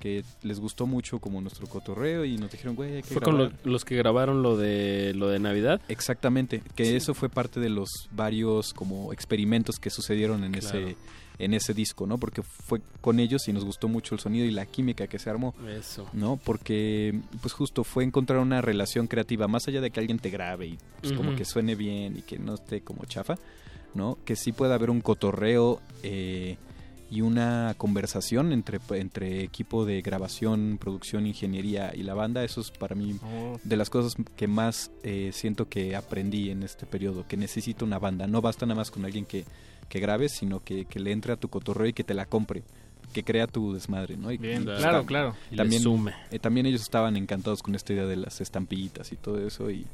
Speaker 23: que les gustó mucho como nuestro cotorreo y nos dijeron, güey, hay que
Speaker 21: Fue con lo-
Speaker 23: grabar".
Speaker 21: los que grabaron lo de lo de Navidad.
Speaker 23: Exactamente, que eso fue parte de los varios como experimentos que sucedieron en
Speaker 21: Claro.
Speaker 23: ese en ese disco, ¿no? Porque fue con ellos y nos gustó mucho el sonido y la química que se armó.
Speaker 21: Eso.
Speaker 23: ¿No? Porque pues justo fue encontrar una relación creativa más allá de que alguien te grabe y pues, como que suene bien y que no esté como chafa, ¿no? Que sí pueda haber un cotorreo eh, y una conversación entre, entre equipo de grabación, producción, ingeniería y la banda. Eso es para mí
Speaker 14: Oh.
Speaker 23: de las cosas que más eh, siento que aprendí en este periodo, que necesito una banda. No basta nada más con alguien que, que grabes, sino que, que le entre a tu cotorreo y que te la compre, que crea tu desmadre, ¿no? Y,
Speaker 14: Bien,
Speaker 23: y, pues,
Speaker 14: claro, claro.
Speaker 21: Y le
Speaker 23: También,
Speaker 21: sume.
Speaker 23: eh, también ellos estaban encantados con esta idea de las estampillitas y todo eso y,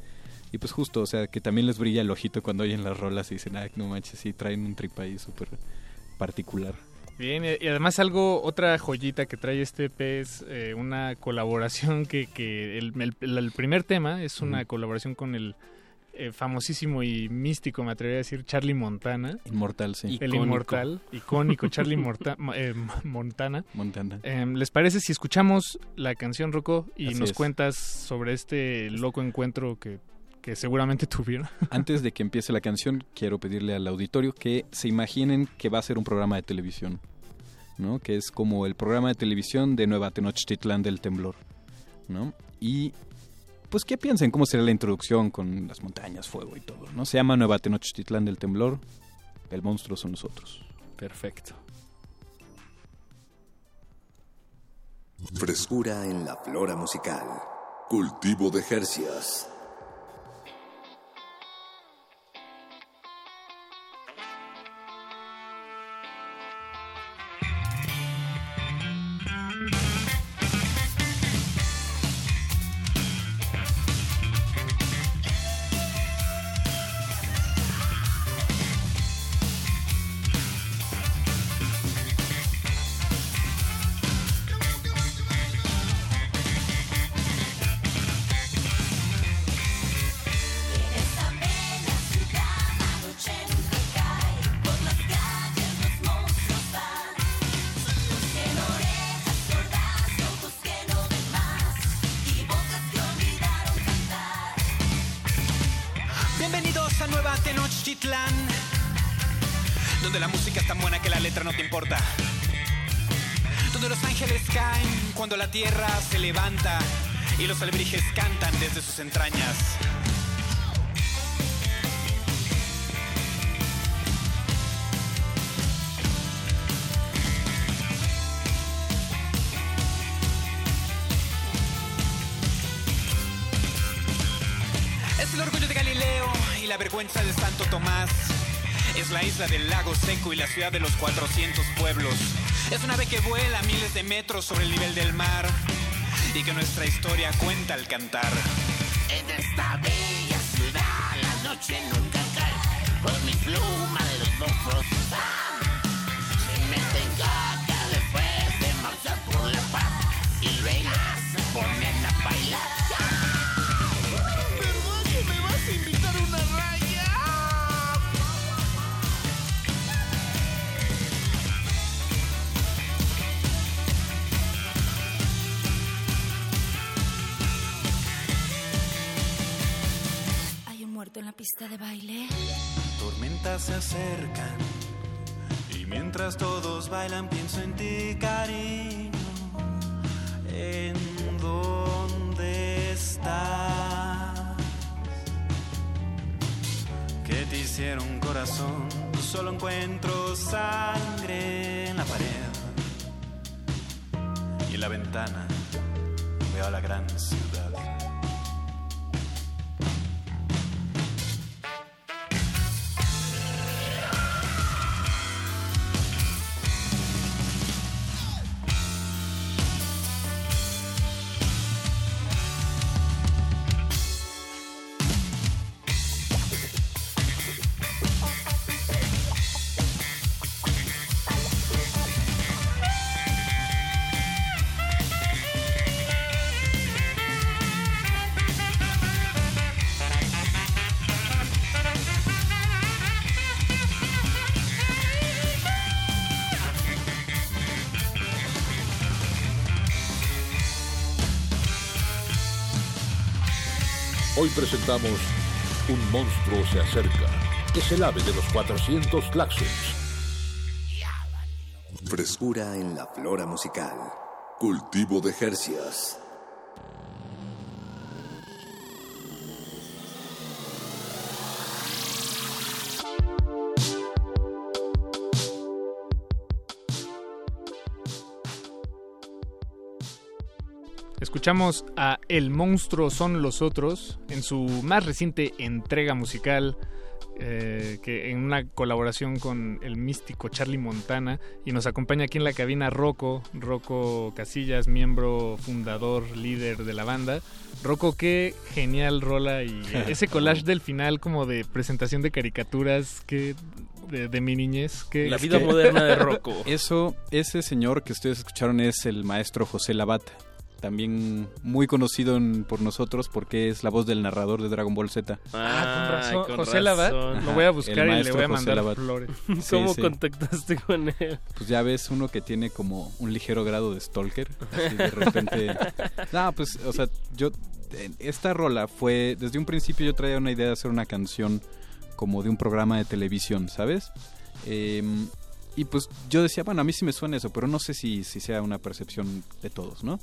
Speaker 23: y pues justo, o sea, que también les brilla el ojito cuando oyen las rolas y dicen, ay, no manches, sí, traen un trip ahí súper particular.
Speaker 14: Bien, y además algo, otra joyita que trae este EP es eh, una colaboración que, que el, el- el primer tema es una colaboración con el eh, famosísimo y místico, me atrevería a decir, Charlie Montana.
Speaker 23: Inmortal, sí.
Speaker 14: El
Speaker 21: Icónico.
Speaker 14: inmortal, icónico Charlie Morta- eh, Montana.
Speaker 23: Montana.
Speaker 14: Em, ¿Les parece si escuchamos la canción Rocco y
Speaker 23: Así
Speaker 14: nos
Speaker 23: es.
Speaker 14: cuentas sobre este loco encuentro que, que seguramente tuvieron?
Speaker 23: Antes de que empiece la canción, quiero pedirle al auditorio que se imaginen que va a ser un programa de televisión, ¿no? Que es como el programa de televisión de Nueva Tenochtitlán del temblor, ¿no? Y pues qué piensen cómo será la introducción con las montañas, fuego y todo, ¿no? Se llama Nueva Tenochtitlán del temblor. El monstruo son nosotros.
Speaker 21: Perfecto.
Speaker 20: Frescura en la flora musical. Cultivo de Jercias.
Speaker 24: Donde la música es tan buena que la letra no te importa. Donde los ángeles caen cuando la tierra se levanta y los alebrijes cantan desde sus entrañas. Vergüenza de Santo Tomás. Es la isla del lago seco y la ciudad de los 400 pueblos. Es una ave que vuela miles de metros sobre el nivel del mar y que nuestra historia cuenta al cantar.
Speaker 22: En esta bella ciudad la noche nunca cae Por mi pluma de los monstruos de
Speaker 3: baile.
Speaker 25: Tormentas se acercan y mientras todos bailan pienso en ti, cariño. ¿En dónde estás? ¿Qué te hicieron corazón? Solo encuentro sangre en la pared y en la ventana veo la gran ciudad.
Speaker 26: Presentamos Un monstruo se acerca. Es el ave de los 400 claxons.
Speaker 20: Frescura en la flora musical. Cultivo de Jercias.
Speaker 14: Escuchamos a El monstruo son los otros en su más reciente entrega musical, eh, que en una colaboración con el místico Charlie Montana. Y nos acompaña aquí en la cabina Rocco, Rocco Casillas, miembro fundador, líder de la banda. Rocco, qué genial rola y ese collage del final como de presentación de caricaturas que de, de mi niñez. Que
Speaker 21: La vida moderna de Rocco.
Speaker 23: Eso, ese señor que ustedes escucharon es el maestro José Labat. También muy conocido en- por nosotros porque es la voz del narrador de Dragon Ball Z.
Speaker 14: Ah, con razón. José Labat, lo voy a buscar y le voy a mandar
Speaker 23: Labat.
Speaker 14: flores.
Speaker 21: ¿Cómo
Speaker 23: Sí, sí.
Speaker 21: contactaste con él?
Speaker 23: Pues ya ves uno que tiene como un ligero grado de stalker. Así de repente. no, pues, o sea, yo. Esta rola fue. Desde un principio yo traía una idea de hacer una canción como de un programa de televisión, ¿sabes? Em, y pues yo decía, bueno, a mí sí me suena eso, pero no sé si, si sea una percepción de todos, ¿no?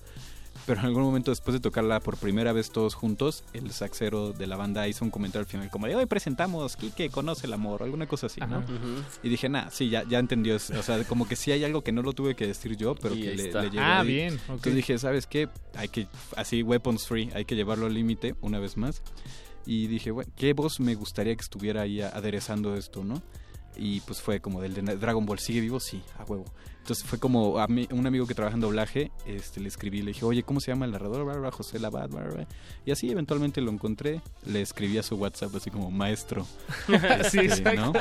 Speaker 23: Pero en algún momento después de tocarla por primera vez todos juntos, el saxero de la banda hizo un comentario al final como de hoy presentamos Quique conoce el amor, alguna cosa así, ¿no?
Speaker 21: Ajá. Ujú.
Speaker 23: Y dije, nah, sí, ya, ya entendió. O sea, como que sí hay algo que no lo tuve que decir yo, pero
Speaker 21: Y
Speaker 23: que le, le llegó
Speaker 14: Ah,
Speaker 23: ahí.
Speaker 14: bien, ok.
Speaker 23: Entonces dije, ¿sabes qué? Hay que, así, weapons free, hay que llevarlo al límite una vez más. Y dije, bueno, ¿qué voz me gustaría que estuviera ahí aderezando esto, no? Y pues fue como del de Dragon Ball, ¿sigue vivo? Sí, a huevo. Entonces fue como a mí, un amigo que trabaja en doblaje, este, le escribí, le dije, oye, ¿cómo se llama el narrador? Bla, bla, José Labat, bla, bla. Y así eventualmente lo encontré, le escribí a su WhatsApp así como maestro.
Speaker 14: Sí,
Speaker 23: Este, ¿no?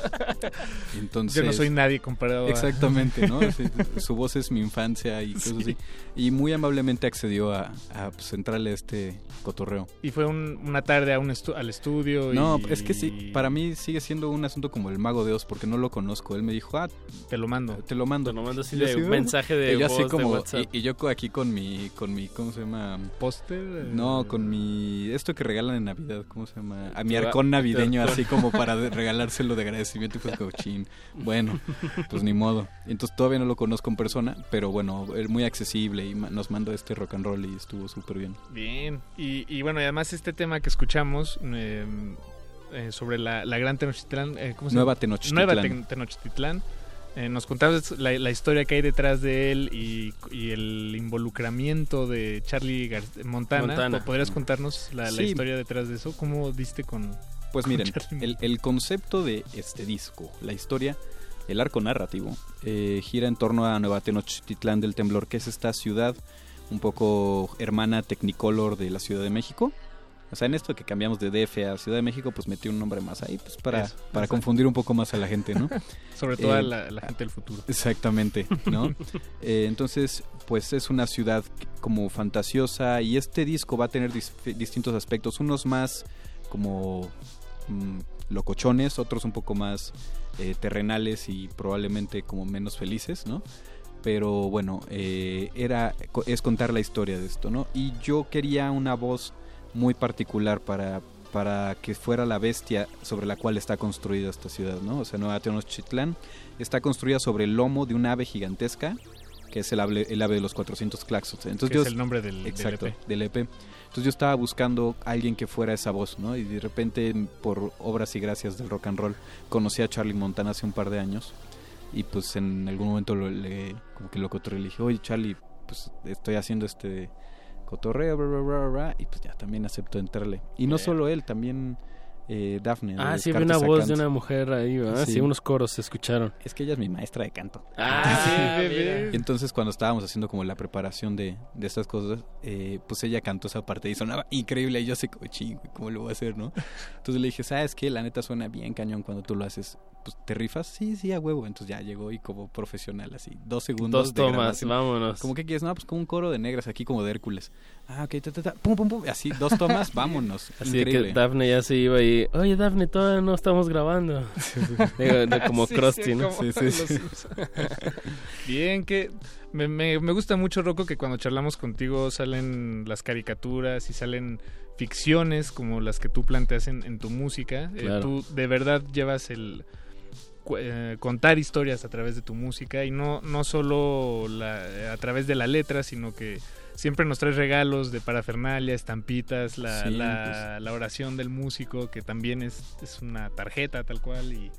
Speaker 23: Entonces,
Speaker 14: Yo no soy nadie comparado a-
Speaker 23: Exactamente, ¿no? Su voz es mi infancia y cosas
Speaker 14: Sí.
Speaker 23: así. Y muy amablemente accedió a, a pues, entrarle a este cotorreo.
Speaker 14: Y fue un- una tarde a un estu- al estudio.
Speaker 23: No,
Speaker 14: y-
Speaker 23: es que sí, para mí sigue siendo un asunto como el mago de Oz porque no lo conozco. Él me dijo, ah,
Speaker 14: te lo mando.
Speaker 23: Te lo mando.
Speaker 21: Te lo mando así
Speaker 23: Y yo
Speaker 21: de
Speaker 23: así,
Speaker 21: un
Speaker 23: "Ah".
Speaker 21: mensaje de
Speaker 23: Y yo así
Speaker 21: de WhatsApp.
Speaker 23: y, y yo aquí con mi, con mi, ¿cómo se llama?
Speaker 14: ¿Póster?
Speaker 23: No, con mi, esto que regalan en Navidad, ¿cómo se llama? A mi
Speaker 21: Tu-
Speaker 23: arcón navideño, así como para de- regalárselo de agradecimiento y fue como, chin, bueno, pues ni modo. Entonces todavía no lo conozco en persona, pero bueno, es muy accesible y nos mandó este rock and roll y estuvo súper bien.
Speaker 14: Bien. Y, y bueno, y además este tema que escuchamos eh, eh, sobre la, la gran Tenochtitlán. eh, ¿cómo se
Speaker 23: Nueva
Speaker 14: llama?
Speaker 23: Tenochtitlán.
Speaker 14: Nueva Ten- Tenochtitlán. Eh, nos contabas la, la historia que hay detrás de él y, y el involucramiento de Charlie Gar- Montana.
Speaker 21: Montana.
Speaker 14: ¿Podrías contarnos la, historia detrás de eso? ¿Cómo diste con...?
Speaker 23: Pues
Speaker 14: con
Speaker 23: miren, el concepto de este disco, la historia, el arco narrativo, eh, gira en torno a Nueva Tenochtitlán del Temblor, que es esta ciudad un poco hermana Technicolor de la Ciudad de México. O sea, en esto que cambiamos de DF a Ciudad de México, pues metí un nombre más ahí, pues para,
Speaker 14: Eso,
Speaker 23: para confundir un poco más a la gente, ¿no?
Speaker 14: Sobre todo a
Speaker 23: Eh,
Speaker 14: la, la gente del futuro.
Speaker 23: Exactamente, ¿no? Eh, entonces, pues es una ciudad como fantasiosa y este disco va a tener dis- distintos aspectos, unos más como mm, locochones, otros un poco más eh, terrenales y probablemente como menos felices, ¿no? Pero bueno, eh, era es contar la historia de esto, ¿no? Y yo quería una voz muy particular para para que fuera la bestia sobre la cual está construida esta ciudad, ¿no? O sea, Nueva Tenochtitlán está construida sobre el lomo de un ave gigantesca, que es el ave, el ave de los 400 claxons. Entonces
Speaker 14: Que
Speaker 23: yo,
Speaker 14: es el nombre del- del
Speaker 23: exacto,
Speaker 14: EP.
Speaker 23: del EP. Entonces yo estaba buscando a alguien que fuera esa voz, ¿no? Y de repente, por obras y gracias del rock and roll, conocí a Charlie Montana hace un par de años. Y pues en algún momento lo, le, como que lo cotorreé y le dije, oye Charlie, pues estoy haciendo este cotorreo, bla, bla, bla, bla", y pues ya también aceptó entrarle. Y no solo él, también eh, Daphne.
Speaker 21: Ah, sí,
Speaker 23: Descartes
Speaker 21: una voz de una mujer ahí, ¿verdad? Sí,
Speaker 23: Sí.
Speaker 21: unos coros se escucharon.
Speaker 23: Es que ella es mi maestra de canto.
Speaker 21: Ah,
Speaker 23: Sí.
Speaker 21: mira.
Speaker 23: Entonces cuando estábamos haciendo como la preparación de, de estas cosas, eh, pues ella cantó esa parte y sonaba increíble. Y yo sé, como, "Ching, güey, ¿cómo lo voy a hacer, no? Entonces le dije, ¿sabes qué? La neta suena bien cañón cuando tú lo haces. Pues, ¿te rifas? Sí, sí, a huevo. Entonces ya llegó y como profesional, así, dos segundos
Speaker 21: Dos
Speaker 23: de
Speaker 21: tomas,
Speaker 23: grabación.
Speaker 21: vámonos.
Speaker 23: ¿Cómo que quieres? No, pues como un coro de negras aquí como de Hércules. Ah, ok, ta, ta, ta, pum, pum, pum. Así, dos tomas, vámonos.
Speaker 21: Así
Speaker 23: Increíble.
Speaker 21: que Daphne ya se iba y, oye Daphne, todavía no estamos grabando. Digo, de- como
Speaker 14: Sí,
Speaker 21: Krusty,
Speaker 14: sí,
Speaker 21: ¿no?
Speaker 14: como los Simpson. Bien, que me, me, me gusta mucho, Rocco, que cuando charlamos contigo salen las caricaturas y salen ficciones como las que tú planteas en, en tu música. Eh,
Speaker 21: Claro.
Speaker 14: tú de verdad llevas el eh, contar historias a través de tu música y no, no solo la- a través de la letra, sino que siempre nos traes regalos de parafernalia, estampitas, la,
Speaker 23: Sí,
Speaker 14: la, la oración del músico, que también es, es una tarjeta tal cual y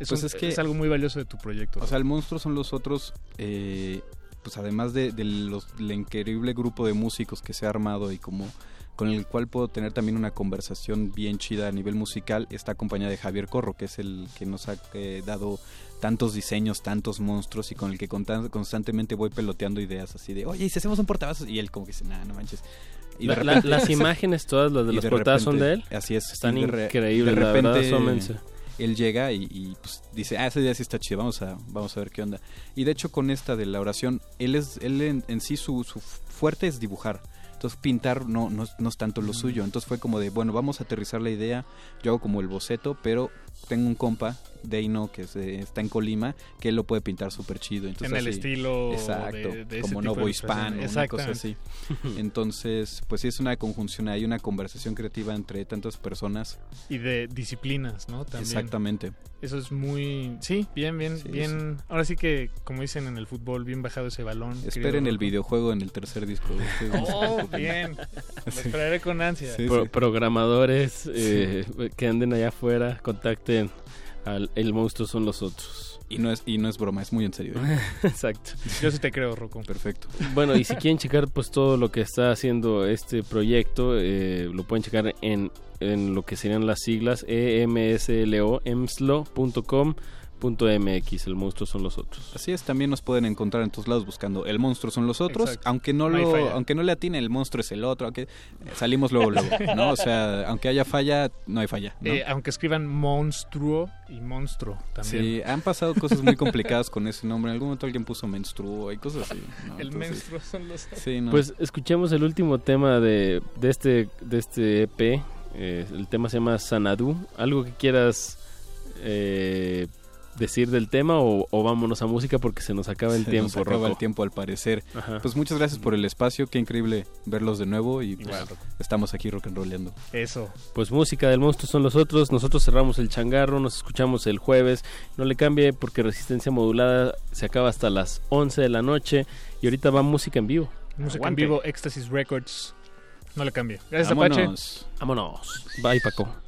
Speaker 14: es,
Speaker 23: Pues
Speaker 14: un-
Speaker 23: es que-
Speaker 14: es algo muy valioso de tu proyecto.
Speaker 23: O sea, el monstruo son los otros, eh, pues además de, de los, del increíble grupo de músicos que se ha armado y como con el cual puedo tener también una conversación bien chida a nivel musical, está acompañada de Javier Corro, que es el que nos ha eh, dado tantos diseños, tantos monstruos y con el que constantemente voy peloteando ideas así de, oye, ¿y si hacemos un portavasos? Y él como que dice, nah, no manches. Y de
Speaker 21: La- la-
Speaker 23: repente-
Speaker 21: las imágenes todas, las de
Speaker 23: y
Speaker 21: las portadas son de él.
Speaker 23: Así es.
Speaker 21: Están
Speaker 23: de
Speaker 21: increíbles,
Speaker 23: de
Speaker 21: la verdad,
Speaker 23: repente. Él llega y, y, pues, dice, ah, esa idea sí está chida, vamos a, vamos a ver qué onda. Y de hecho con esta de la oración, él es él en, en sí su, su fuerte es dibujar. Entonces pintar no, no, no es tanto lo suyo. Entonces fue como de, bueno, vamos a aterrizar la idea. Yo hago como el boceto, pero tengo un compa, Deino, que es de- está en Colima, que él lo puede pintar súper chido. Entonces,
Speaker 14: En el
Speaker 23: así-
Speaker 14: estilo
Speaker 23: Exacto,
Speaker 14: de- de ese
Speaker 23: como
Speaker 14: tipo
Speaker 23: Novo
Speaker 14: de
Speaker 23: Hispano, una cosa así. Entonces, pues sí es una conjunción, hay una conversación creativa entre tantas personas.
Speaker 14: Y de disciplinas, ¿no? También.
Speaker 23: Exactamente.
Speaker 14: Eso es muy... Sí, bien, bien,
Speaker 23: Sí,
Speaker 14: bien... Ahora sí que, como dicen en el fútbol, bien bajado ese balón.
Speaker 23: Esperen
Speaker 14: querido
Speaker 23: el videojuego en el tercer disco. este
Speaker 14: Oh, bien. Lo esperaré con ansia.
Speaker 23: Sí,
Speaker 21: Pro-
Speaker 23: sí.
Speaker 21: Programadores eh, que anden allá afuera, contacten al El Monstruo son los otros.
Speaker 23: Y no es, y no es broma, es muy en serio.
Speaker 21: Exacto.
Speaker 14: Yo sí te creo, Rocco.
Speaker 23: Perfecto.
Speaker 21: Bueno, y si quieren checar pues todo lo que está haciendo este proyecto, eh, lo pueden checar en, en lo que serían las siglas E emslo, emslo.com.mx. El monstruo son los otros.
Speaker 23: Así es, también nos pueden encontrar en todos lados buscando El monstruo son los otros,
Speaker 21: Exacto.
Speaker 23: aunque no, lo, aunque no le atine, el monstruo es el otro, aunque salimos luego, luego, ¿no? O sea, aunque haya falla, no hay falla, ¿no?
Speaker 14: Eh, aunque escriban monstruo y monstruo también.
Speaker 23: Sí, han pasado cosas muy complicadas con ese nombre. En algún momento alguien puso menstruo y cosas así. ¿no?
Speaker 14: El
Speaker 23: Entonces,
Speaker 14: menstruo son los
Speaker 23: Sí, no.
Speaker 21: Pues escuchemos el último tema de, de este de este EP. Eh, el tema se llama Sanadu. ¿Algo que quieras eh, decir del tema o, o vámonos a música porque se nos acaba el
Speaker 23: Se
Speaker 21: tiempo,
Speaker 23: nos acaba
Speaker 21: Rocco?
Speaker 23: el tiempo al parecer.
Speaker 21: Ajá.
Speaker 23: Pues muchas gracias por el espacio, qué increíble verlos de nuevo y pues, estamos aquí rock and rollando.
Speaker 14: Eso.
Speaker 21: Pues música del monstruo son los otros. Nosotros cerramos el changarro, nos escuchamos el jueves. No le cambie porque Resistencia Modulada se acaba hasta las 11 de la noche y ahorita va música en vivo.
Speaker 14: Música
Speaker 21: Aguante.
Speaker 14: en vivo, Éxtasis Records. No le cambie. Gracias,
Speaker 23: Vámonos.
Speaker 14: Apache.
Speaker 21: Vámonos. Bye, Paco.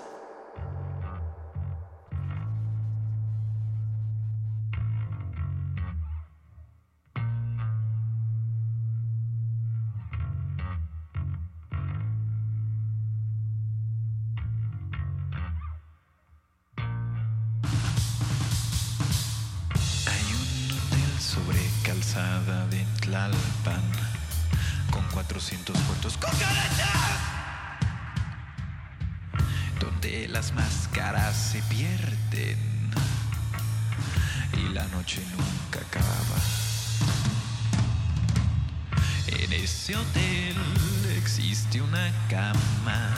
Speaker 25: 400 puertos cucarachas donde las máscaras se pierden y la noche nunca acaba. En ese hotel existe una cama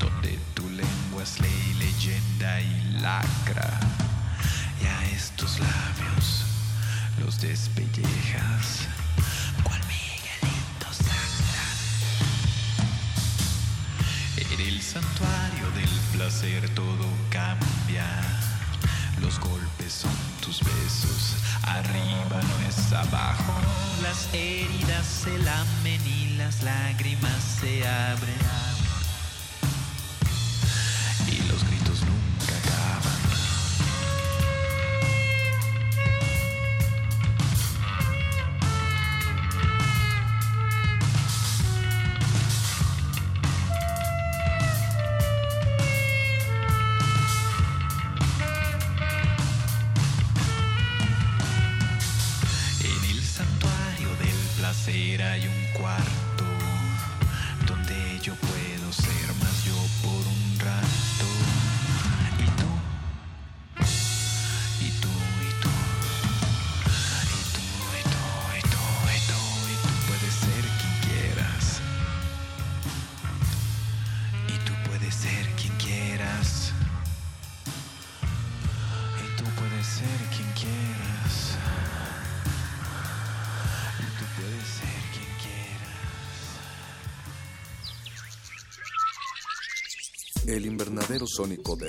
Speaker 25: donde tu lengua es ley, leyenda y lacra. Y a estos labios los despellejas santuario del placer todo cambia. Los golpes son tus besos, arriba no es abajo. Las heridas se lamen y las lágrimas se abren.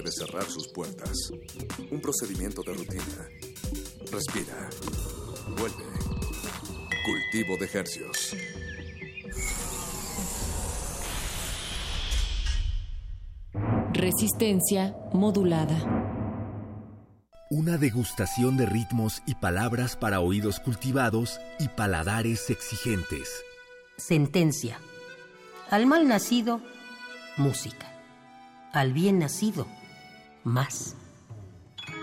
Speaker 20: Debe cerrar sus puertas. Un procedimiento de rutina. Respira. Vuelve. Cultivo de hercios.
Speaker 3: Resistencia modulada.
Speaker 27: Una degustación de ritmos y palabras para oídos cultivados y paladares exigentes.
Speaker 28: Sentencia. Al mal nacido, música. Al bien nacido, más.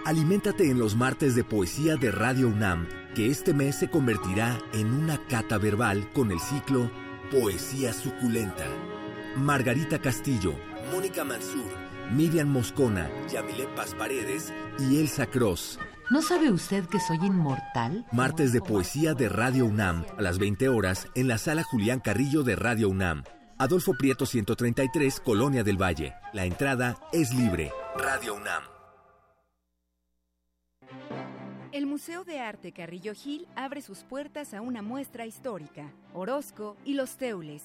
Speaker 27: Aliméntate en los martes de poesía de Radio UNAM, que este mes se convertirá en una cata verbal con el ciclo Poesía Suculenta. Margarita Castillo, Mónica Mansur, Miriam Moscona, Yamile Paz Paredes y Elsa Cross.
Speaker 29: ¿No sabe usted que soy inmortal?
Speaker 27: Martes de poesía de Radio UNAM, a las 20 horas, en la sala Julián Carrillo de Radio UNAM. Adolfo Prieto 133, Colonia del Valle. La entrada es libre. Radio UNAM.
Speaker 30: El Museo de Arte Carrillo Gil abre sus puertas a una muestra histórica, Orozco y los Teules.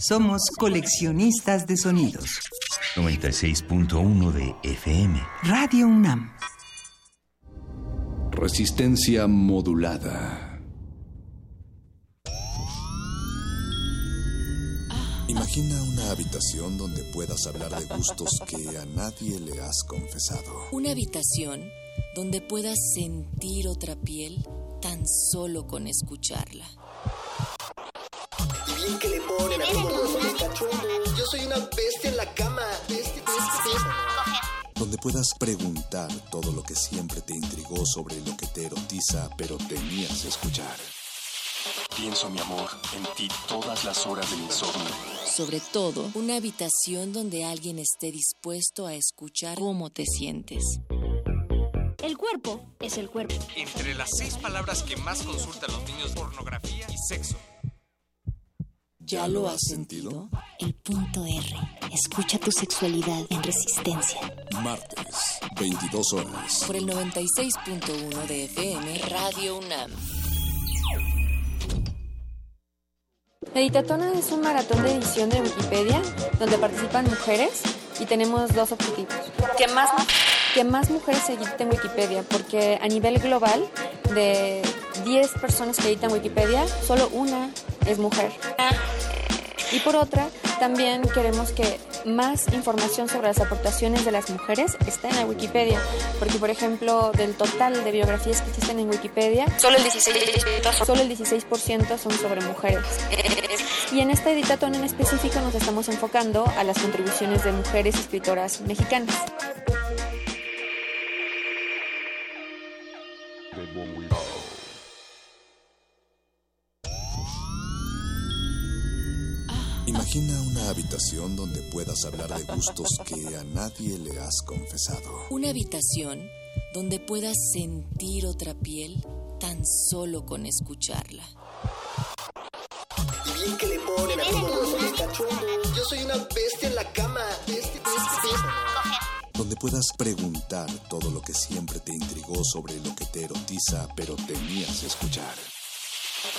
Speaker 31: Somos coleccionistas de sonidos.
Speaker 32: 96.1 de FM.
Speaker 31: Radio UNAM.
Speaker 20: Resistencia modulada. Imagina una habitación donde puedas hablar de gustos que a nadie le has confesado.
Speaker 3: Una habitación donde puedas sentir otra piel tan solo con escucharla.
Speaker 33: Y bien que le ponen a todos los cachondos. Yo soy una bestia en la cama. Bestia, bestia, bestia.
Speaker 20: Donde puedas preguntar todo lo que siempre te intrigó sobre lo que te erotiza, pero temías escuchar.
Speaker 34: Pienso, mi amor, en ti todas las horas del insomnio.
Speaker 3: Sobre todo, una habitación donde alguien esté dispuesto a escuchar cómo te sientes.
Speaker 35: El cuerpo es el cuerpo.
Speaker 36: Entre las seis palabras que más consultan los niños, pornografía y sexo.
Speaker 3: ¿Ya lo has sentido?
Speaker 8: El punto R. Escucha tu sexualidad en resistencia.
Speaker 20: Martes, 22 horas.
Speaker 3: Por el 96.1 de FM Radio UNAM.
Speaker 37: Editatona es un maratón de edición de Wikipedia donde participan mujeres y tenemos dos objetivos. Que más, que más mujeres se editen Wikipedia, porque a nivel global, de 10 personas que editan Wikipedia, solo una es mujer. Y por otra, también queremos que más información sobre las aportaciones de las mujeres está en la Wikipedia, porque por ejemplo, del total de biografías que existen en Wikipedia, solo el 16%, solo el 16 son sobre mujeres. Y en este editatón en específico nos estamos enfocando a las contribuciones de mujeres escritoras mexicanas.
Speaker 6: Imagina una habitación donde puedas hablar de gustos que a nadie le has confesado.
Speaker 3: Una habitación donde puedas sentir otra piel tan solo con escucharla.
Speaker 33: Y bien que le ponen a. Yo soy una bestia en la cama. Este.
Speaker 6: Donde puedas preguntar todo lo que siempre te intrigó sobre lo que te erotiza, pero temías escuchar.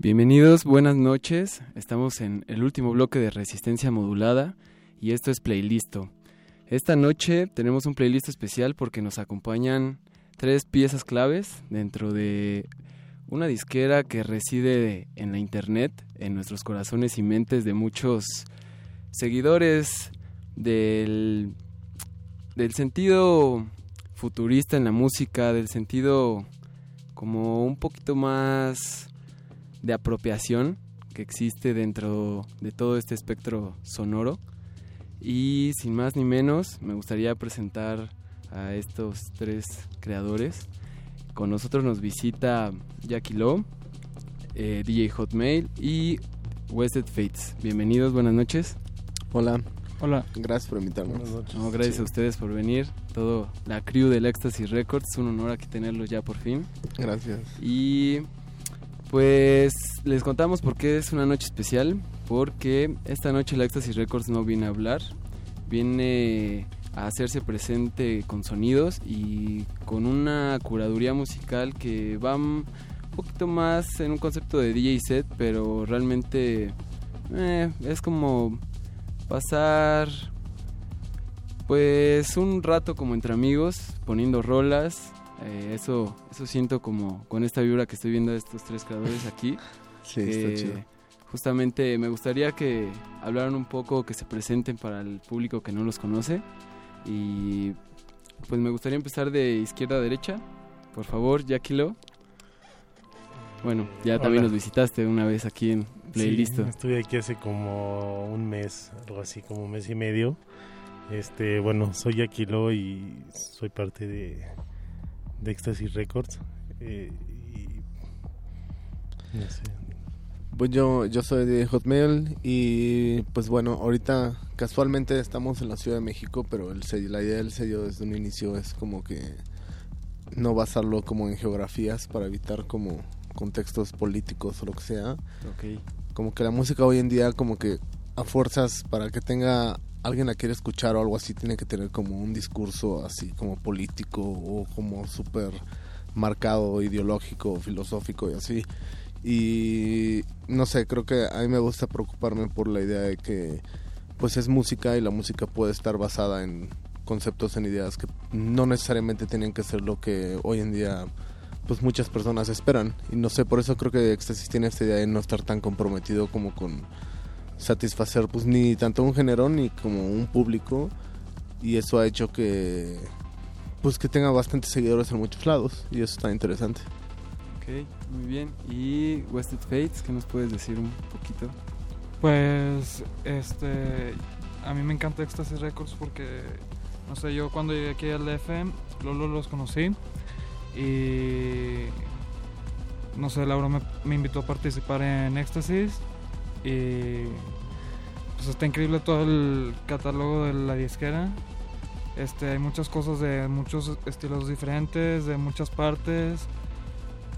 Speaker 38: Bienvenidos, buenas noches. Estamos en el último bloque de resistencia modulada y esto es Playlisto. Esta noche tenemos un playlist especial porque nos acompañan tres piezas claves dentro de una disquera que reside en la internet, en nuestros corazones y mentes de muchos seguidores del, del sentido futurista en la música, del sentido como un poquito más de apropiación que existe dentro de todo este espectro sonoro. Y sin más ni menos, me gustaría presentar a estos tres creadores. Con nosotros nos visita Jackie Lowe, eh, DJ Hotmail y Wested Fates. Bienvenidos, buenas noches.
Speaker 39: Hola.
Speaker 38: Hola.
Speaker 39: Gracias por invitarnos.
Speaker 38: No, gracias a ustedes por venir. Todo la crew del Ecstasy Records. Es un honor aquí tenerlos ya por fin.
Speaker 39: Gracias.
Speaker 38: Y pues les contamos por qué es una noche especial. Porque esta noche el Ecstasy Records no viene a hablar. Viene a hacerse presente con sonidos y con una curaduría musical que va un poquito más en un concepto de DJ set, pero realmente eh, es como pasar pues un rato como entre amigos poniendo rolas eh, eso eso siento como con esta vibra que estoy viendo de estos tres creadores aquí
Speaker 39: Sí, está chido.
Speaker 38: justamente me gustaría que hablaran un poco que se presenten para el público que no los conoce y pues me gustaría empezar de izquierda a derecha por favor Jackie Lo bueno ya también nos visitaste una vez aquí en Playlist
Speaker 40: Sí, estuve aquí hace como un mes, algo así, como un mes y medio. Este, bueno, soy Aquilo y soy parte de, de Ecstasy Records. Eh, y no sé.
Speaker 39: Pues yo, yo soy de Hotmail y pues bueno, ahorita casualmente estamos en la Ciudad de México, pero el sello, la idea del sello desde un inicio es como que no basarlo como en geografías para evitar como contextos políticos o lo que sea.
Speaker 38: Ok.
Speaker 39: Como que la música hoy en día como que a fuerzas para que tenga alguien la quiere escuchar o algo así tiene que tener como un discurso así como político o como súper marcado ideológico filosófico y así y no sé creo que a mí me gusta preocuparme por la idea de que pues es música y la música puede estar basada en conceptos en ideas que no necesariamente tienen que ser lo que hoy en día pues muchas personas esperan. Y no sé, por eso creo que Éxtasis tiene esta idea de no estar tan comprometido como con satisfacer pues ni tanto un género ni como un público. Y eso ha hecho que pues que tenga bastantes seguidores en muchos lados. Y eso está interesante.
Speaker 38: Ok, muy bien. ¿Y Wasted Fates? ¿Qué nos puedes decir un poquito?
Speaker 41: Pues, este, a mí me encanta Ecstasy Records porque, no sé, yo cuando llegué aquí al FM, Lolo los conocí y, no sé, Laura me, me invitó a participar en Éxtasis y, pues está increíble todo el catálogo de la disquera. Este, hay muchas cosas de muchos estilos diferentes, de muchas partes.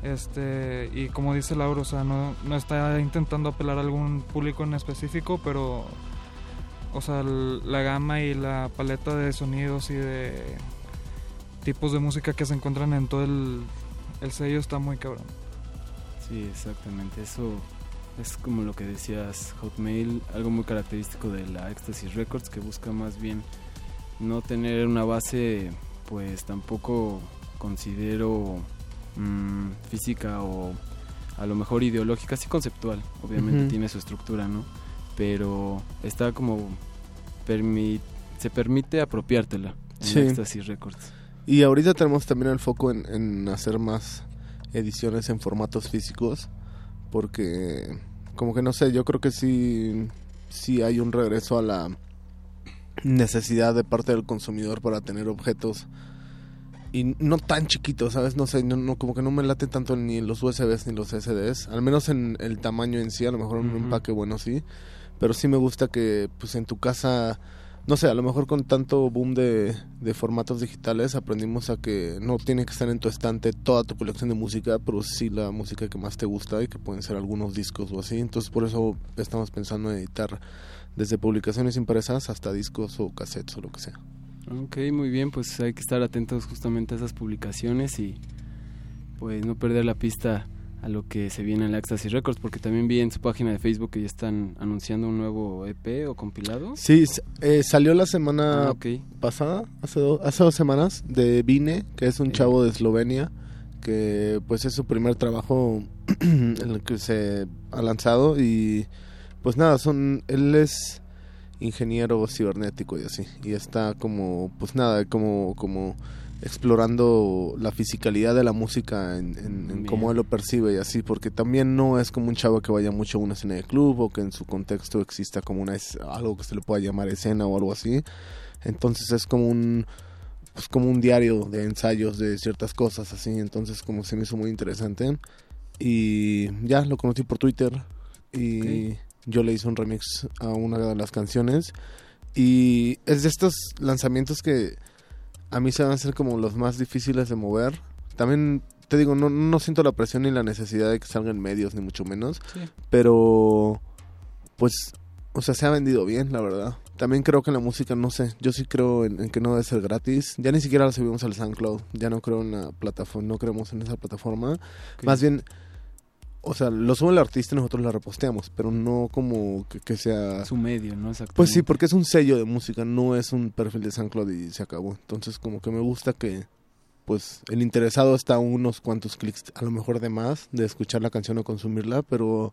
Speaker 41: Este, y como dice Laura, o sea, no, no está intentando apelar a algún público en específico, pero o sea, la gama y la paleta de sonidos y de tipos de música que se encuentran en todo el, el sello está muy cabrón.
Speaker 38: Sí, exactamente. Eso es como lo que decías, Hotmail, algo muy característico de la Ecstasy Records que busca más bien no tener una base, pues tampoco considero mm, física o a lo mejor ideológica, sí conceptual, obviamente tiene su estructura, ¿no? Pero está como permi- se permite apropiártela en
Speaker 39: Sí.
Speaker 38: Ecstasy Records.
Speaker 39: Y ahorita tenemos también el foco en, en hacer más ediciones en formatos físicos, porque como que no sé, yo creo que sí, sí hay un regreso a la necesidad de parte del consumidor para tener objetos y no tan chiquitos, ¿sabes? No sé, no, no- como que no me late tanto ni los USBs ni los SDs, al menos en el tamaño en sí, a lo mejor en un empaque bueno sí, pero sí me gusta que pues en tu casa no sé, a lo mejor con tanto boom de, de formatos digitales aprendimos a que no tiene que estar en tu estante toda tu colección de música, pero sí la música que más te gusta y que pueden ser algunos discos o así. Entonces por eso estamos pensando en editar desde publicaciones impresas hasta discos o cassettes o lo que sea.
Speaker 38: Ok, muy bien, pues hay que estar atentos justamente a esas publicaciones y pues no perder la pista a lo que se viene en la Ecstasy Records, porque también vi en su página de Facebook que ya están anunciando un nuevo EP o compilado.
Speaker 39: Sí, eh, salió la semana
Speaker 38: Ah,
Speaker 39: pasada, hace, do- hace dos semanas, de Vine, que es un chavo de Eslovenia, que pues es su primer trabajo en el que se ha lanzado y pues nada, son él es ingeniero cibernético y así, y está como, pues nada, como, como explorando la fisicalidad de la música en, en- en cómo él lo percibe y así, porque también no es como un chavo que vaya mucho a una escena de club o que en su contexto exista como una algo que se le pueda llamar escena o algo así. Entonces es como un pues como un diario de ensayos de ciertas cosas así, entonces como se me hizo muy interesante. Y ya lo conocí por Twitter y yo le hice un remix a una de las canciones. Y es de estos lanzamientos que a mí se van a hacer como los más difíciles de mover. También te digo, no, no siento la presión ni la necesidad de que salgan medios, ni mucho menos.
Speaker 38: Sí.
Speaker 39: Pero, pues, o sea, se ha vendido bien, la verdad. También creo que la música, no sé, yo sí creo en, en que no debe ser gratis. Ya ni siquiera la subimos al SoundCloud. Ya no creo en la plataforma, no creemos en esa plataforma. Más bien, o sea, lo sube el artista y nosotros la reposteamos, pero no como que, que sea...
Speaker 38: Su medio, ¿no? Exactamente.
Speaker 39: Pues sí, porque es un sello de música, no es un perfil de SoundCloud y se acabó. Entonces como que me gusta que pues el interesado está a unos cuantos clics, a lo mejor de más, de escuchar la canción o consumirla, pero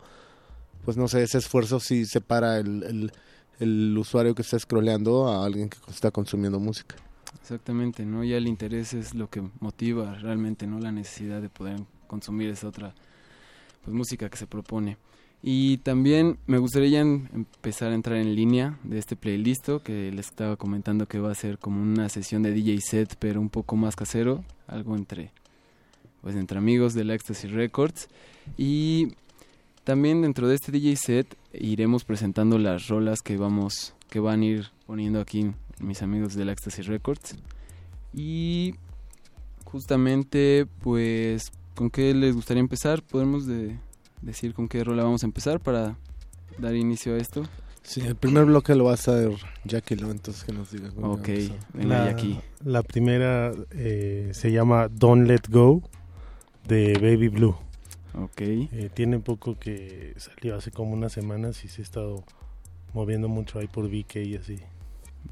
Speaker 39: pues no sé, ese esfuerzo sí separa el, el, el usuario que está scrolleando a alguien que está consumiendo música.
Speaker 38: Exactamente, ¿no? Ya el interés es lo que motiva realmente, ¿no? La necesidad de poder consumir esa otra pues música que se propone. Y también me gustaría empezar a entrar en línea de este playlist que les estaba comentando que va a ser como una sesión de DJ set, pero un poco más casero, algo entre pues entre amigos de la Ecstasy Records y también dentro de este DJ set iremos presentando las rolas que vamos que van a ir poniendo aquí mis amigos de la Ecstasy Records y justamente pues con qué les gustaría empezar podemos de- decir con qué rola vamos a empezar para dar inicio a esto
Speaker 39: Sí, el primer bloque lo va a hacer Jackie Lo, entonces que nos digas. cuándo
Speaker 38: Ok,
Speaker 39: empezar.
Speaker 38: venga Jackie.
Speaker 40: la primera eh, se llama Don't Let Go de Baby Blue.
Speaker 38: Ok.
Speaker 40: Eh, tiene poco que salió hace como unas semanas y se ha estado moviendo mucho ahí por VK y así.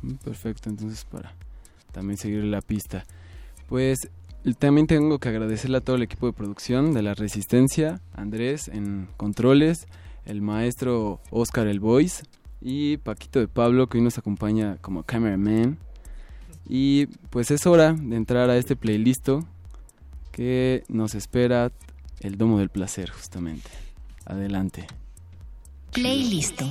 Speaker 38: Mm, Perfecto, entonces para también seguir la pista. Pues también tengo que agradecerle a todo el equipo de producción de La Resistencia, Andrés en controles, el maestro Oscar El Voice y Paquito de Pablo que hoy nos acompaña como cameraman. Y pues es hora de entrar a este playlist que nos espera el Domo del Placer justamente. Adelante.
Speaker 8: Playlist.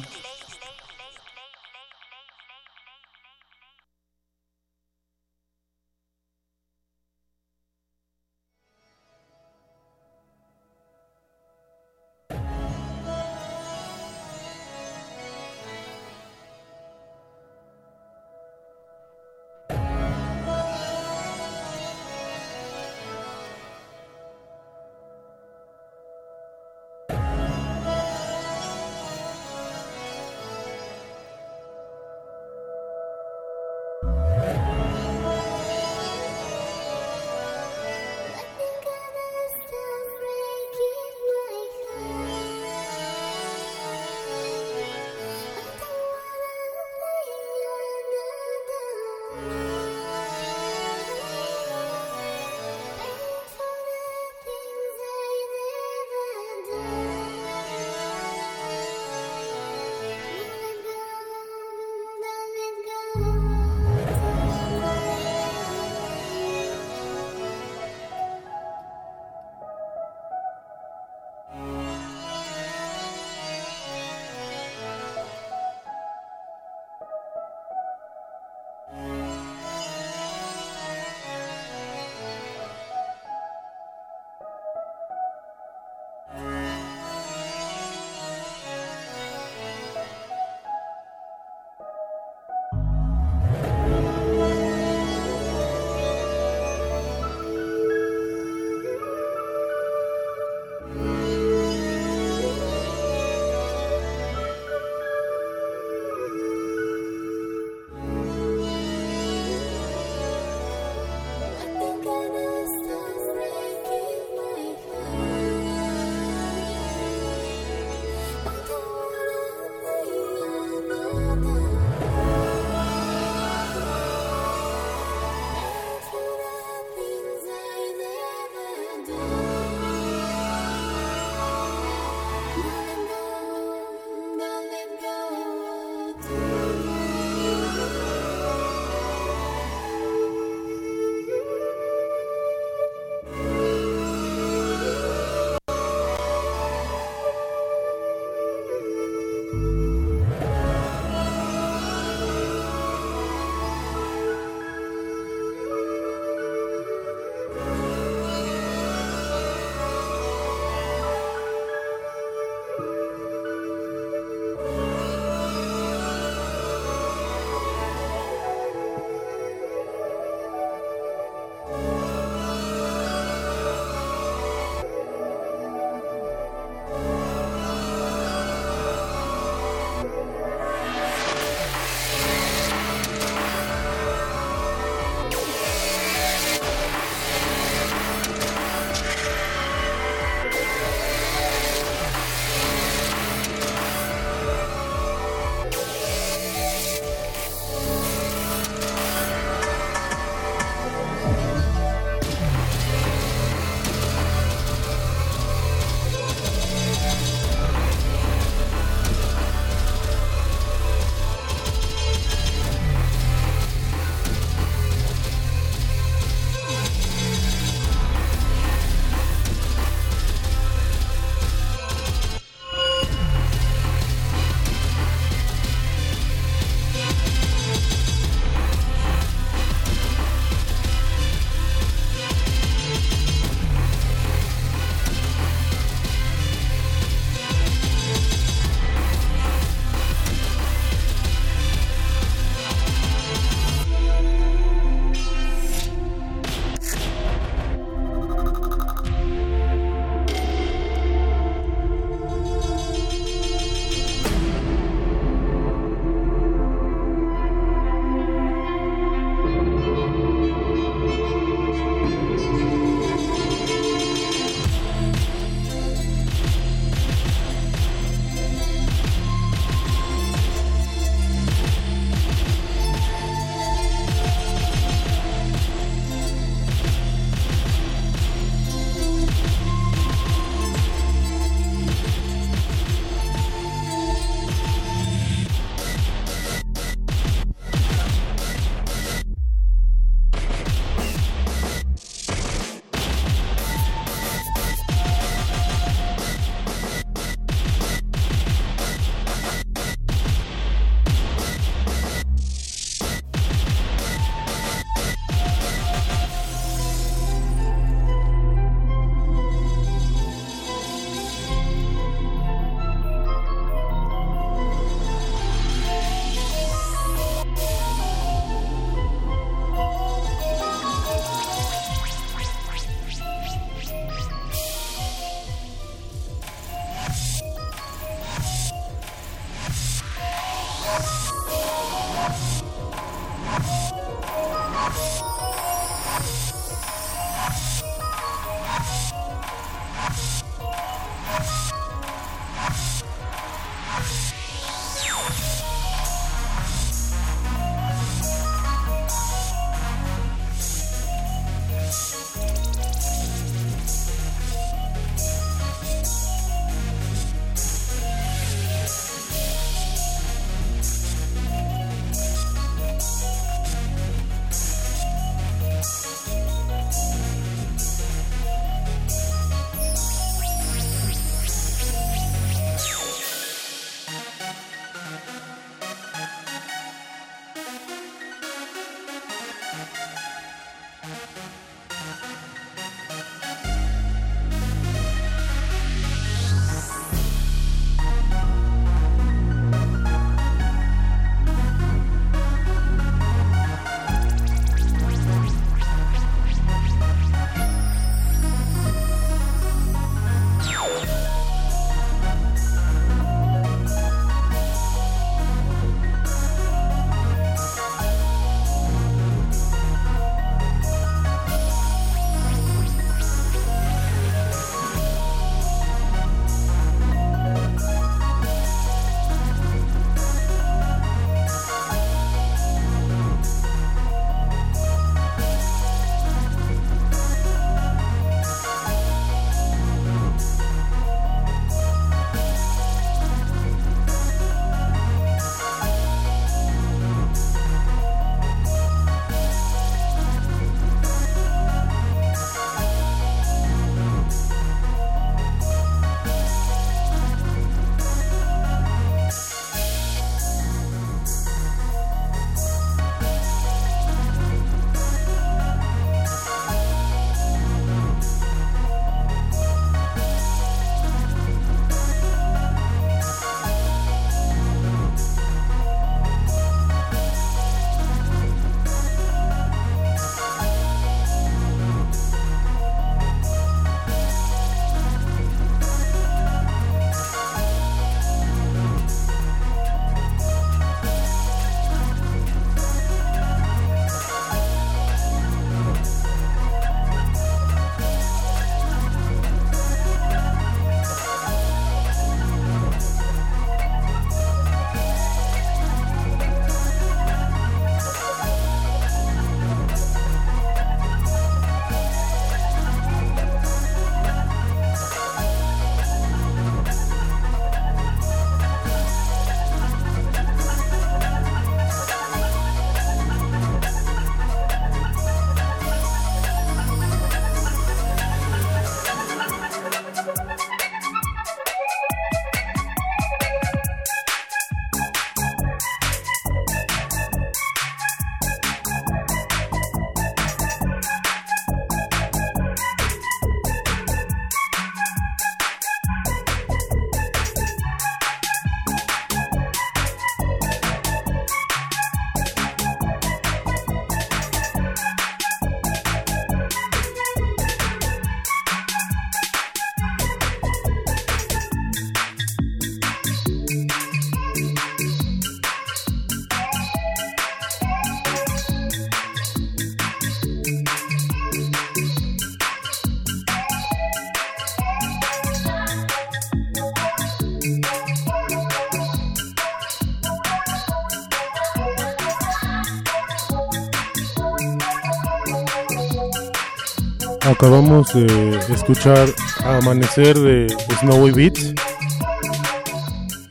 Speaker 40: Acabamos de escuchar Amanecer de Snowy Beats.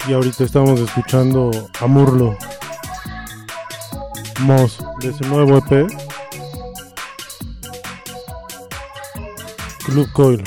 Speaker 40: Y ahorita estamos escuchando a Murlo Moss de su nuevo EP. Club Coil.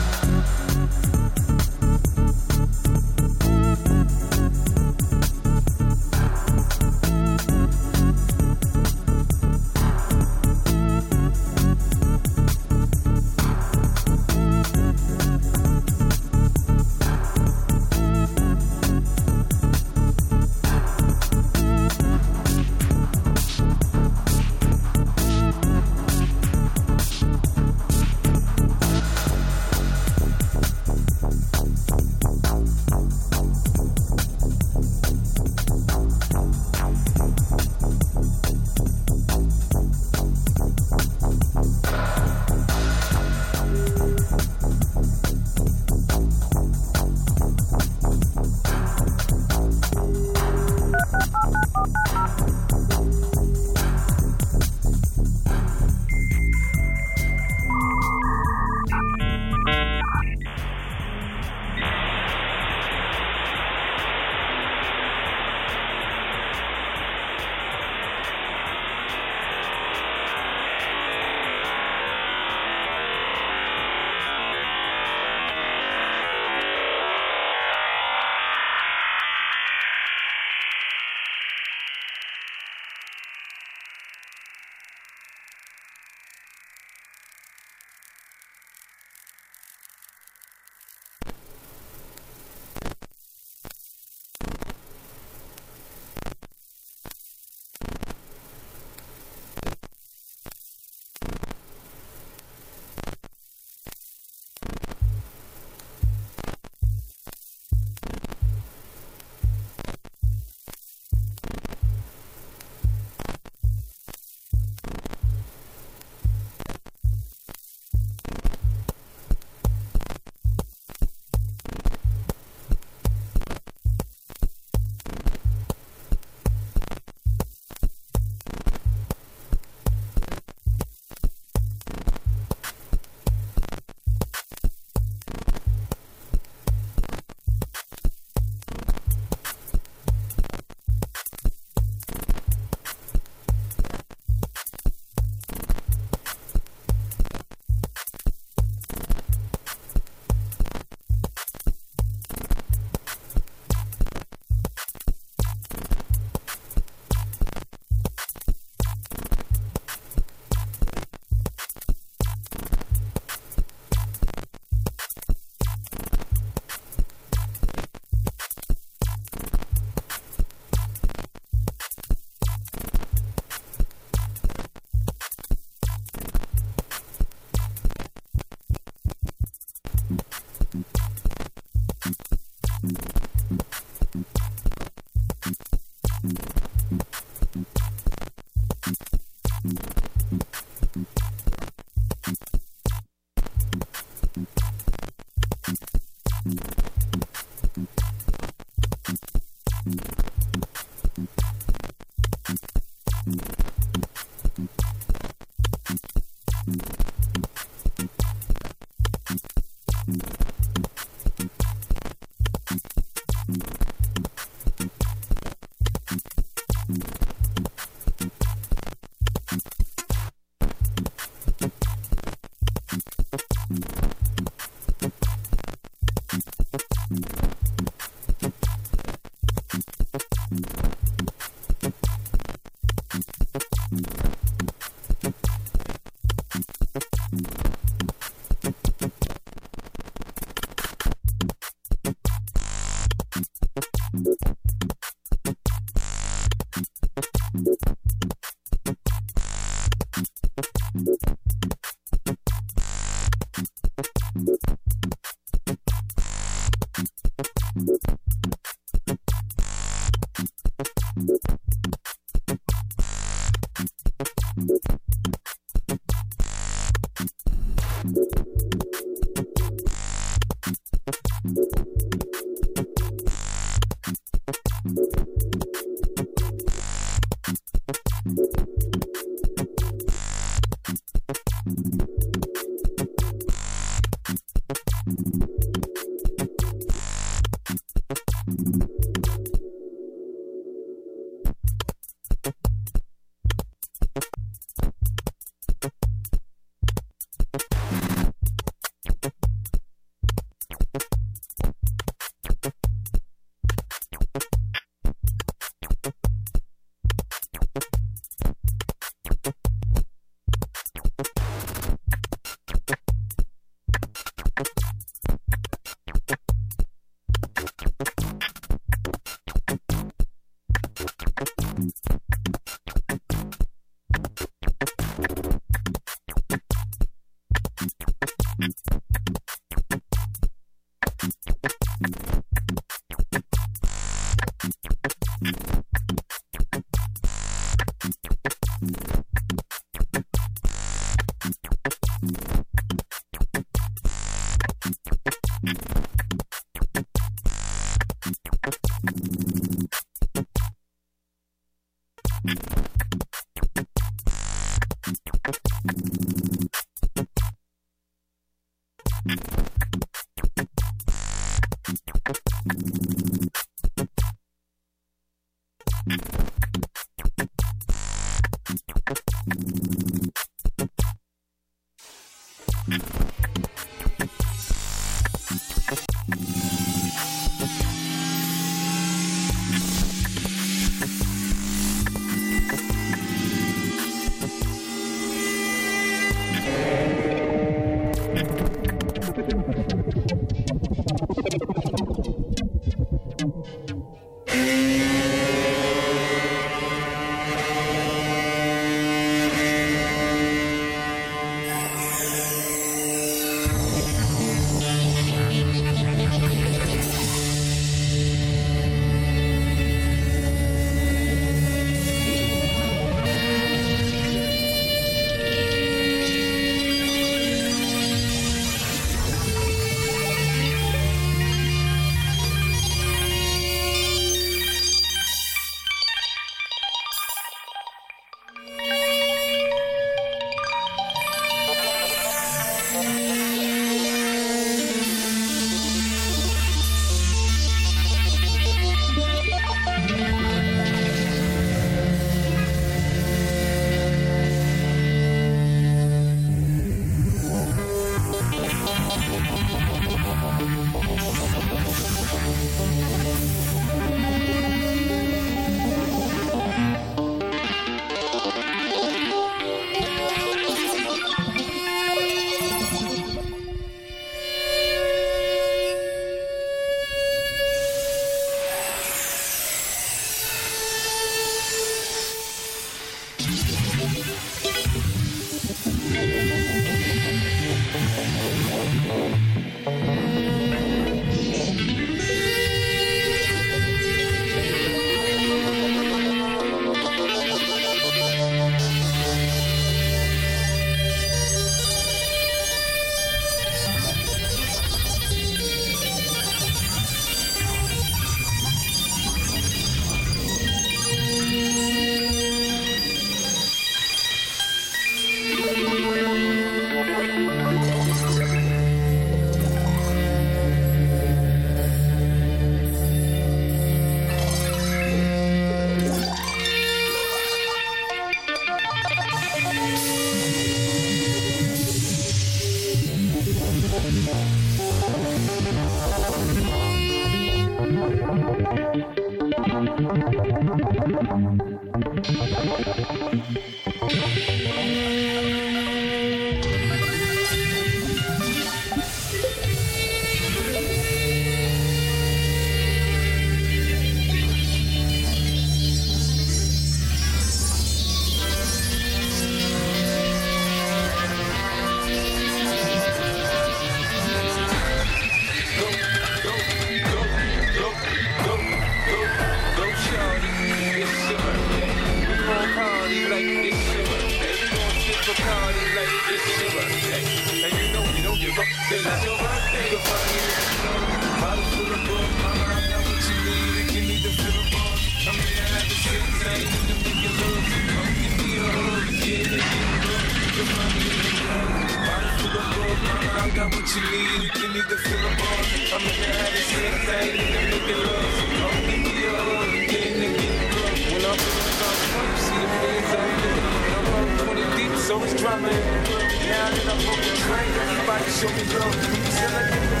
Speaker 42: Show me love. You said I get the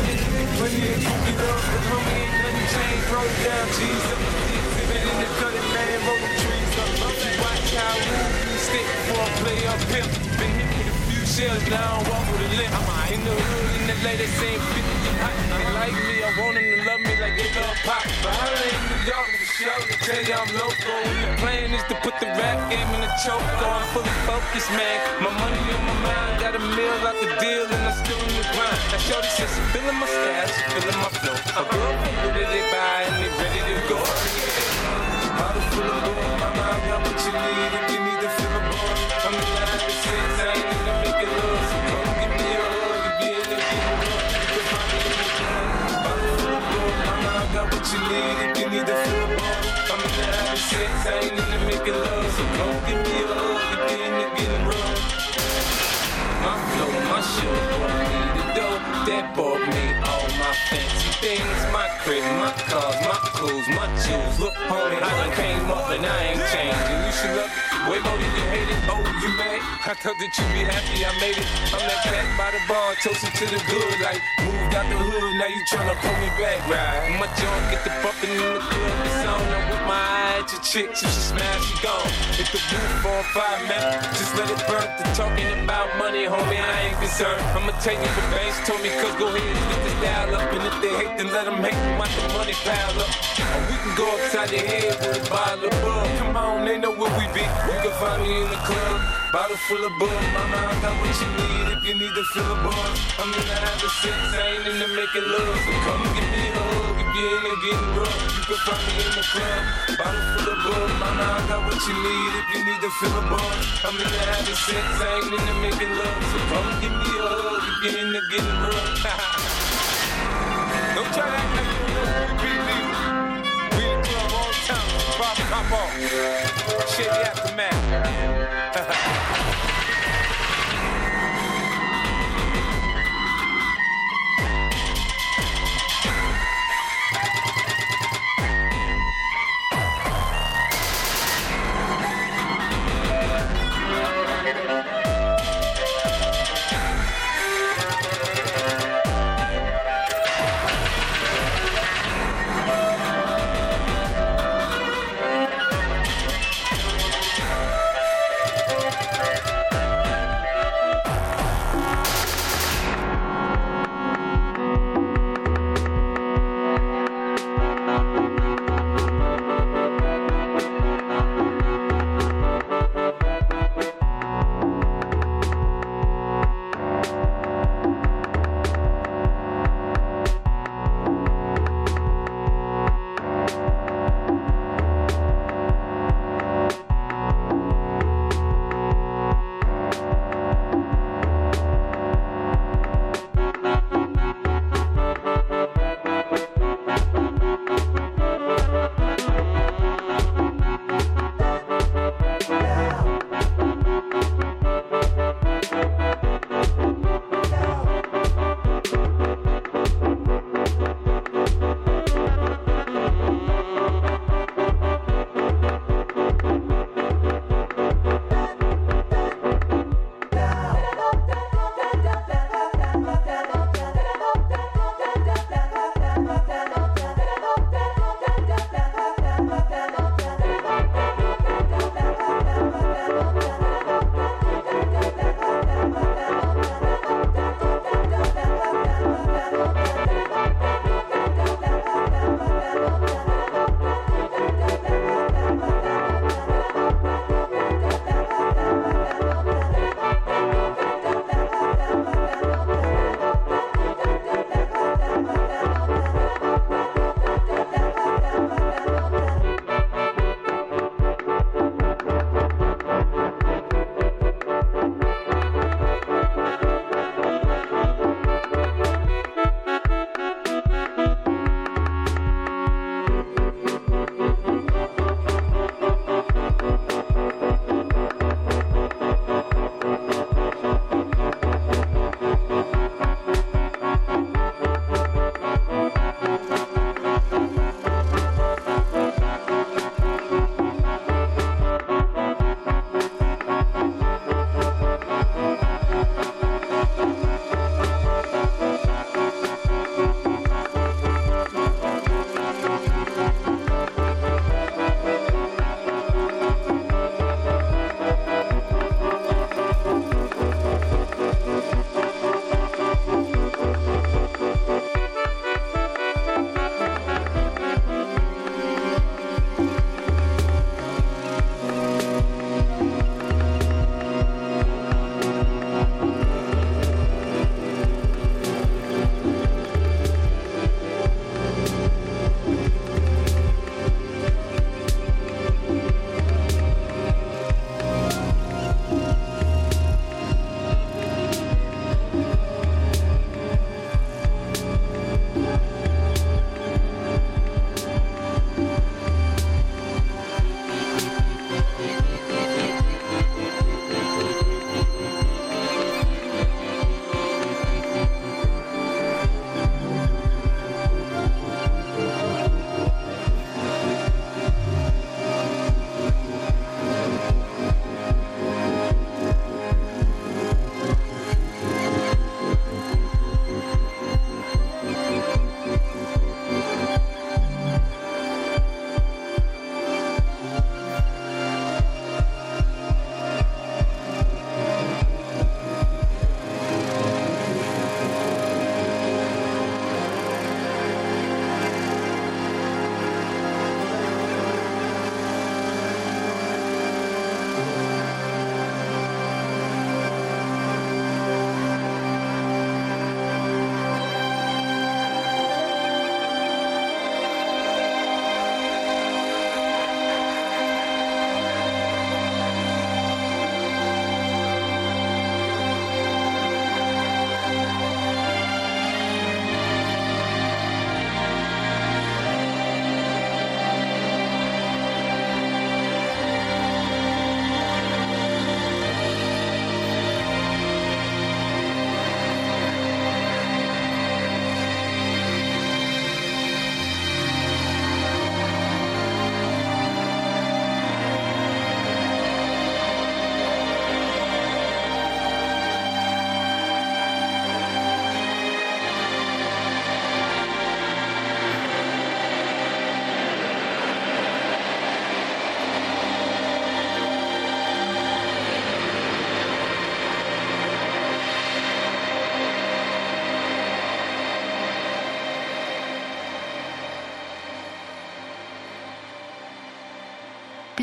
Speaker 42: homie, ain't nothing changed, roll it down, G's up. Exhibit in the cutting, man, the trees up. Watch how we stick before I play up here. Been hit with a few shells, now I walk with a limp. In the hood, in the lady saying 50 hot. They like me, I want them to love me like they love pop. But I ain't New York for show to tell you I'm local. And the plan is to put the rap game in the choke. I'm fully focused, man. My money on my mind, got a meal out the deal, and I'm still in the grind. Now, Shorty says she feeling my style, she feeling my flow. I up and do they buy, and they ready to go. Bottle full of gold, my mind got what you need if you need to feel a ball. I'm in the habit, since I ain't to make it love. So come give me a hug if you're in the rough. You can find me in the club. Bottle full of gold, my mind got what you need since I ain't need to make it love. So come give me a hug you're in the getting rough. My flow, my show, brought me the dough that bought me all my fancy things. My crib, my cars, my clothes, my jewels. Look, homie, I done came up and I ain't changed. And you should love way more than you hate it. Oh, you mad? I thought that you'd be happy I made it. I'm that cat by the bar, toasting to the good. Like, moved out the hood, now you tryna pull me back, right? My joint get the bumping in the club. It's on, I'm with my at your chick. She smash, she gone. If the roof on fire, man, just let it burn. The talking about money, homie, I ain't concerned. I'ma tell you what banks told me, cause go ahead and get the dial up. And if they hate, then let them hate, watch the money pile up. Or we can go upside the head with a bottle of bug. Come on, they know where we be. You can find me in the club, bottle full of bug. Mama, I got what you need if you need to fill a bar. I'm in the habit sex, I ain't in the making love. So come give in the getting rough. You can find me in the club, bottle full of bug. Mama, I got what you need if you need to fill a bar. I'm in the habit sex, I ain't in the making love. So come give me a hug if you're in the getting rough. Don't try to act like you know who we be. We in club all the time. Pop, pop off. The aftermath.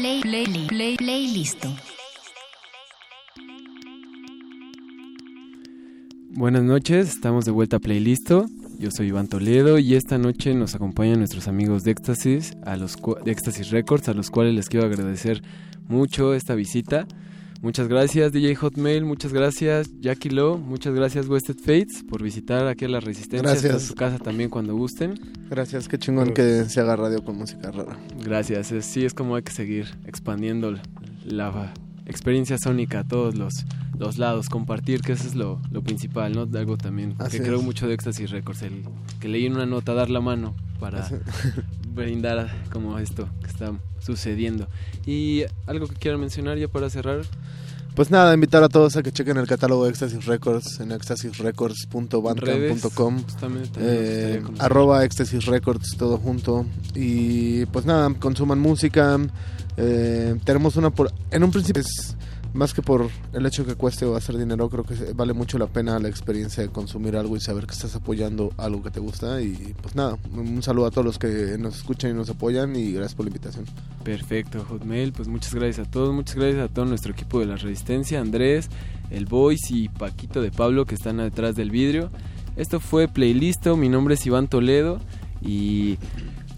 Speaker 8: Play, play, play, play, listo.
Speaker 38: Buenas noches, estamos de vuelta a Playlisto. Yo soy Iván Toledo y esta noche nos acompañan nuestros amigos de Éxtasis, a los de Éxtasis Records, a los cuales les quiero agradecer mucho esta visita. Muchas gracias DJ Hotmail, muchas gracias Jackie Lowe, muchas gracias Wasted Fates por visitar aquí a La Resistencia.
Speaker 39: Gracias.
Speaker 38: En su casa también cuando gusten.
Speaker 39: Gracias, qué chingón que se haga radio con música rara.
Speaker 38: Gracias, es- sí es como hay que seguir expandiendo la, la experiencia sónica a todos los, los lados, compartir, que eso es lo, lo principal, ¿no? Algo también
Speaker 39: Así
Speaker 38: que creo
Speaker 39: es.
Speaker 38: mucho de Éxtasis Records, el que leí en una nota, dar la mano para
Speaker 39: Así.
Speaker 38: brindar como esto que está sucediendo. Y algo que quieran mencionar ya para cerrar.
Speaker 39: Pues nada, invitar a todos a que chequen el catálogo de Éxtasis Records en
Speaker 38: me gustaría
Speaker 39: eh, arroba Éxtasis Records todo junto. Y pues nada, consuman música. Eh, tenemos una por en un principio es más que por el hecho que cueste o hacer dinero creo que vale mucho la pena la experiencia de consumir algo y saber que estás apoyando algo que te gusta y pues nada, un saludo a todos los que nos escuchan y nos apoyan y gracias por la invitación
Speaker 38: Perfecto, Hotmail, pues muchas gracias a todos, muchas gracias a todo nuestro equipo de la Resistencia, Andrés, el Voice y Paquito de Pablo que están detrás del vidrio. Esto fue Playlisto, mi nombre es Iván Toledo y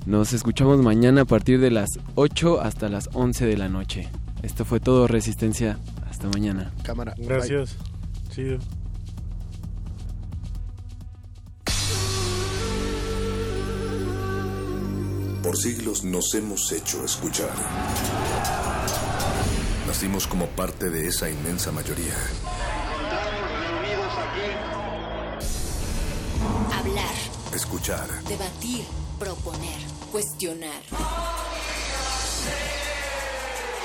Speaker 38: nos escuchamos mañana a partir de las 8 hasta las 11 de la noche. Esto fue todo Resistencia, hasta mañana.
Speaker 39: Cámara.
Speaker 40: Gracias. Chido.
Speaker 20: Por siglos nos hemos hecho escuchar. Nacimos como parte de esa inmensa mayoría.
Speaker 3: Hablar,
Speaker 20: Escuchar,
Speaker 3: debatir, proponer, cuestionar.